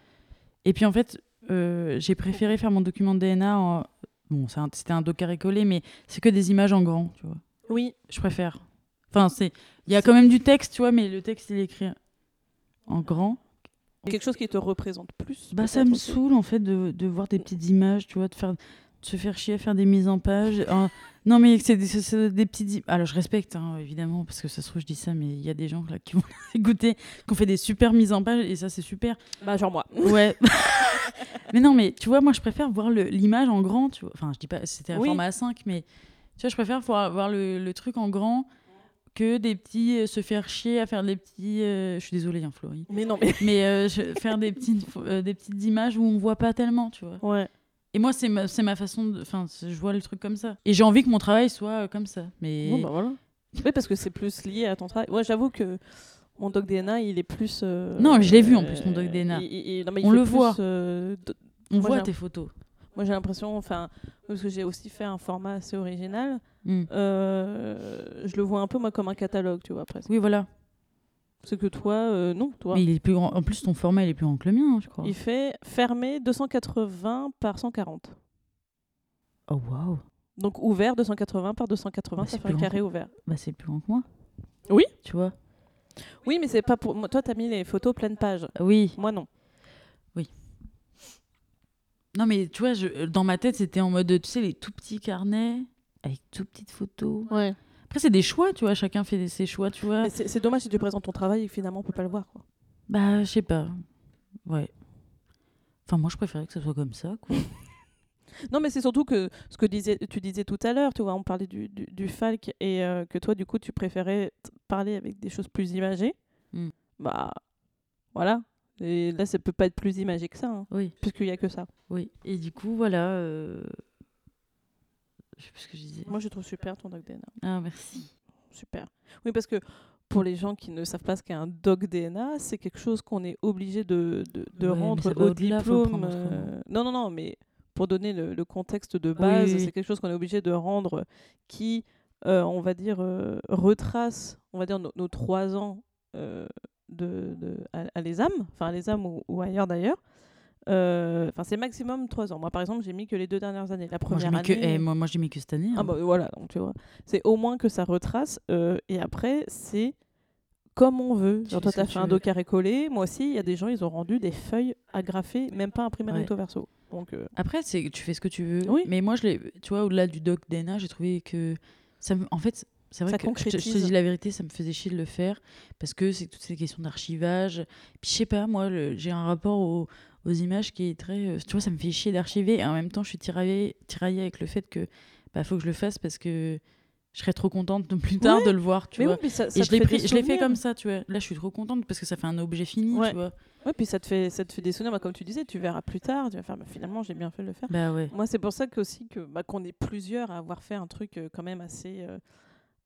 Et puis en fait, euh, j'ai préféré faire mon document DNA en. Bon, un- c'était un doc carré collé, mais c'est que des images en grand, tu vois. Oui. Je préfère. Enfin, c'est. Il y a quand même du texte, tu vois, mais le texte, il est écrit en grand. Quelque chose qui te représente plus. Bah, ça me saoule, en fait, de, de voir des petites images, tu vois, de, faire, se faire chier à faire des mises en page. Ah, non, mais c'est des, des petites. Alors, je respecte, hein, évidemment, parce que ça se trouve, je dis ça, mais il y a des gens là qui vont écouter, qui ont fait des super mises en page, et ça, c'est super. Bah, genre moi. Ouais. mais non, mais tu vois, moi, je préfère voir l'image en grand. Tu vois. Enfin, je dis pas, c'était un Oui. format A5, mais tu vois, je préfère voir, voir le, le truc en grand que des petits euh, se faire chier à faire des petits. euh, je suis désolée, hein, Florie. Mais non, mais. Mais euh, je- faire des petites, des petites images où on voit pas tellement, tu vois. Ouais. Et moi, c'est ma, ma façon de. Enfin, je vois le truc comme ça. Et j'ai envie que mon travail soit euh, comme ça. Mais. Bon, bah voilà. Oui, parce que c'est plus lié à ton travail. Moi, j'avoue que mon doc DNA, il est plus. euh, Non, je l'ai vu, en plus, ton doc DNA. il- il- il- non, mais il On le plus, voit. euh, on moi, voit tes photos. Moi, j'ai l'impression, enfin, parce que j'ai aussi fait un format assez original. Hmm. euh, je le vois un peu moi comme un catalogue, tu vois, presque. Oui, voilà. C'est que toi, euh, non, toi. Mais il est plus grand. En plus, ton format, il est plus grand que le mien, hein, je crois. Il fait fermé 280 par 140. Oh, waouh. Donc ouvert 280 par 280, Bah, ça c'est fait un plus carré ouvert. Bah, c'est plus grand que moi. Oui. Tu vois Oui, mais c'est pas pour moi. Toi, t'as mis les photos pleine page. Oui. Moi, non. Non, mais tu vois, je, dans ma tête, c'était en mode, tu sais, les tout petits carnets avec tout petites photos. Ouais. Après, c'est des choix, tu vois. Chacun fait ses choix, tu vois. C'est dommage si tu présentes ton travail et finalement on peut pas le voir. Quoi. Bah, je sais pas. Ouais. Enfin, moi, je préférais que ce soit comme ça, quoi. Non, mais c'est surtout que ce que disais, tu disais tout à l'heure, tu vois, on parlait du, du, du Falk et euh, que toi, du coup, tu préférais parler avec des choses plus imagées. Mm. Bah, voilà. Et là, ça peut pas être plus imagé que ça, hein, Oui, puisqu'il y a que ça. oui. Et du coup, voilà. euh, Je sais plus ce que je disais. Moi, je trouve super ton doc DNA. Ah, merci. Super. Oui, parce que pour les gens qui ne savent pas ce qu'est un doc DNA, c'est quelque chose qu'on est obligé de, de, de Ouais, mais rendre au diplôme. euh, Non, non, non, mais pour donner le, le contexte de base, oui, c'est quelque chose qu'on est obligé de rendre qui, euh, on va dire, euh, retrace, on va dire, nos, nos trois ans de, de, à, à l'ESAM, enfin à l'ESAM ou, ou ailleurs d'ailleurs. Euh, Enfin, c'est maximum trois ans. Moi, par exemple, j'ai mis que les deux dernières années. La Moi, première mis que, année. eh, moi, moi, j'ai mis que cette année. Ah hein. bah voilà, donc tu vois. C'est au moins que ça retrace. euh, et après, c'est comme on veut. Tu Genre, toi, t'as que fait tu un dos carré collé. Moi aussi, il y a des gens, ils ont rendu des feuilles agrafées, même pas imprimées Ouais. recto verso. Donc, euh, Après, c'est tu fais ce que tu veux. Oui. Mais moi, je tu vois, au-delà du doc DNA, j'ai trouvé que ça me, en fait, C'est vrai Ça que je te- je te concrétise. dis la vérité, ça me faisait chier de le faire parce que c'est toutes ces questions d'archivage. Puis je sais pas, moi, j'ai un rapport aux, aux images qui est très. euh, tu vois, ça me fait chier d'archiver et en même temps, je suis tiraillée, tiraillée avec le fait que bah faut que je le fasse parce que je serais trop contente plus tard Ouais, de le voir, tu Mais vois. oui, ça, ça et je l'ai fait pris, je l'ai fait comme ça, tu vois. Là, je suis trop contente parce que ça fait un objet fini, Ouais. tu vois. Ouais, puis ça te fait, ça te fait des souvenirs. Bah, comme tu disais, tu verras plus tard. Tu vas faire, bah, finalement, j'ai bien fait de le faire. Bah ouais. Moi, c'est pour ça que aussi que bah, qu'on est plusieurs à avoir fait un truc euh, quand même assez euh,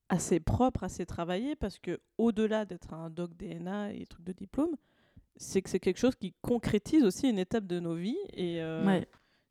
assez propre, assez travaillé, parce que au-delà d'être un doc DNA et truc de diplôme, c'est que c'est quelque chose qui concrétise aussi une étape de nos vies et euh, Ouais.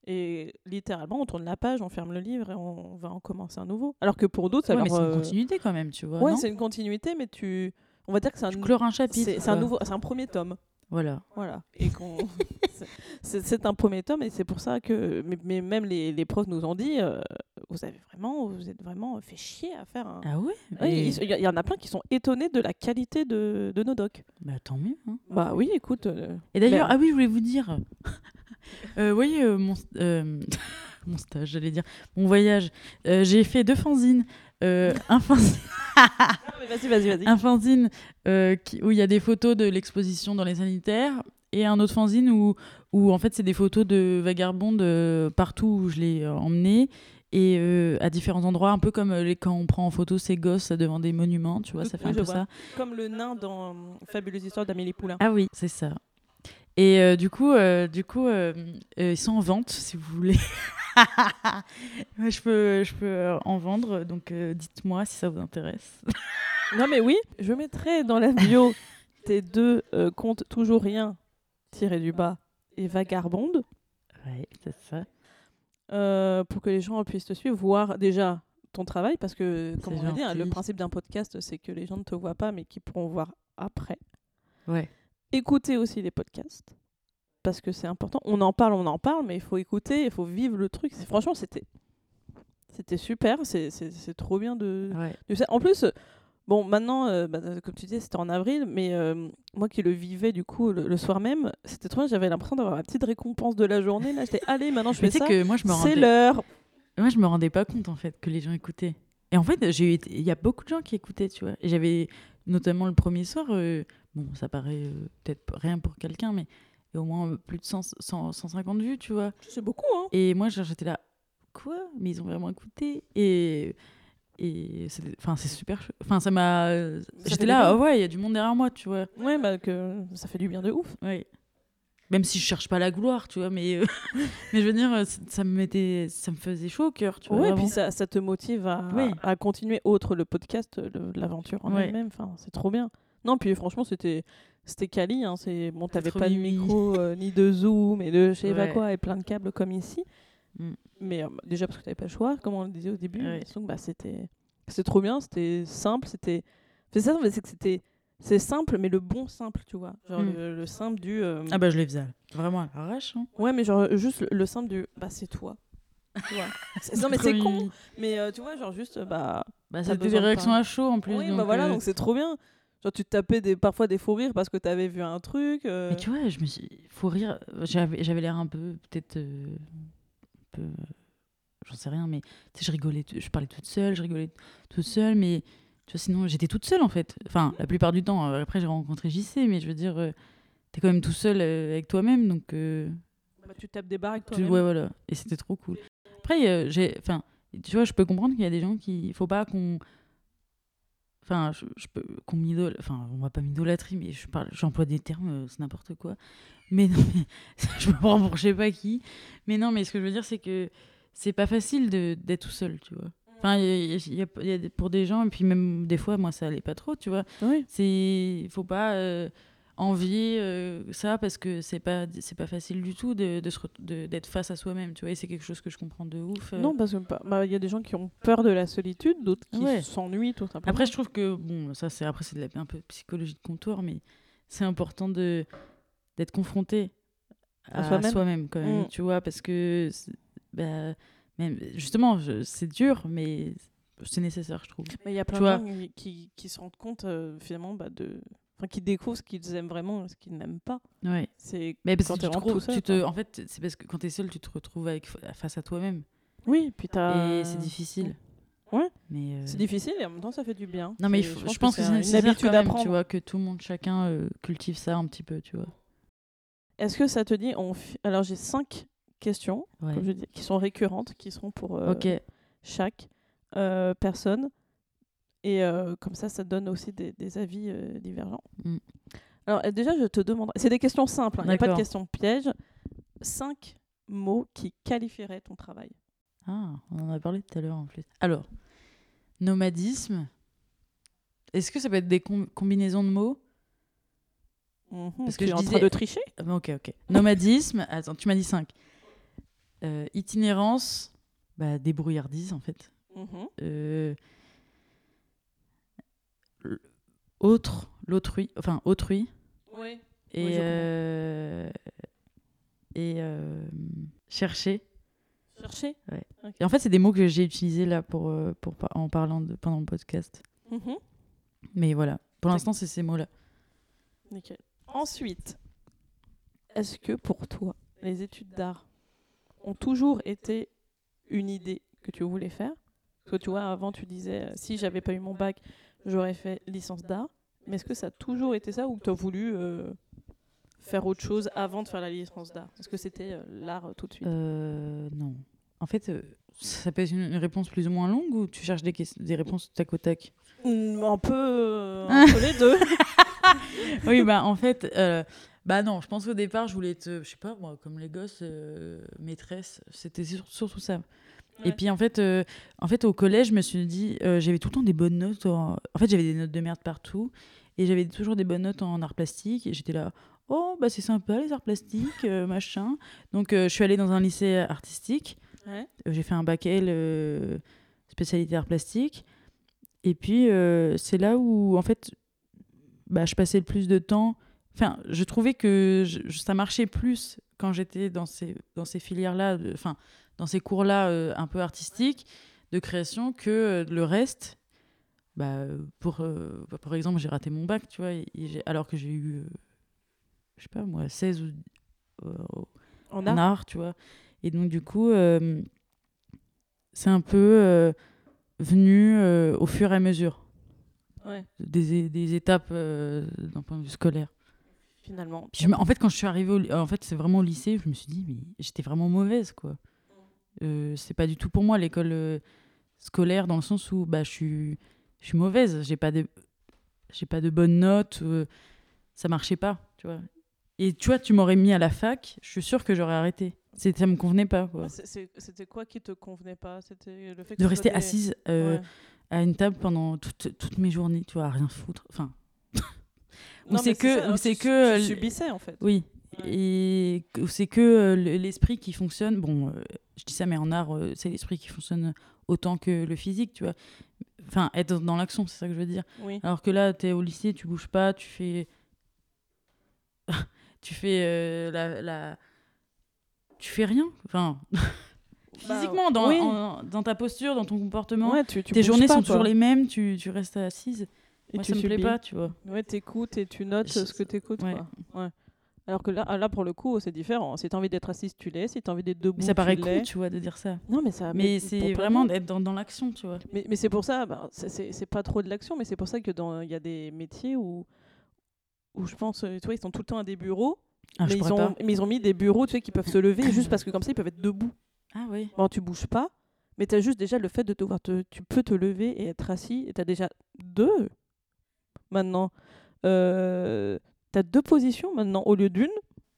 et littéralement on tourne la page, on ferme le livre et on va en commencer un nouveau. Alors que pour d'autres, ça Ouais, mais leur, c'est une euh, continuité quand même, tu vois. ouais, c'est une continuité, mais tu, on va dire que c'est un, Tu clore un chapitre. c'est c'est un nouveau, c'est un premier tome. Voilà. Voilà. Et qu'on. c'est- un premier tome et c'est pour ça que. Mais, mais même les, les profs nous ont dit euh, vous avez vraiment. Vous êtes vraiment fait chier à faire un. Ah ouais Oui, il y, en a plein qui sont étonnés de la qualité de, de nos docs. Bah tant mieux. hein. Bah oui, écoute. euh, Et d'ailleurs, ah oui, je voulais vous dire. Euh, voyez, euh, mon, mon stage, j'allais dire, mon voyage. Euh, j'ai fait deux fanzines. Euh, un fanzine, vas-y, vas-y, vas-y. un fanzine euh, qui- où il y a des photos de l'exposition dans les sanitaires et un autre fanzine où, où en fait c'est des photos de vagabondes euh, partout où je l'ai euh, emmené et euh, à différents endroits, un peu comme euh, les, quand on prend en photo ces gosses devant des monuments, tu vois, ça fait Oui, un peu vois. ça. Comme le nain dans euh, Fabuleuse histoire d'Amélie Poulain. Ah oui, c'est ça. Et euh, du coup, euh, du coup euh, ils sont en vente si vous voulez. Je peux, je peux en vendre, donc dites-moi si ça vous intéresse. Non, mais oui, je mettrai dans la bio tes deux comptes toujours rien tiré du bas et vagabonde. Ouais, c'est ça. pour que les gens puissent te suivre, voir déjà ton travail, parce que, comme on dit, hein, le principe d'un podcast, c'est que les gens ne te voient pas, mais qu'ils pourront voir après. Ouais. Écouter aussi les podcasts, parce que c'est important. On en parle, on en parle, mais il faut écouter, il faut vivre le truc. Franchement, c'était c'était super, c'est trop bien de, ouais. de ça. En plus, euh, bon, maintenant, euh, bah, comme tu disais, c'était en avril, mais euh, moi qui le vivais du coup le, le soir même, c'était trop bien. J'avais l'impression d'avoir ma petite récompense de la journée. Là, j'étais, allez, maintenant je fais ça. que moi, je me C'est l'heure. moi, je me rendais pas compte en fait que les gens écoutaient. Et en fait, j'ai il y a beaucoup de gens qui écoutaient, tu vois. Et j'avais notamment le premier soir, euh, bon, ça paraît euh, peut-être rien pour quelqu'un, mais au moins plus de 100, 100 150 vues, tu vois. C'est beaucoup, hein. Et moi, j'étais là, quoi? Mais ils ont vraiment écouté Et, et c'est enfin, c'est super. Enfin, ça m'a. J'étais là, ouais, il y a du monde derrière moi, tu vois. Ouais, bah que ça fait du bien de ouf. Ouais. Même si je cherche pas la gloire, tu vois, mais, euh, mais je veux dire, euh, ça me mettait, ça me faisait chaud au cœur, tu vois. Ouais, vraiment. puis ça, ça te motive à, Oui. à continuer autre le podcast, l'aventure en Ouais. elle-même. Enfin, c'est trop bien. Non, puis franchement, c'était c'était quali. Hein. C'est bon, t'avais pas de micro ni ni de zoom et de je sais pas quoi et plein de câbles comme ici. Mm. Mais euh, déjà parce que t'avais pas le choix, comme on le disait au début. Ouais. Donc bah c'était c'était trop bien. C'était simple. C'était c'est ça, c'est que c'était c'est simple, mais le bon simple, tu vois. Genre Mm. le, le simple du. euh, Ah bah, je les faisais vraiment à l'arrache. Hein. Ouais, mais genre juste le, le simple du bah c'est toi. Tu vois. C'est- non mais c'est con. Mais euh, tu vois, genre juste bah Bah, c'était des réactions à chaud en plus. oui, donc, bah voilà, euh, donc c'est trop bien. Genre tu te tapais des, parfois des faux rires parce que t'avais vu un truc. Mais tu vois, je me suis. Faut rire. J'avais j'avais l'air un peu, peut-être. peu. J'en sais rien, mais tu sais, je rigolais. Je parlais toute seule, je rigolais toute seule, mais. Tu vois, sinon, j'étais toute seule en fait. Enfin, la plupart du temps. euh, Après, j'ai rencontré JC, mais je veux dire, euh, t'es quand même tout seul euh, avec toi-même, donc. euh, bah, tu tapes des barres avec toi-même. ouais, voilà. Et c'était trop cool. Après, j'ai. Enfin, tu vois, je peux comprendre qu'il y a des gens qui. Il faut pas qu'on. Enfin, je, je peux qu'on m'idole. Enfin, on va pas m'idolâtrer, mais je parle, j'emploie des termes, c'est n'importe quoi. Mais non, mais je me prends pour je sais pas qui. Mais non, mais ce que je veux dire, c'est que c'est pas facile de d'être tout seul, tu vois. Enfin, y a- y a- y pour des gens, et puis même des fois, moi, ça allait pas trop, tu vois. Oui. C'est, faut pas euh, envier euh, ça parce que c'est pas, c'est pas facile du tout de, d'être face à soi-même, tu vois. Et c'est quelque chose que je comprends de ouf. euh. Non, parce que bah, bah, il y a des gens qui ont peur de la solitude, d'autres qui Ouais. s'ennuient tout simplement. Après, je trouve que bon, ça, c'est après, c'est de la, un peu psychologie de comptoir, mais c'est important de d'être confronté À à, soi-même. quand même, Mm. tu vois, parce que bah, même justement, c'est dur, mais c'est nécessaire, je trouve. Mais il y a plein tu de gens qui, qui, se rendent compte euh, finalement bah, de. Enfin, qui découvrent ce qu'ils aiment vraiment et ce qu'ils n'aiment pas. Ouais. C'est Mais parce quand que tu te, seul, tu te, en fait, c'est parce que quand t'es seul, tu te retrouves avec face à toi-même. Oui, puis t'as. Et c'est difficile. Ouais. Mais euh, C'est difficile et en même temps ça fait du bien. non, mais il C'est- faut- je pense que c'est une habitude quand même, tu vois, que tout le monde, chacun euh, cultive ça un petit peu, tu vois. Est-ce que ça te dit on Alors j'ai cinq questions Ouais. comme je dis, qui sont récurrentes, qui seront pour euh, chaque euh, personne. Et euh, comme ça, ça donne aussi des, des avis divergents. Mm. Alors déjà, je te demande, c'est des questions simples, hein, il n'y a pas de questions pièges. Cinq mots qui qualifieraient ton travail. Ah, on en a parlé tout à l'heure en plus. Alors, nomadisme. Est-ce que ça peut être des com- combinaisons de mots? Mhm, Parce tu que es je en train disais- de tricher? Ah Ok, ok. Nomadisme. Attends, tu m'as dit 5. Itinérance. Bah, débrouillardise, en fait. Mhm. Euh, autre, l'autrui. Enfin, autrui. Oui. Et, Oui, euh, et euh, chercher. Chercher? Et en fait, c'est des mots que j'ai utilisés là pour, euh, pour, en parlant de, pendant le podcast. Mhm. Mais voilà, pour l'instant, c'est ces mots-là. Nickel. Ensuite, est-ce que pour toi, les études d'art ont toujours été une idée que tu voulais faire Parce que tu vois, avant, tu disais, euh, si j'avais pas eu mon bac, j'aurais fait licence d'art. Mais est-ce que ça a toujours été ça ou que tu as voulu euh, faire autre chose avant de faire la licence d'art? Est-ce que c'était euh, l'art tout de suite? Non. En fait, ça peut être une, réponse plus ou moins longue ou tu cherches des, des réponses tac au tac? Mm, Un peu, un peu les deux. Oui, bah en fait, bah non, je pense qu'au départ, je voulais être, je sais pas, moi, comme les gosses, euh, maîtresse, c'était sur- surtout ça. Et puis en fait, euh, en fait, au collège, je me suis dit, euh, j'avais tout le temps des bonnes notes. En, en fait, j'avais des notes de merde partout. Et j'avais toujours des bonnes notes en art plastique. Et j'étais là, oh, bah c'est sympa les arts plastiques, machin. Donc je suis allée dans un lycée artistique. Ouais. J'ai fait un bac L spécialité art plastique. Et puis, c'est là où, en fait, bah, je passais le plus de temps. Enfin, je trouvais que je- ça marchait plus quand j'étais dans ces, dans ces filières-là, enfin, dans ces cours-là euh, un peu artistiques de création que euh, le reste. Bah, pour, euh, bah, par exemple, j'ai raté mon bac, tu vois, et- et j'ai- alors que j'ai eu, euh, je sais pas moi, 16 ou. En en art art, tu vois. Et donc, du coup, c'est un peu venu au fur et à mesure Ouais, des, des étapes d'un point de vue scolaire. Finalement. Puis je me- en fait, quand je suis arrivée au, en fait, c'est vraiment au lycée, je me suis dit, mais j'étais vraiment mauvaise, quoi. Euh, c'est pas du tout pour moi l'école euh, scolaire dans le sens où bah, je suis, je suis mauvaise, j'ai pas de, j'ai pas de bonnes notes, euh, ça marchait pas, tu vois. Et tu vois, tu m'aurais mis à la fac, je suis sûre que j'aurais arrêté. C'est- Ça me convenait pas, quoi. Ah, C'était quoi qui te convenait pas? C'était le fait que de rester assise euh, Ouais. à une table pendant toutes, toutes mes journées, tu vois, à rien foutre. Enfin, Ou c'est que- c'est tu- que, tu euh, subissais en fait. oui. Et c'est que euh, le- l'esprit qui fonctionne. Bon, euh, je dis ça, mais en art, c'est l'esprit qui fonctionne autant que le physique, tu vois. Enfin, être dans l'action, c'est ça que je veux dire. Oui. Alors que là, tu es au lycée, tu bouges pas, tu fais. tu fais euh, la, la- Tu fais rien. Enfin, Bah, physiquement, dans, oui. en- dans ta posture, dans ton comportement. Ouais, tu, tu Tes journées pas, sont toujours les mêmes, tu, tu restes assise. Et Moi, tu ça me plaît pas, tu vois. Ouais, t'écoutes et tu notes Je- ce que t'écoutes. ouais. quoi. Ouais. Alors que là, ah, là, pour le coup, c'est différent. Si t'as envie d'être assise, tu l'es. Si t'as envie d'être debout, Mais ça paraît tu cool, tu vois, de dire ça. Non, mais ça. Mais c'est vraiment d'être dans, dans l'action, tu vois. Mais, mais c'est pour ça, bah, c'est- pas trop de l'action, mais c'est pour ça que dans il y a des métiers où, où je pense, euh, tu vois, ils sont tout le temps à des bureaux, Ah, mais, ils ont, mais ils ont mis des bureaux, tu sais, qui peuvent se lever juste parce que comme ça, ils peuvent être debout. Ah oui. Bon, tu bouges pas, mais tu as juste déjà le fait de devoir te. Tu peux te lever et être assis, et tu as déjà deux maintenant. Euh, tu as deux positions maintenant au lieu d'une.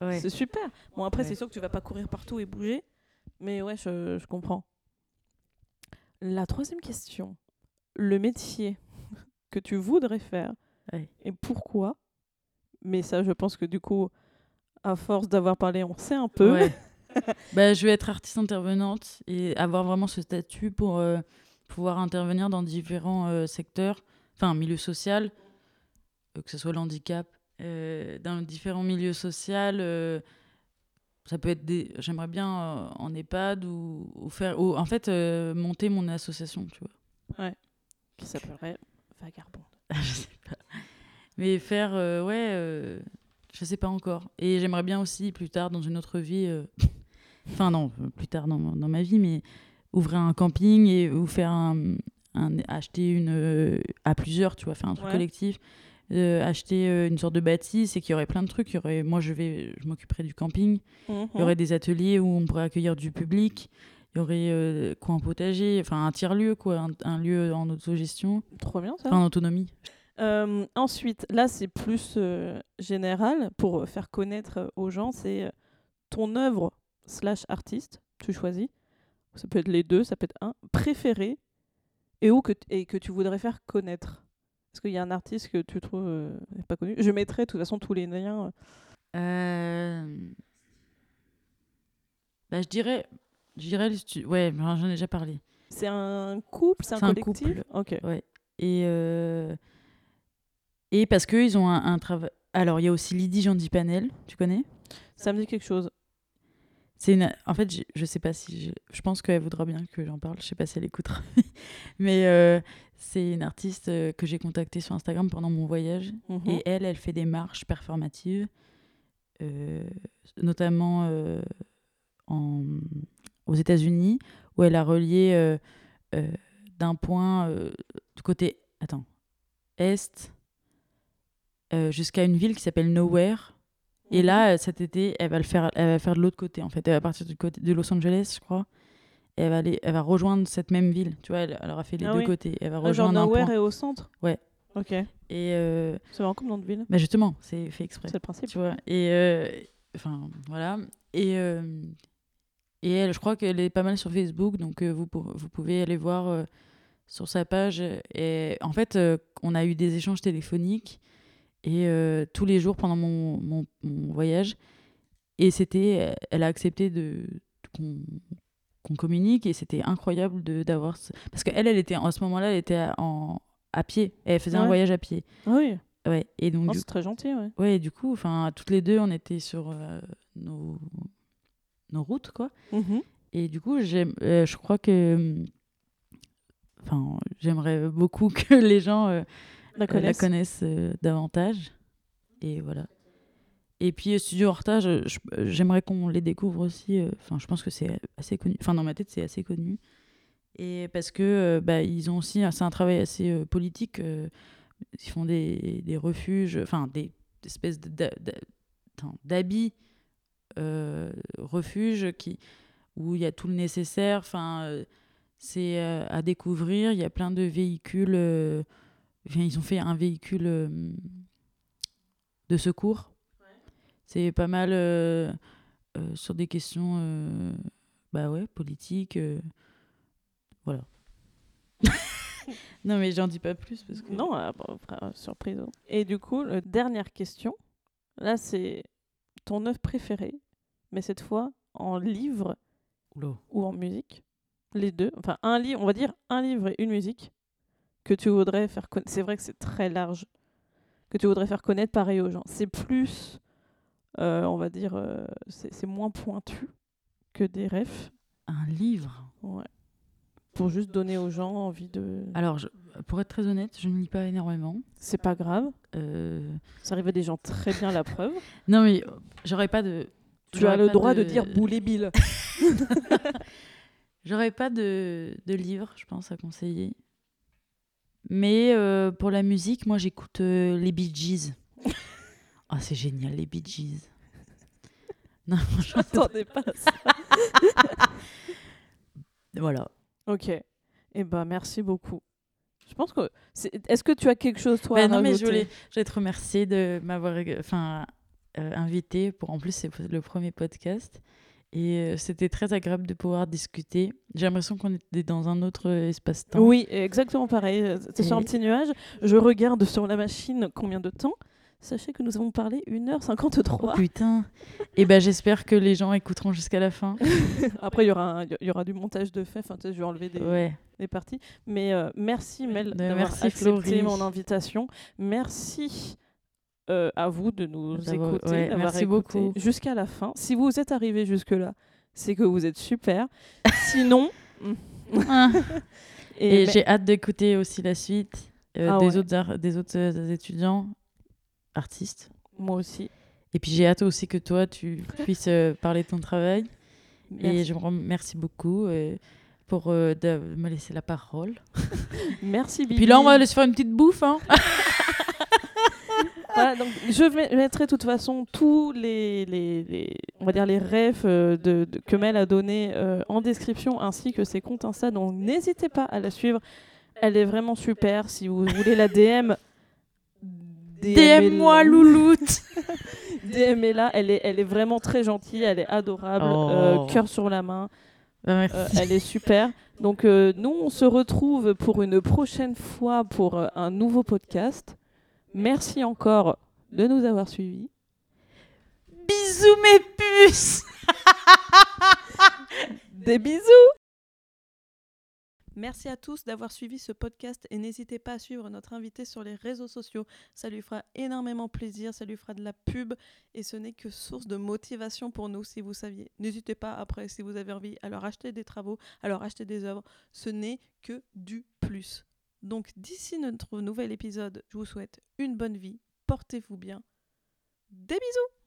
Ouais. C'est super. Bon, après, Ouais. c'est sûr que tu vas pas courir partout et bouger, mais ouais, je, je comprends. La troisième question. Le métier que tu voudrais faire Ouais. et pourquoi? Mais ça, je pense que du coup, à force d'avoir parlé, on sait un peu. Bah, je vais être artiste intervenante et avoir vraiment ce statut pour euh, pouvoir intervenir dans différents euh, secteurs, enfin, milieu social, que ce soit le handicap, euh, dans différents milieux sociaux. euh, ça peut être des. J'aimerais bien euh, en EHPAD ou, ou faire. Ou, en fait, euh, monter mon association, tu vois. Qui s'appellerait Vagabonde. je sais pas. Mais faire, euh, ouais, euh, je sais pas encore. Et j'aimerais bien aussi, plus tard, dans une autre vie, euh, enfin non, euh, plus tard dans, dans ma vie, mais ouvrir un camping et, ou faire un, un- acheter une euh, à plusieurs, tu vois, faire un truc Ouais. collectif, euh, acheter euh, une sorte de bâtisse et qu'il y aurait plein de trucs. Il y aurait, moi, je vais, je m'occuperai du camping. Il y aurait des ateliers où on pourrait accueillir du public. Il y aurait euh, quoi un potager, enfin un tiers-lieu, quoi, un, un lieu en autogestion, Trop bien ça. enfin en autonomie. Euh, ensuite, là, c'est plus euh, général pour faire connaître aux gens. C'est ton œuvre slash artiste, tu choisis. Ça peut être les deux, ça peut être un préféré et où que et que tu voudrais faire connaître. Est-ce qu'il y a un artiste que tu trouves euh, pas connu? Je mettrai de toute façon tous les liens. euh. Euh, Bah, je dirais, je dirais le Ouais, j'en ai déjà parlé. C'est un couple, c'est un C'est un collectif? couple. Ok. Et, euh, et parce qu'ils ont un, un travail. Alors, il y a aussi Lydie Jandipanel, tu connais? Ça me dit quelque chose. C'est une... En fait, je, je sais pas si. Je, je pense qu'elle voudra bien que j'en parle. Je sais pas si elle écoutera. Mais euh, c'est une artiste euh, que j'ai contactée sur Instagram pendant mon voyage. Mhm. Et elle, elle fait des marches performatives, euh, notamment euh, en, aux États-Unis, où elle a relié d'un point du côté attends, est jusqu'à une ville qui s'appelle Nowhere. Et là, euh, cet été, elle va le faire, elle va faire de l'autre côté, en fait. Elle va partir du côté de Los Angeles, je crois. Et elle va, aller, elle va rejoindre cette même ville. Tu vois, elle, elle aura fait les Ah deux oui. côtés. Elle va Ah, genre rejoindre un point. est au centre? Ouais. Ok. Et euh, C'est vraiment comme nom de ville. bah justement, c'est fait exprès. C'est le principe. Tu vois. Et euh, enfin, voilà. Et, euh, et elle, je crois qu'elle est pas mal sur Facebook, donc vous, vous pouvez aller voir sur sa page. Et en fait, on a eu des échanges téléphoniques et euh, tous les jours pendant mon, mon, mon voyage. Et c'était, elle a accepté de qu'on qu'on communique et c'était incroyable de d'avoir ce- parce qu'elle elle était en ce moment-là elle était à- en à pied elle faisait un voyage à pied Ah oui. ouais et donc Oh, c'est très gentil, ouais. Ouais, et du coup, enfin, toutes les deux, on était sur euh, nos, nos routes, quoi. Mhm. Et du coup, j'aime, euh, je crois que, enfin, j'aimerais beaucoup que les gens euh, La euh, connaissent. connaissent euh, davantage. Et voilà. Et puis euh, Studio Horta, je- je- euh, j'aimerais qu'on les découvre aussi. Enfin, je pense que c'est assez connu. Enfin, dans ma tête, c'est assez connu. Et parce que bah, ils ont aussi, c'est un travail assez politique. ils font des, des refuges, enfin des, des espèces d'habits euh, refuges qui où il y a tout le nécessaire. Enfin, c'est à découvrir. Il y a plein de véhicules. Ils ont fait un véhicule euh, de secours. C'est pas mal euh, euh, sur des questions, bah ouais, politiques. voilà. non mais j'en dis pas plus parce que. Non, ah, après, surprise. hein. Et du coup, dernière question, là, c'est ton œuvre préférée, mais cette fois en livre Oula. ou en musique? Les deux. Enfin, un livre, on va dire un livre et une musique que tu voudrais faire connaître. C'est vrai que c'est très large. Que tu voudrais faire connaître pareil aux gens. C'est plus, euh, on va dire, euh, c'est moins pointu que des refs. Un livre. Ouais. Pour juste donner aux gens envie de. Alors, je- pour être très honnête, je ne lis pas énormément. C'est pas grave. Euh, Ça arrive à des gens très bien, la preuve. Non mais j'aurais pas de. Tu as le droit de, dire Boule et Bill. J'aurais pas de, de livre, je pense, à conseiller. Mais euh, pour la musique, moi j'écoute euh, les Bee Gees. Ah, c'est génial, les Bee Gees. Non, c'est- J'attendais pas à ça. voilà. Ok. Eh ben, merci beaucoup. Je pense que. Est-ce que tu as quelque chose, toi, Bah à non, mais je voulais, je voulais te remercier de m'avoir enfin, euh, invité pour. En plus, c'est le premier podcast. Et euh, c'était très agréable de pouvoir discuter. J'ai l'impression qu'on était dans un autre euh, espace-temps. Oui, exactement pareil. C'est sur un Et- petit nuage. Je regarde sur la machine combien de temps. Sachez que nous avons parlé 1h53. Putain. Et ben j'espère que les gens écouteront jusqu'à la fin. Après, il y, aura un- il y aura du montage de fait. Enfin, je vais enlever des, Ouais. des parties. Mais euh, merci, Mel, d'avoir merci, accepté Florie. mon invitation. Merci euh, à vous de nous écouter, ouais, d'avoir merci écouté beaucoup. jusqu'à la fin. Si vous êtes arrivé jusque-là, c'est que vous êtes super. Sinon... Et, mais- j'ai hâte d'écouter aussi la suite euh, Ah des, ouais. autres des autres euh, étudiants, artistes. Moi aussi. Et puis j'ai hâte aussi que toi, tu puisses euh, parler de ton travail. Et Merci. je me remercie beaucoup. euh, pour euh, de me laisser la parole. Merci Bibi. Puis là, on va aller se faire une petite bouffe. Hein. Voilà, donc je mettrai de toute façon tous les, les, les- on va dire les refs euh, de, de- que Mel a donné euh, en description ainsi que ses comptes Insta. Donc n'hésitez pas à la suivre. Elle est vraiment super. Si vous voulez la DM, DM-moi, louloute. DM-la. Elle est, elle est vraiment très gentille. Elle est adorable. Oh. euh, cœur sur la main. Merci. Euh, elle est super. Donc euh, nous, on se retrouve pour une prochaine fois pour euh, un nouveau podcast. Merci encore de nous avoir suivis. Bisous mes puces Des bisous Merci à tous d'avoir suivi ce podcast et n'hésitez pas à suivre notre invité sur les réseaux sociaux. Ça lui fera énormément plaisir, ça lui fera de la pub et ce n'est que source de motivation pour nous si vous saviez. N'hésitez pas après si vous avez envie à leur acheter des travaux, à leur acheter des œuvres. Ce n'est que du plus. Donc d'ici notre nouvel épisode, je vous souhaite une bonne vie, portez-vous bien. Des bisous